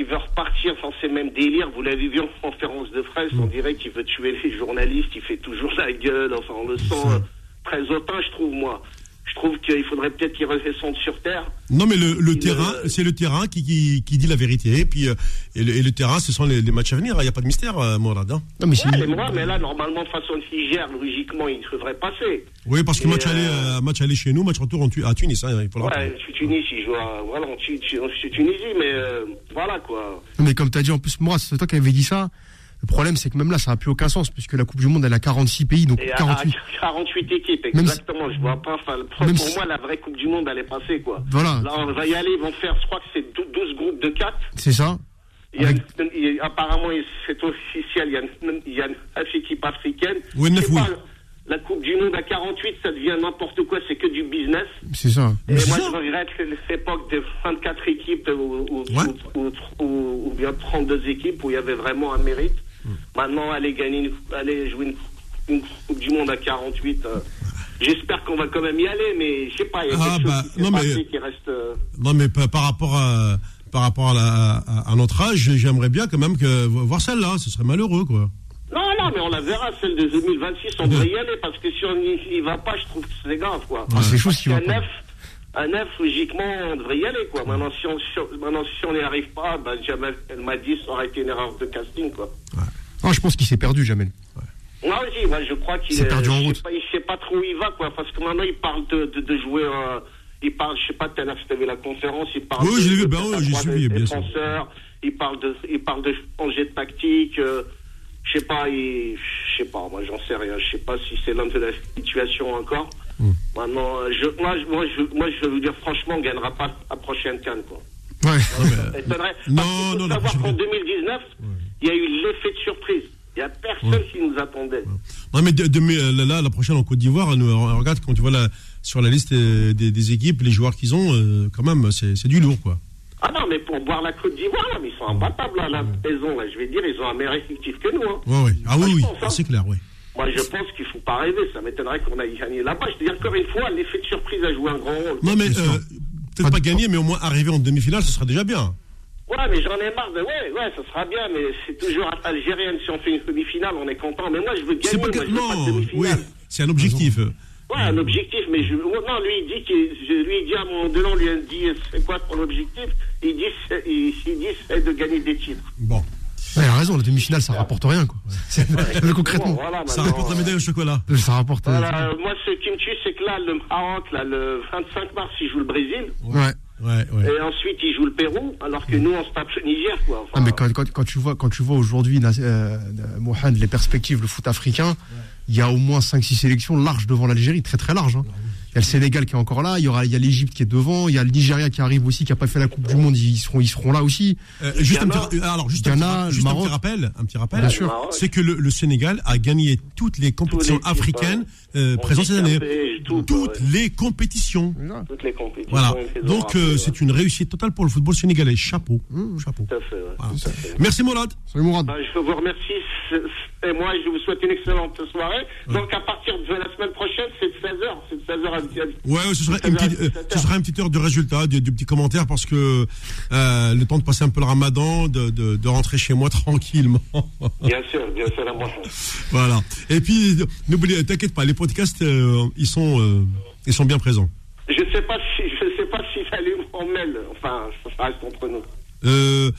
qu'il veut repartir dans ces mêmes délires. Vous l'avez vu en conférence de presse,
Mm.
on dirait qu'il veut tuer les journalistes, il fait toujours la gueule. Enfin, on le sent euh, très hautain, je trouve, moi. Je trouve qu'il faudrait peut-être qu'il redescende sur Terre.
Non, mais le, terrain,
euh,
c'est le terrain qui, qui, qui dit la vérité. Et puis, euh, et, le, et le terrain, ce sont les, les matchs à venir. Il n'y a pas de mystère, euh, Mourad. hein.
Non, mais c'est.
Ouais, mais moi, mais là, normalement, de façon Niger, logiquement, il devrait passer.
Oui, parce que
Et,
match, aller,
euh,
match aller chez nous, match retour en Tu- à Tunis. Hein, il faut le rappeler.
Ouais, je suis Tunis, il joue à, voilà, en Tu- Tu- en Tunisie, mais euh, voilà, quoi.
Mais comme tu as dit en plus, moi, c'est toi qui avais dit ça. Le problème, c'est que même là, ça n'a plus aucun sens, puisque la Coupe du Monde, elle a 46 pays, donc
Et à,
48.
à 48 équipes,
Même
exactement. Je vois pas. Enfin, pour
Même
pour
si-
moi, la vraie Coupe du Monde, elle est passée, quoi.
Voilà.
Là, on va y aller. Ils vont faire, je crois que c'est 12 groupes de 4.
C'est ça.
Il y a,
Avec-
il y a- apparemment, c'est officiel. Il y a, une- il y a une équipe africaine.
Ouais,
Je
neuf, oui.
La Coupe du Monde à 48, ça devient n'importe quoi. C'est que du business.
C'est ça.
Et moi,
ça.
je regrette cette époque de 24 équipes ou, ou,
Ouais.
ou- ou- ou- ou bien 32 équipes où il y avait vraiment un mérite.
Hmm.
Maintenant, aller gagner, une, aller jouer une, une Coupe du Monde à 48, euh, j'espère qu'on va quand même y aller, mais je sais pas, il y a
Ah,
quelque
bah,
chose qui s'est
non, mais-
passé qui reste. euh,
Non, mais par rapport à, par rapport à, la- à, à notre âge, j'aimerais bien quand même que, voir celle-là. Ce serait malheureux, quoi.
Non, non, mais on la verra, celle de 2026, on devrait y aller, parce que si on n'y y va pas, je trouve que c'est grave, quoi.
Ah, c'est chose qui va pas.
Un neuf, logiquement, on devrait y aller, quoi. Maintenant, si on si on- maintenant, si on n'y arrive pas, bah, Jamel, elle m'a dit, ça aurait été une erreur de casting, quoi.
Ah, je pense qu'il s'est perdu, Jamel.
Moi aussi, moi, je crois qu'il
C'est
est-
perdu en route.
pas, il sait pas trop où il va, quoi, parce que maintenant, il parle de, de, de jouer, euh, il parle, je sais pas, à si t'avais la conférence, il parle
Oui, vu, ben
à
j'ai suivi,
des
bien sûr.
il parle de, il parle de changer de tactique, euh, je sais pas, je sais pas, moi, j'en sais rien, je sais pas si c'est l'homme de la situation encore. Euh, je, moi, je, moi, je, moi, je vais vous dire, franchement, on gagnera pas la prochaine canne, quoi.
Ouais.
Non,
Parce qu'il faut
non, la
savoir qu'en
canne.
2019, il y a eu l'effet de surprise. Il n'y a personne qui nous attendait.
Non, mais de, de- mais, euh, là, la prochaine en Côte d'Ivoire, regarde quand tu vois la, sur la liste euh, des, des équipes, les joueurs qu'ils ont, euh, quand même, c'est c'est du lourd, quoi.
Ah non, mais pour boire la Côte d'Ivoire, ils sont imbattables, là, la maison, là. Je vais dire, ils ont un meilleur effectif que nous, hein.
Ouais, ouais. Ah oui, oui,
hein.
c'est clair, oui.
Moi, je pense qu'il faut pas rêver. Ça m'étonnerait qu'on aille gagner là-bas. Je te dis encore une fois, l'effet de surprise a joué un grand rôle.
Non, mais euh, peut-être pas gagner, mais au moins arriver en demi-finale, ce sera déjà bien.
Ouais, mais j'en ai marre de. Ouais, ouais, ça sera bien, mais c'est toujours algérienne. Si on fait une demi-finale, on est content. Mais moi, je veux
C'est
gagner.
pas
Moi,
que...
je veux pas de
Non, oui, c'est un objectif.
Ouais, un objectif, mais je, non, lui, il dit qu'il, je lui dit à un moment donné, on lui a dit, c'est quoi ton objectif? Il dit, c'est, il, il dit, c'est de gagner des titres.
Bon,
Ouais, il a raison, la demi-finale, ça rapporte rien, quoi. Mais concrètement,
voilà,
ça rapporte la médaille au chocolat.
ça rapporte. euh,
Voilà, euh, moi, ce qui me tue, c'est que là, le Maroc, là, le 25 mars, il joue le Brésil.
Ouais.
Ouais, ouais.
Et ensuite, il joue le Pérou, alors que nous, on se tape le Niger, quoi. Enfin,
Ah, mais quand, quand, quand tu vois, quand tu vois aujourd'hui, Nas- euh, Mohamed, les perspectives, le foot africain, il y a au moins 5-6 sélections larges devant l'Algérie, très très larges. hein. Il y a le Sénégal qui est encore là, il y aura, il y a l'Égypte qui est devant, il y a le Nigeria qui arrive aussi, qui a pas fait la Coupe du Monde, ils seront, ils seront là aussi.
Euh, juste un petit, alors juste, un,
Ghana,
petit, juste
le
un petit rappel, un petit rappel.
Bien sûr.
C'est que le, le Sénégal a gagné toutes les compétitions
les
africaines euh, présentes cette année.
tout,
Toutes
ouais.
les compétitions.
Toutes les compétitions.
Voilà. Donc euh,
ouais.
c'est une réussite totale pour le football sénégalais. Chapeau. Chapeau.
Tout à fait, ouais.
Voilà.
Tout à fait.
Merci Mourad.
Salut Mourad.
Bah, je vous remercie et moi je vous souhaite une excellente soirée. Donc à partir de la semaine prochaine, c'est de 16h. C'est de 16h à.
Ouais, ce serait,
Ça
une petite, euh,
ça
ce une petite heure de résultat, de petits commentaires parce que euh, le temps de passer un peu le ramadan, de, de, de rentrer chez moi tranquillement.
Bien sûr, bien sûr, à moi.
voilà. Et puis, n'oublie, t'inquiète pas, les podcasts, euh, ils sont, ils sont bien présents.
Je sais pas si je sais pas si j'allais en mail. Enfin, ça reste entre nous.
Euh,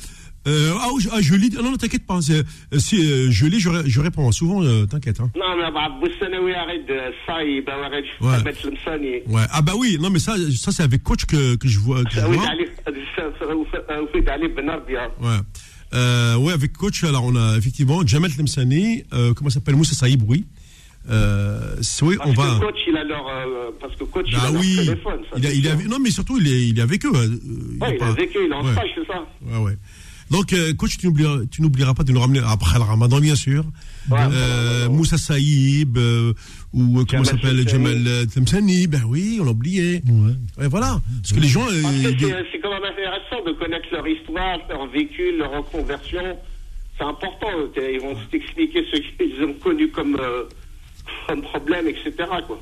euh, ah, je, ah, je lis. Non, non, t'inquiète pas. c'est- euh, Si euh, je lis, je, ré- je réponds. Souvent, euh, t'inquiète. Hein.
Non, mais bah,
Ouais. Ouais. Ah bah oui. Non, mais ça, ça c'est avec coach que, que je vois. Que je. Ouais. Euh, ouais, avec coach, alors on a effectivement Jamal Temsani, euh, comment ça s'appelle Moussa Saïb, oui. Euh, c'est- oui,
Parce
on va.
coach, il a leur, euh, parce que coach, il
Bah
a leur
oui,
téléphone. Ça,
il, a, il avec- non mais surtout il est, il est avec eux. il
Ouais,
est
il
pas-
a vécu, il est en
ouais.
stage, c'est ça.
Ouais, ouais. Donc euh, coach, tu n'oublieras, tu n'oublieras pas de nous ramener après le Ramadan bien sûr.
Ouais,
Euh, Moussa Saïb euh, ou comment
Jamal
s'appelle
Temsani.
Jamal Temsani, ben oui, on l'a oublié.
Ouais.
Ouais, voilà, parce que les gens. euh,
c'est- c'est quand même intéressant de connaître leur histoire, leur vécu, leur reconversion. C'est important. Ils vont t'expliquer ce qu'ils ont connu comme, euh, comme problème, etc. Quoi.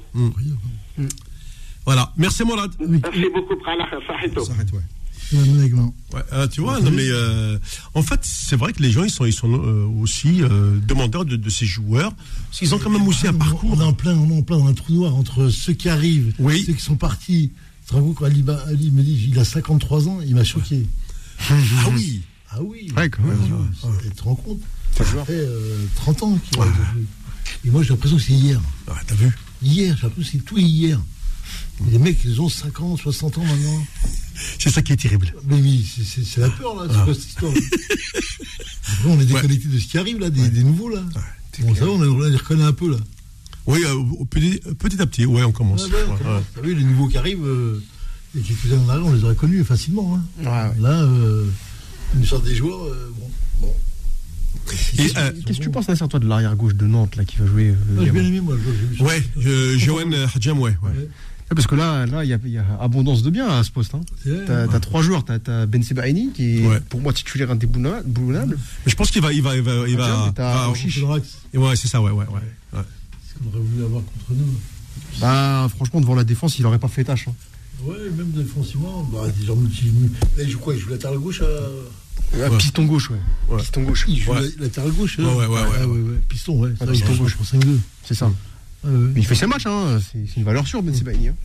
Voilà, merci Mourad.
Merci beaucoup, Prala.
Ouais. Euh, tu vois, non mais euh, en fait, c'est vrai que les gens ils sont ils sont euh, aussi euh, demandeurs de, de ces joueurs, parce qu'ils ont quand même aussi un parcours.
On est en plein, on est en plein dans un trou noir entre ceux qui arrivent,
Oui.
ceux qui sont partis. Tu te rends compte quand Ali, Ali me dit il a 53 ans, il m'a choqué.
Ah oui.
Ah oui.
Ouais, quand même.
Ah, Tu te rends compte Ça fait euh, 30 ans qu'il a joué. Et moi j'ai l'impression que c'est hier.
Ouais, T'as vu
Hier, j'ai l'impression que c'est tout hier. Et les mecs, ils ont 50, 60 ans maintenant.
C'est ça qui est terrible.
Mais oui, c'est- la peur, là. C'est quoi cette histoire Après, on est déconnecté de ce qui arrive, là, des, des nouveaux, là. bon, ça va, on, les reconnaît un peu, là.
Oui, euh, petit, petit à petit, ouais, on commence.
On vu, les nouveaux qui arrivent, euh, a quelques années en arrière, on les aurait connus facilement. Hein. Là, euh, une sorte des joueurs, euh, bon. bon.
Et, euh,
Qu'est-ce que tu penses, Nasser, toi, de l'arrière gauche de Nantes, là, qui va jouer euh,
Moi, j'ai bien aimé, moi.
Ouais, je- Johan Hadjam, ouais. ouais.
Ouais, Parce que là, là, il y, a- il y a abondance de biens à ce poste. Hein. T'as
ouais.
trois joueurs. T'as as Ben Sebaini, qui est
Ouais.
pour moi titulaire indéboulonnable.
Mais je pense qu'il va, il va, il va, il va.
Dans l'axe.
ouais, c'est ça, ouais, ouais, ouais. ouais.
C'est ce qu'on aurait voulu avoir contre nous.
Bah, franchement, devant la défense, il aurait pas fait tâche. hein.
Ouais, même défensivement, bah, des gens multi. Là, il joue quoi Il joue latéral gauche à.
Ouais, Piston gauche, ouais.
Ouais.
Piston gauche.
Il joue latéral gauche
Ouais, ouais, ouais,
Ah,
ouais.
Piston, ouais. Il
piston gauche.
pour 5-2.
C'est ça.
Ouais, ouais.
Mais il fait ses matchs, hein. c'est une valeur sûre, Ben Sebaini. Hein.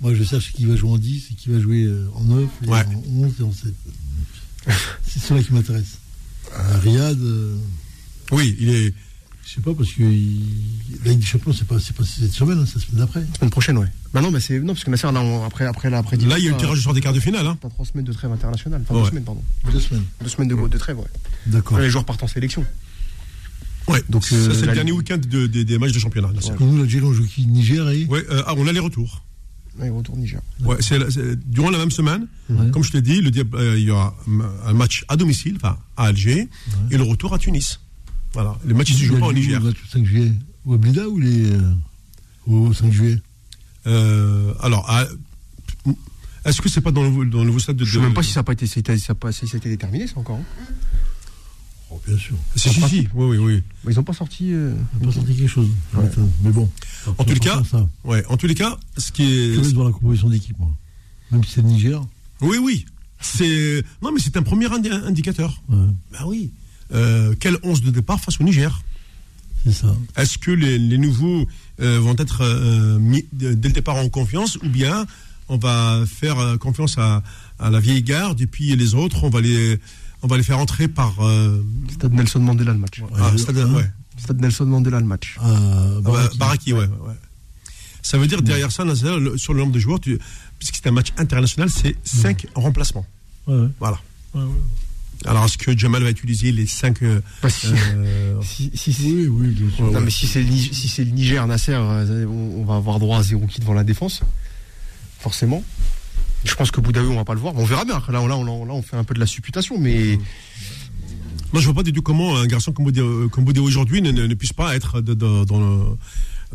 Moi, je cherche qui va jouer en 10 et qui va jouer euh, en 9, et
Ouais.
en 11 et en 7. C'est cela qui m'intéresse. Euh, Riyad, euh,
Oui, il est.
je sais pas, parce que il... la Ligue des Champions, c'est pas, c'est pas cette semaine, hein, c'est la semaine d'après.
Semaine prochaine, ouais. Bah non, mais c'est non parce que Nasser, là, on- après, après, là, après
Là, il y a eu le tirage sort des quarts de finale. Hein.
T'as trois semaines de trêve internationale. Enfin,
Ouais.
deux semaines, pardon.
Deux semaines.
Deux semaines de, de trêve, ouais.
D'accord.
Les joueurs partent en sélection.
Ouais,
Donc,
ça,
euh,
c'est le dernier week-end de- des- des matchs de championnat. là, c'est-
Parce que nous, l'Algérie, on joue qui Niger et.
Ouais, euh, ah, on a les retours.
Ouais, retour Niger.
Ouais, c'est c'est- durant la même semaine,
Ouais.
comme je t'ai dit, le, dia- euh, il y aura un match à domicile, enfin à Alger, et le retour à Tunis. Voilà, les matchs ils se jouent pas au Niger.
Le 5 juillet. Au Blida ou les. euh, au 5 juillet?
Euh, alors, à- est-ce que c'est pas dans le, nouveau- dans le nouveau stade de
Je sais même pas si ça n'a pas été, si ça a pas- si ça a été déterminé, ça encore. hein.
Bien sûr.
Si, si, si, oui, oui, oui.
Ils n'ont pas sorti. euh,
pas senti quelque chose. Mais bon.
En tous les cas,
ça.
ouais, en tous les cas, ce qui
Je
est,
vais voir la composition d'équipe. Même si c'est Niger.
oui, oui, c'est, non, mais c'est un premier indi- indicateur.
Ouais,
Ben oui. Euh, quelle once de départ face au Niger
c'est ça.
Est-ce que les, les nouveaux euh, vont être euh, mis dès le départ en confiance ou bien on va faire confiance à, à la vieille garde et puis les autres, on va les, on va les faire entrer par. euh,
Stade Nelson Mandela le match.
ah, stade-
hein.
ouais.
Stade Nelson Mandela le match.
Ah,
Ah, bah,
Baraki.
Baraki, ouais. Ça veut dire derrière ça, sur le nombre de joueurs, tu- puisque c'est un match international, c'est 5 remplacements.
Ouais, ouais.
Voilà. Alors est-ce que Jamal va utiliser les 5
Bah, si, si-
Oui, oui, bien sûr.
non, mais si c'est le si Niger, Nasser, euh, on, on va avoir droit à zéro qui devant la défense. forcément. Je pense que Boudaoui, on va pas le voir. On verra bien. Là, là, là, là, on fait un peu de la supputation, mais.
Moi, je vois pas du tout comment un garçon comme Boudé aujourd'hui ne, ne, ne puisse pas être de, de, dans, le,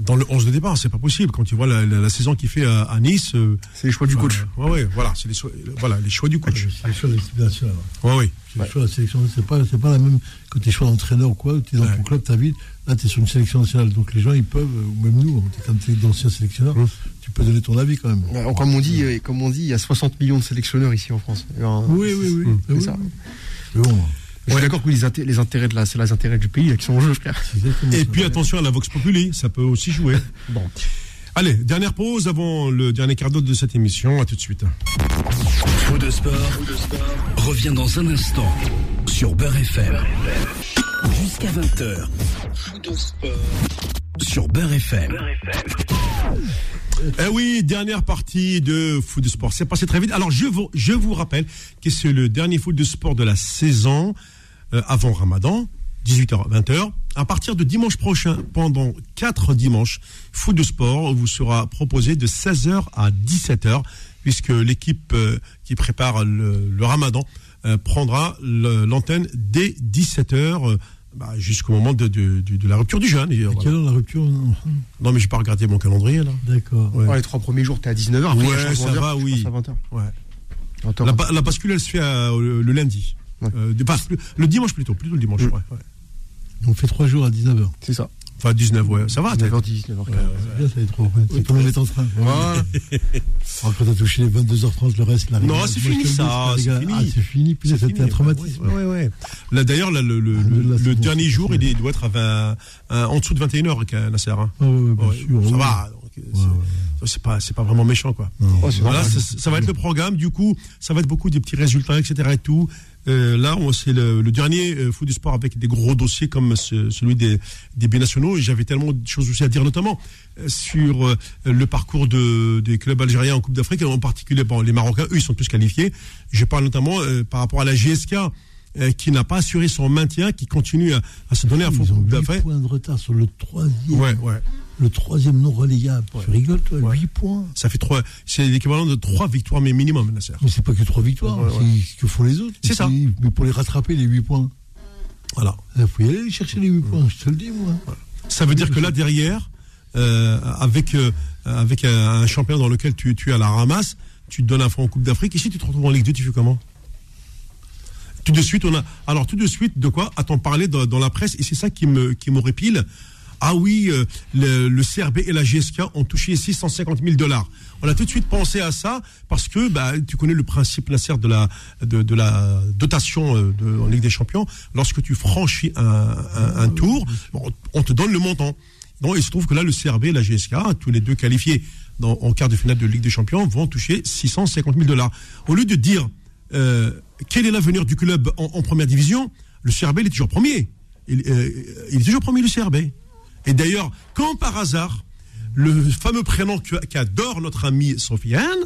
dans le 11 de départ. C'est pas possible. Quand tu vois la, la, la saison qu'il fait à, à Nice. euh,
C'est les choix du coach.
Ouais, ouais, voilà. C'est les, choix- voilà, les choix du coach.
C'est les choix de l'équipe nationale.
Ouais, ouais.
C'est les choix de la sélection. C'est pas, c'est pas la même quand tu es choix d'entraîneur ou quoi. Tu es dans
Ouais.
ton club, ta ville. Là, tu es sur une sélection nationale. Donc les gens, ils peuvent, ou même nous, quand tu es d'anciens sélectionneurs,
Hum.
tu peux donner ton avis quand même.
Comme on dit, euh, comme on dit, il y a 60 millions de sélectionneurs ici en France. Alors,
Oui, oui, oui.
C'est
Oui,
ça.
oui. Mais bon,
Je suis d'accord que oui, les, les intérêts de la, c'est les intérêts du pays là, qui sont en jeu, frère.
Et
ça.
puis attention à la Vox Populi, ça peut aussi jouer.
Bon.
Allez, dernière pause avant le dernier quart d'heure de cette émission. À tout de suite.
Faux de sport, revient dans un instant sur Beurre FM. Jusqu'à 20h. Faux de sport sur Beurre FM.
Eh oui, dernière partie de foot de sport. C'est passé très vite. Alors, je vous, je vous rappelle que c'est le dernier foot de sport de la saison euh, avant Ramadan, 18h, 20h. À partir de dimanche prochain, pendant quatre dimanches, foot de sport vous sera proposé de 16h à 17h, puisque l'équipe euh, qui prépare le, Ramadan euh, prendra l'antenne dès 17h. Bah, jusqu'au moment de, de, de- de la rupture du jeûne. Voilà.
quelle heure la rupture non
Non, mais j'ai pas regardé mon calendrier là.
D'accord.
Ouais.
Ouais, les trois premiers jours, t'es à 19h. Après,
Ouais, ça va,
je
oui.
pense à 20h.
Ouais.
20h.
La, ba- la bascule, elle se fait euh, le, le lundi.
Ouais.
Euh, le, le dimanche plutôt, plutôt le dimanche.
Mm.
ouais, ouais.
On fait trois jours à 19h.
C'est ça.
Enfin, 19, ouais, ça va. t'as-
19h, 19h.
C'est bien, ça les trois. C'est comme mettre en train.
Voilà.
Quand t'as touché les 22h30, le reste, la
Non, c'est fini,
le
ça, c'est fini.
Ah, c'est fini.
C'est
c'était un traumatisme.
Ouais, ouais, ouais. Là, d'ailleurs, là, le, le,
Ah,
le-
là, c'est
le
bon,
dernier
c'est
jour, il doit être à 20, euh, en dessous de 21h, qu'à Nasser. Hein.
Ah, ouais, ouais, bien
Ouais,
sûr.
ça va. C'est-
Ouais, ouais.
C'est pas, c'est pas vraiment méchant, quoi.
Oh,
Voilà, ça, ça va être le programme. Du coup, ça va être beaucoup des petits résultats, etc. Et tout. Euh, là, c'est le, le dernier euh, foot du sport avec des gros dossiers comme ce- celui des, des binationaux. J'avais tellement de choses aussi à dire, notamment euh, sur euh, le parcours de, des clubs algériens en Coupe d'Afrique, en particulier bon, les Marocains. Eux, ils sont tous qualifiés. Je parle notamment euh, par rapport à la GSK. euh, qui n'a pas assuré son maintien, qui continue à, à se donner à fond
Ils ont
Coupe
8
d'Afrique.
points de retard sur le troisième.
Ouais, ouais.
Le troisième non relégable. Tu rigoles, toi, 8 points.
Ça fait trois, c'est l'équivalent de trois victoires, mais minimum, Nasser.
Mais c'est pas que 3 victoires,
Ouais, ouais.
c'est ce que font les autres.
C'est ça.
Mais pour les rattraper, les 8 points,
Voilà.
il faut y aller chercher les 8 points, je te le dis, moi.
Ça veut dire que là derrière, euh, avec euh, avec un, un champion dans lequel tu, tu es à la ramasse, tu te donnes un franc en Coupe d'Afrique. Ici, tu te retrouves en Ligue 2, tu fais comment? Tout de suite, on a. Alors tout de suite, de quoi? A-t-on parlé dans, dans la presse Et c'est ça qui me qui m'horripile. Ah oui, euh, le, le CRB et la GSK ont touché 650 000 dollars. On a tout de suite pensé à ça parce que bah, tu connais le principe de la de, la dotation euh, en Ligue des Champions. Lorsque tu franchis un, tour, on te donne le montant. Donc il se trouve que là, le CRB et la GSK, tous les deux qualifiés en quart de finale de Ligue des Champions, vont toucher 650 000 dollars. Au lieu de dire euh, quel est l'avenir du club en, première division, le CRB il est toujours premier. Il, il est toujours premier le CRB. Et d'ailleurs, quand par hasard, le fameux prénom qu'adore notre ami Sofiane,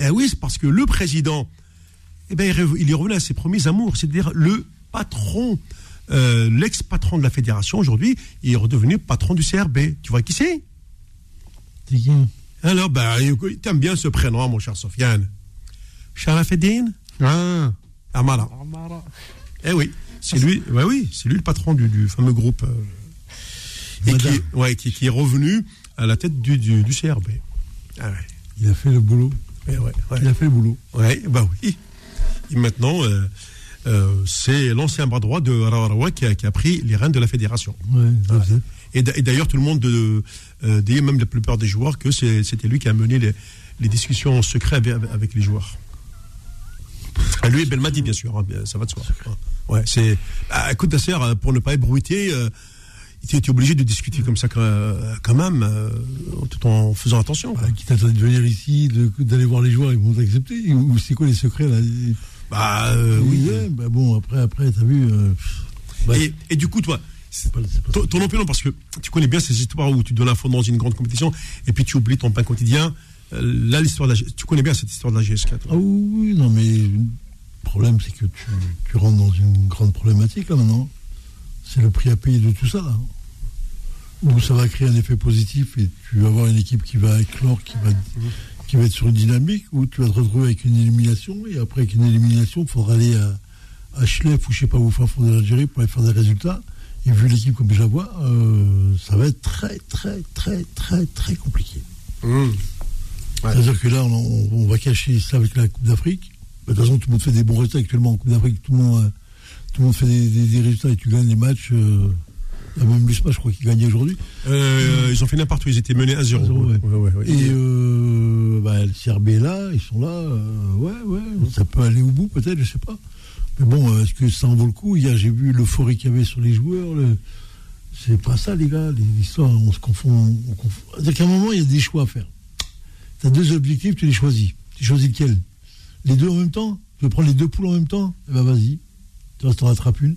eh oui, c'est parce que le président, eh ben, il est revenu à ses premiers amours, c'est-à-dire le patron, euh, l'ex-patron de la fédération aujourd'hui, il est redevenu patron du CRB. Tu vois qui c'est?
C'est qui?
Alors, ben, t'aimes bien ce prénom, mon cher Sofiane. Sharafeddin?
Ah.
Amara. Eh oui, c'est lui, ouais, oui, c'est lui le patron du, du fameux groupe. euh, et qui, ouais, qui, qui est revenu à la tête du, du, du CRB. Ah ouais.
Il a fait le boulot.
Eh ouais, ouais.
Il a fait le boulot.
Ouais, bah oui. Et maintenant, euh, euh, c'est l'ancien bras droit de Rawarawa qui a, qui a pris les rênes de la fédération.
Ouais, je
Ouais.
sais.
Et d'a- et d'ailleurs, tout le monde, de, euh, dit, même la plupart des joueurs, que c'était lui qui a mené les, les discussions en secret avec, avec les joueurs. Ah, lui et Belmadi, bien sûr, hein, ça va de soi. Ouais, c'est. Ah, écoute, Nasser, euh, pour ne pas ébruiter, euh, tu es obligé de discuter comme ça quand, euh, quand même, euh, tout en faisant attention.
Bah, qui t'attend de venir ici, d'aller voir les joueurs, ils vont t'accepter. Ou ou c'est quoi les secrets là?
Bah, euh, oui.
Ouais, bah bon, après, après, t'as vu. euh, bah,
Et, et du coup, toi,
pas-
ton, ton opinion, parce que tu connais bien ces histoires où tu donnes l'info dans une grande compétition et puis tu oublies ton pain quotidien. Là, l'histoire de la tu connais bien cette histoire de la GSK. toi.
Ah oui, oui, non, mais le problème, c'est que tu, tu rentres dans une grande problématique là maintenant. C'est le prix à payer de tout ça. Là. Ça va créer un effet positif et tu vas avoir une équipe qui va éclore, qui va, qui va être sur une dynamique où tu vas te retrouver avec une élimination et après avec une élimination, il faudra aller à, à Schleff ou je sais pas où, fin fond de l'Algérie pour aller faire des résultats. Et vu l'équipe comme je la vois, euh, ça va être très, très, très, très, très compliqué.
Hum.
C'est-à-dire que là, on, on va cacher ça avec la Coupe d'Afrique. Bah, De toute façon, tout le monde fait des bons résultats actuellement en Coupe d'Afrique. Tout le monde, euh, tout le monde fait des, des- des résultats et tu gagnes les matchs. Euh, même l'USMA, je crois, qui gagnait aujourd'hui.
Euh, ils ont fait n'importe où, ils étaient menés à 0.
0, ouais.
Ouais, ouais, ouais.
Et euh, bah, le CRB est là, ils sont là. euh, ouais, ouais, ça peut aller au bout peut-être, je sais pas. Mais bon, euh, est-ce que ça en vaut le coup? Hier, j'ai vu l'euphorie qu'il y avait sur les joueurs. le- C'est pas ça, les gars. L'histoire, on se confond. on confond. C'est-à-dire qu'à un moment, il y a des choix à faire. Tu as deux objectifs, tu les choisis. Tu choisis lequel? Les deux en même temps? Tu veux prendre les deux poules en même temps? Eh ben vas-y. Tu t'en rattrapes une.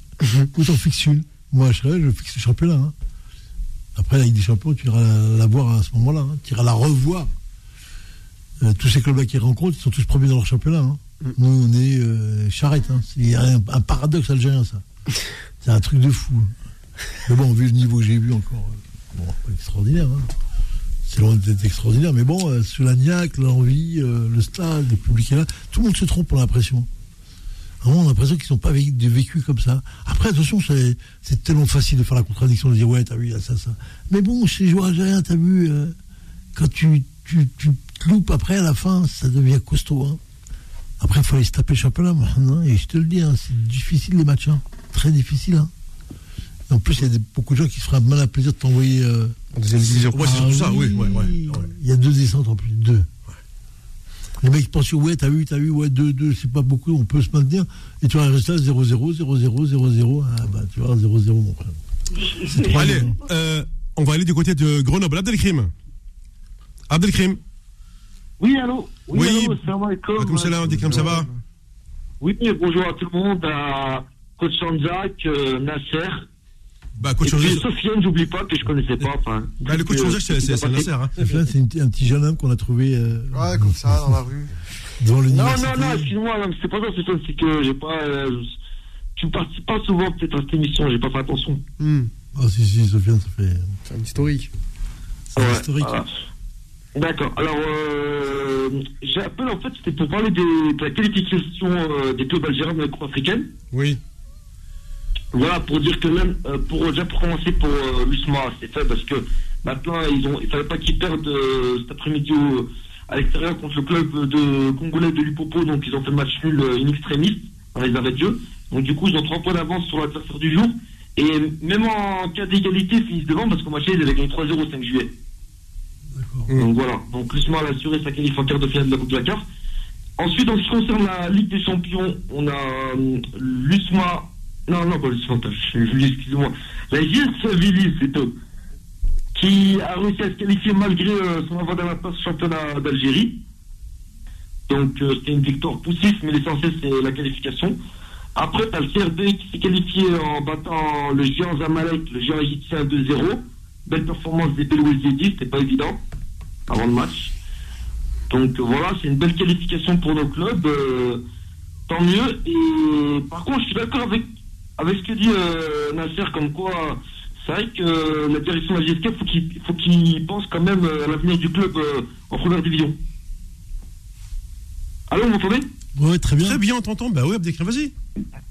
Ou t'en fixes une. Moi, je serais, je fixe le championnat. hein. Après, la Ligue des Champions, tu iras la, la voir à ce moment-là. hein. Tu iras la revoir. Euh, tous ces clubs-là qui rencontrent, ils sont tous premiers dans leur championnat. hein. Nous, on est euh, charrette. hein. C'est un, un paradoxe algérien, ça. C'est un truc de fou. Mais bon, vu le niveau que j'ai vu encore, euh, bon, extraordinaire. C'est loin d'être extraordinaire. Mais bon, euh, Solagnac, l'envie, euh, le stade, le public est là. Tout le monde se trompe, on a l'impression. Vraiment, on a l'impression qu'ils sont pas vécu, comme ça. Après, attention, c'est tellement facile de faire la contradiction, de dire ouais, t'as vu, il y a ça, ça. Mais bon, chez les joueurs algériens, t'as vu, euh, quand tu, tu, tu te loupes après, à la fin, ça devient costaud. hein. Après, il faut aller se taper le championnat, maintenant, et je te le dis, hein, c'est difficile les matchs, hein. très difficile. hein. En plus, il y a beaucoup de gens qui se feraient un malin plaisir de t'envoyer. euh,
En deuxième division.
Ouais, c'est surtout ça, oui, ouais, ouais, ouais.
il y a deux descentes en plus, deux. Les mecs pensent, ouais, t'as vu, t'as vu, ouais, deux, deux, c'est pas beaucoup, on peut se maintenir. Et tu as un résultat 0-0, 0-0, 0-0. Ah bah, tu vois, 0-0, mon frère.
Allez, euh, on va aller du côté de Grenoble. Abdelkrim. Abdelkrim.
Oui, allô
Oui.
allô, salam alaikum.
Comme ça, là, Abdelkrim, ça va
Oui, bonjour à tout le monde, à Coach Sanzak, euh, Nasser.
Bah, coach
et puis
Sanzak-
Sofiane, j'oublie pas, que je connaissais pas. Enfin,
Bah, le coach
euh,
c'est-. Hein.
Sofiane, c'est une- un petit jeune homme qu'on a trouvé euh,
Ouais, comme ça, dans la rue.
Non,
l'université.
non, non, excuse-moi, non, mais c'est pas ça, c'est ça, c'est que j'ai pas. euh, tu participes pas souvent peut-être à cette émission, j'ai pas fait attention.
Hmm.
Ah, si, si, Sofiane, ça fait.
C'est un historique.
C'est
Ouais,
historique.
voilà. D'accord. Alors, euh, j'appelle en fait, c'était pour parler des, de la qualification euh, des clubs algériens de la Coupe africaine.
Oui.
Voilà, pour dire que même, euh, pour, déjà pour commencer pour euh, l'USMA, c'est fait parce que maintenant, ils ont, il fallait pas qu'ils perdent euh, cet après-midi au- à l'extérieur contre le club de congolais de l'Upopo, donc ils ont fait match nul euh, in extremis dans les arrêts de jeu. Donc du coup, ils ont trois points d'avance sur l'adversaire du jour. Et même en cas d'égalité, ils finissent devant parce qu'au match, ils avaient gagné 3-0 au 5 juillet. Donc voilà. Donc l'USMA a assuré sa qualif en quart de finale de la Coupe de la CAF. Ensuite, en ce qui concerne la Ligue des Champions, on a euh, l'USMA. Non, non, pas l'USMA, je, je, excusez-moi. La Villis, c'est tout. Qui a réussi à se qualifier malgré euh, son avant dernière place championnat d'Algérie. Donc euh, c'était une victoire poussive, mais l'essentiel c'est la qualification. Après, tu as le CRB qui s'est qualifié en battant le géant Zamalek, le géant égyptien 2-0. Belle performance des Belouis Zedi, c'était pas évident avant le match. Donc voilà, c'est une belle qualification pour nos clubs. euh, tant mieux. Et par contre, je suis d'accord avec, avec ce que dit euh, Nasser, comme quoi c'est vrai que euh, la direction de la GSK, faut qu'il faut qu'il pense quand même euh, à l'avenir du club euh, en première division. Allô, vous m'entendez?
Ouais, très bien.
Très bien, on t'entend. Bah oui, Abdelkrim, vas-y.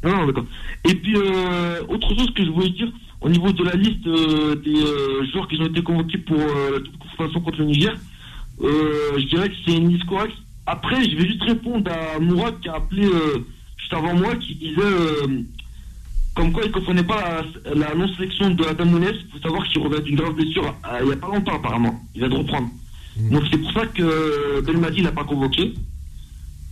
Non, non, d'accord. Et puis, euh, autre chose que je voulais dire, au niveau de la liste euh, des euh, joueurs qui ont été convoqués pour euh, la confrontation contre le Niger, euh, je dirais que c'est une liste correcte. Après, je vais juste répondre à Mourad qui a appelé euh, juste avant moi, qui disait euh, comme quoi il ne comprenait pas la, la non-sélection de Adam Nunes. Il faut savoir qu'il revient d'une grave blessure euh, il n'y a pas longtemps, apparemment. Il vient de reprendre. Donc, c'est pour ça que euh, Belmadi l'a pas convoqué.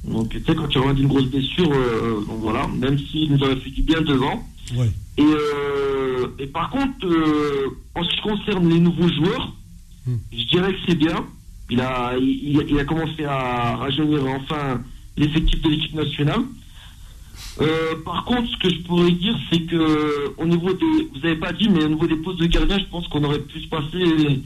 Donc, tu sais, quand tu reviens d'une grosse blessure, euh, donc voilà, même s'il nous aurait fait du bien devant.
Ouais.
Et, euh, et par contre, euh, en ce qui concerne les nouveaux joueurs, je dirais que c'est bien. Il a, il, il a commencé à rajeunir enfin l'effectif de l'équipe nationale. Euh, par contre, ce que je pourrais dire, c'est que au niveau des, vous avez pas dit, mais au niveau des postes de gardien, je pense qu'on aurait pu se passer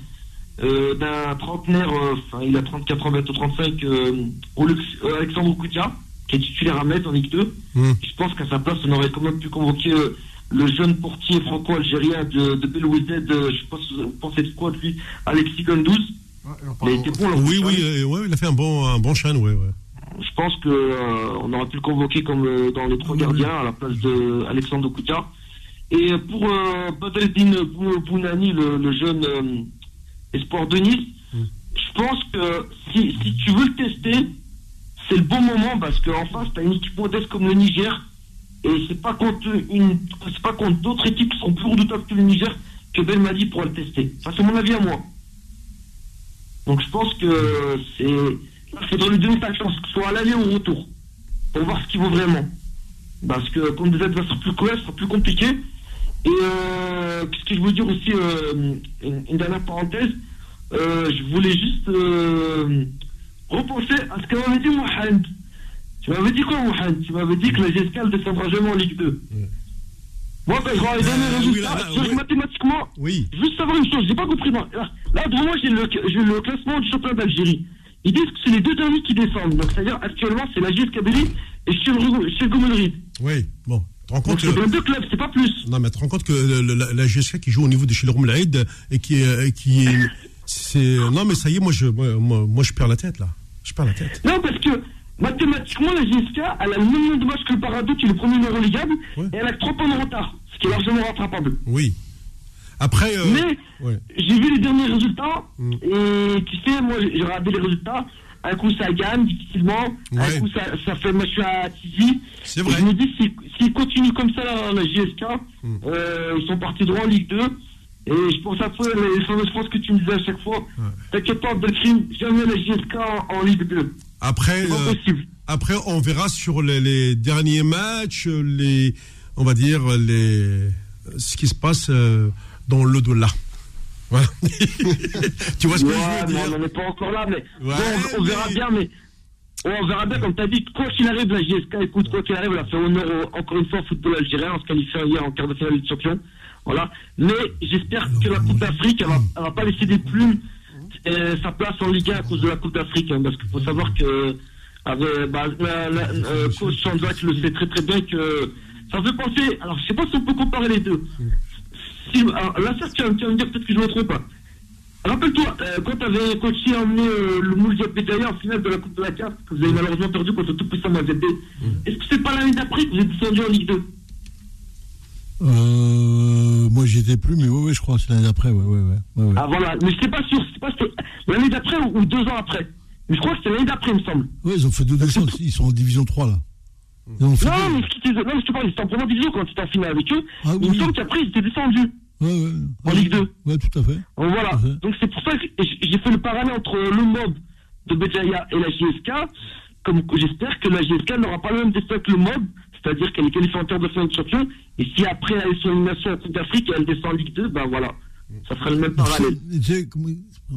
euh, d'un trentenaire, euh, enfin il a 34 ans, bientôt 35, euh, au Lux- euh, Alexandre Koutia, qui est titulaire à Metz en Ligue 2. Je pense qu'à sa place, on aurait quand même pu convoquer euh, le jeune portier franco-algérien de, de Belouizdad, euh, je pense vous pensez de quoi de lui, Alexis Gondouz, Il a été bon, là,
Oui, oui, euh, ouais, il a fait un bon, un bon chan, ouais, ouais.
Je pense que euh, on aurait pu le convoquer comme euh, dans les trois gardiens à la place de Alexandre. Et pour euh, Badreddine Bou- Bounani, le, le jeune euh, espoir de Nice, je pense que si, si tu veux le tester, c'est le bon moment parce qu'en face, tu as une équipe modeste comme le Niger. Et c'est pas contre une, c'est pas contre d'autres équipes qui sont plus redoutables que le Niger que Belmadi pourra le tester. Ça, c'est mon avis à moi. Donc je pense que c'est. Il faudrait lui donner sa chance, ce soit à l'aller ou au retour, pour voir ce qu'il vaut vraiment. Parce que contre des adversaires plus cruels, ce sera plus compliqué. Et euh, qu'est-ce que je veux dire aussi, euh, une, une dernière parenthèse, euh, je voulais juste euh, repenser à ce que m'avait dit Mohamed. Tu m'avais dit quoi, Mohamed Tu m'avais dit que la GSK ne descendra jamais en Ligue 2. Moi, quand je
Euh,
les
oui,
résultats,
là, là,
je veux
oui.
mathématiquement,
Oui.
juste savoir une chose, j'ai pas compris. Là, là devant moi, j'ai le, j'ai le classement du championnat d'Algérie. Ils disent que c'est les deux derniers qui descendent. Donc, c'est-à-dire, actuellement, c'est la JS Kabylie et chez Gomelrid.
Oui, bon. Tu te rends
Donc,
compte
c'est
que...
bien deux clubs, c'est pas plus.
Non, mais tu te rends compte que le- le- la, la GSK qui joue au niveau de chez le Roumlaïd et qui est. Qui est c'est... Non, mais ça y est, moi je, moi, moi, moi, je perds la tête, là. Je perds la tête.
Non, parce que mathématiquement, la GSK, elle a le même nombre de matchs que le Paradou, qui est le premier non relégable, et elle a 3 points de retard, ce qui est largement rattrapable.
Oui. Après. euh,
Mais
ouais.
j'ai vu les derniers résultats,
Mm.
et tu sais, moi j'ai regardé les résultats. Un coup ça gagne difficilement,
Ouais.
un coup ça, ça fait match à Tizi.
C'est
Et
vrai.
Je me dis, s'ils s'ils continuent comme ça, la, la JSK,
Mm.
euh, ils sont partis droit en Ligue 2. Et je pense à toi, les fameuses phrases que tu me disais à chaque fois. T'inquiète pas, Belkrim, jamais la JSK en, en Ligue 2.
Après, euh, après, on verra sur les, les derniers matchs, les, on va dire, les, ce qui se passe euh, dans l'au-delà. Voilà. tu vois ce que
Ouais,
je veux dire
on n'en est pas encore là, mais
Ouais,
bon, on, on verra bien, mais on verra bien, comme tu as dit, quoi qu'il arrive, la JSK, écoute, quoi qu'il arrive, elle a fait honneur au- encore une fois au football algérien en se qualifiant hier en quart de finale de champion. Voilà. Mais j'espère que la Coupe d'Afrique, elle va, elle va pas laisser des plumes euh, sa place en Ligue 1 à cause de la Coupe d'Afrique, hein, parce qu'il faut savoir que avec, bah, la, la, euh, coach Sanzak le sait très très bien que ça fait penser. Alors, je sais pas si on peut comparer les deux. Si, alors, là, certes, tu vas, me dire peut-être que je me trompe pas. Rappelle-toi, euh, quand tu avais coaché emmené euh, le Mouldia Bédaïa en finale de la Coupe de la CAF, que vous avez malheureusement perdu contre tout puissant Mazébé, est-ce que c'est pas l'année d'après que vous êtes descendu en Ligue 2
Euh, moi, j'y étais plus, mais ouais, ouais, je crois que c'est l'année d'après, ouais, ouais, ouais.
Ah voilà, mais je sais pas sûr, sais pas si c'est l'année d'après ou, ou deux ans après? Mais je crois que c'est l'année d'après, il me semble.
Ouais, ils ont fait deux descentes, ils sont en division 3, là. Ils
Non,
deux.
mais ce qui était- non, mais je te parle, ils étaient en première division quand tu étais en finale avec eux.
Ah
il me
oui.
semble qu'après, ils étaient descendus.
Ouais, ouais.
En Ligue 2.
Ouais, tout à fait.
Donc voilà. Donc c'est pour ça que j'ai fait le parallèle entre le mob de Béjaïa et la JSK. Comme j'espère que la JSK n'aura pas le même destin que le mob, c'est-à-dire qu'elle est qualifiée en terre de finale de champion. Et si après elle est sur une nation en Coupe d'Afrique et elle descend en Ligue 2, ben voilà. Ça fera le même parallèle.
Sais, comment-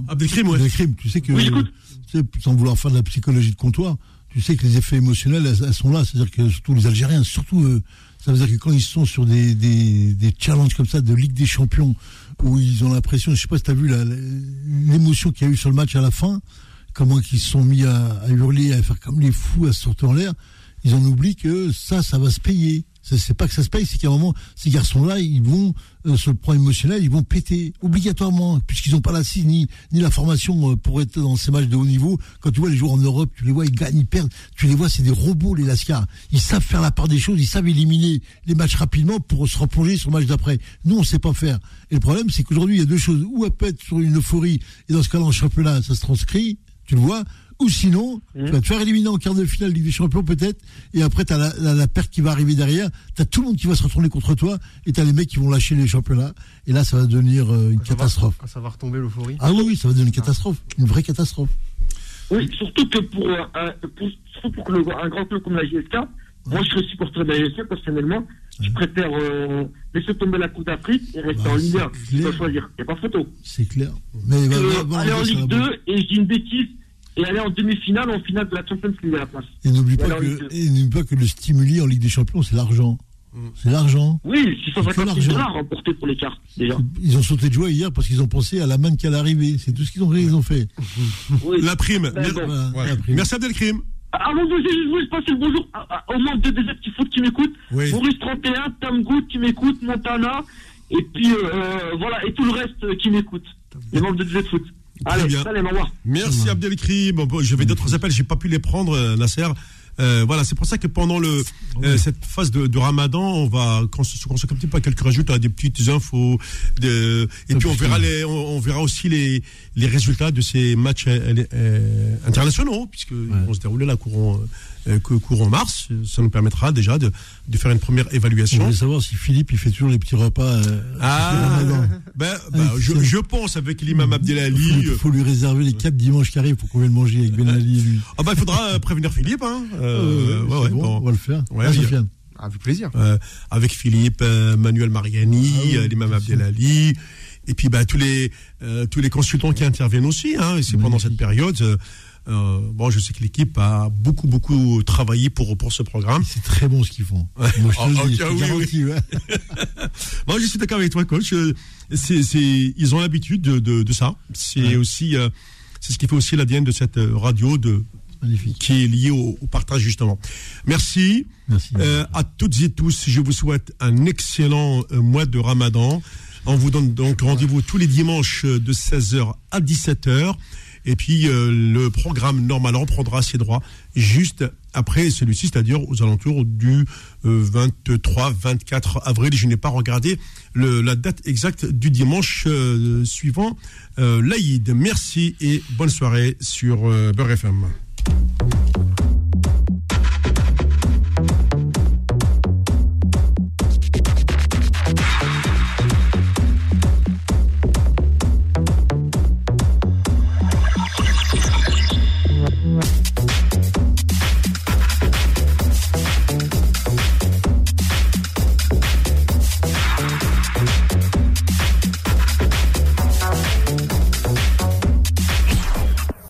Abdelkrim, ouais.
Tu sais que,
Oui, j'écoute.
tu sais, sans vouloir faire de la psychologie de comptoir, tu sais que les effets émotionnels, elles, sont là. C'est-à-dire que surtout les Algériens, surtout, euh, ça veut dire que quand ils sont sur des, des, challenges comme ça de Ligue des Champions, où ils ont l'impression, je sais pas si tu as vu l'émotion qu'il y a eu sur le match à la fin, comment ils se sont mis à, à hurler, à faire comme les fous, à sortir en l'air, ils en oublient que ça, ça va se payer. C'est pas que ça se paye, c'est qu'à un moment, ces garçons-là, ils vont, euh, sur le plan émotionnel, ils vont péter, obligatoirement, puisqu'ils n'ont pas l'assise ni, ni la formation euh, pour être dans ces matchs de haut niveau. Quand tu vois les joueurs en Europe, tu les vois, ils gagnent, ils perdent, tu les vois, c'est des robots, les Lascars. Ils savent faire la part des choses, ils savent éliminer les matchs rapidement pour se replonger sur le match d'après. Nous, on sait pas faire. Et le problème, c'est qu'aujourd'hui, il y a deux choses. Ou elle peut sur une euphorie, et dans ce cas-là, en championnat, ça se transcrit, tu le vois, ou sinon, tu vas te faire éliminer en quart de finale Ligue des Champions peut-être, et après tu as la, la- la perte qui va arriver derrière, tu as tout le monde qui va se retourner contre toi, et tu as les mecs qui vont lâcher les championnats, et là ça va devenir euh, une
Quand ça va-
catastrophe.
Quand ça va retomber l'euphorie.
Ah oui, oui, ça va devenir une catastrophe, une vraie catastrophe.
Oui, surtout que pour, euh, un, pour, surtout pour que le- un grand club comme la GSK, moi je serais supporter de la GSK personnellement, je préfère euh, laisser tomber la Coupe d'Afrique et rester
Bah,
en Ligue 1.
c'est
Je dois
clair.
choisir, il n'y a pas photo.
C'est clair. Mais va- va
aller en Ligue
là-bas.
2 et je dis une bêtise et aller en demi-finale en finale de la Champions League à la place.
Et n'oublie pas, que,
2.
et n'oublie pas que le stimuli en Ligue des Champions, c'est l'argent. C'est l'argent.
Oui,
C'est que
650 000
l'argent.
dollars remportés pour les cartes, déjà.
Ils ont sauté de joie hier parce qu'ils ont pensé à la manne qui allait arriver. C'est tout ce qu'ils ont, ils ont fait.
Oui.
La prime.
Ben bon.
Voilà,
Ouais.
la prime.
Merci Abdelkrim.
Avant de vous je voulais passer le bonjour à- à- aux membres de DZ qui foot qui m'écoutent.
Oui.
Maurice 31, Tom Good qui m'écoute, Montana, et puis euh, euh, voilà, et tout le reste euh, qui m'écoute. Les membres de DZ foot.
Très bien. Merci Abdelkrim. Bon, bon, J'avais d'autres appels, j'ai pas pu les prendre, euh, Nasser. Euh, voilà, c'est pour ça que pendant le euh, cette phase de, de Ramadan, on va se se consacre un petit peu à quelques résultats, des petites infos, de, et puis on verra les, on, on verra aussi les les résultats de ces matchs euh, euh, internationaux, puisque ils vont se dérouler là courant euh, cou- courant mars. Ça nous permettra déjà de de faire une première
Je
évaluation.
voulais savoir si Philippe, il fait toujours les petits repas. euh,
Ah, ben, ben, je, je pense avec l'imam Abdelali.
Il faut, faut lui réserver les quatre dimanches qui arrivent pour qu'on vienne manger avec Ben Ali et lui.
Ah bah il faudra euh, prévenir Philippe. Hein. Euh, ouais,
c'est
ouais,
bon,
bon.
on va le faire.
Ouais,
Ah.
Avec plaisir.
euh, avec Philippe, euh, Manuel Mariani,
Ah oui,
euh, l'imam. Abdelali, et puis bah, tous les euh, tous les consultants qui interviennent aussi. Hein, et c'est pendant cette période. Euh, bon, je sais que l'équipe a beaucoup beaucoup travaillé pour pour ce programme.
C'est très bon ce qu'ils font. Moi, je te le dis,
ok,
c'est
oui,
garanti, ouais.
Moi, je suis d'accord avec toi, coach. Euh, C'est, ils ont l'habitude de, de, de ça. C'est aussi, euh, c'est ce qui fait aussi l'ADN de cette radio de,
Magnifique.
qui est lié au, au partage justement. Merci.
Merci.
Euh, à toutes et tous, je vous souhaite un excellent mois de Ramadan. On vous donne donc rendez-vous tous les dimanches de 16h à 17h. Et puis euh, le programme normal reprendra ses droits juste après celui-ci, c'est-à-dire aux alentours du 23-24 avril. Je n'ai pas regardé la date exacte du dimanche euh, suivant euh, l'Aïd. Merci et bonne soirée sur euh, Beurre FM.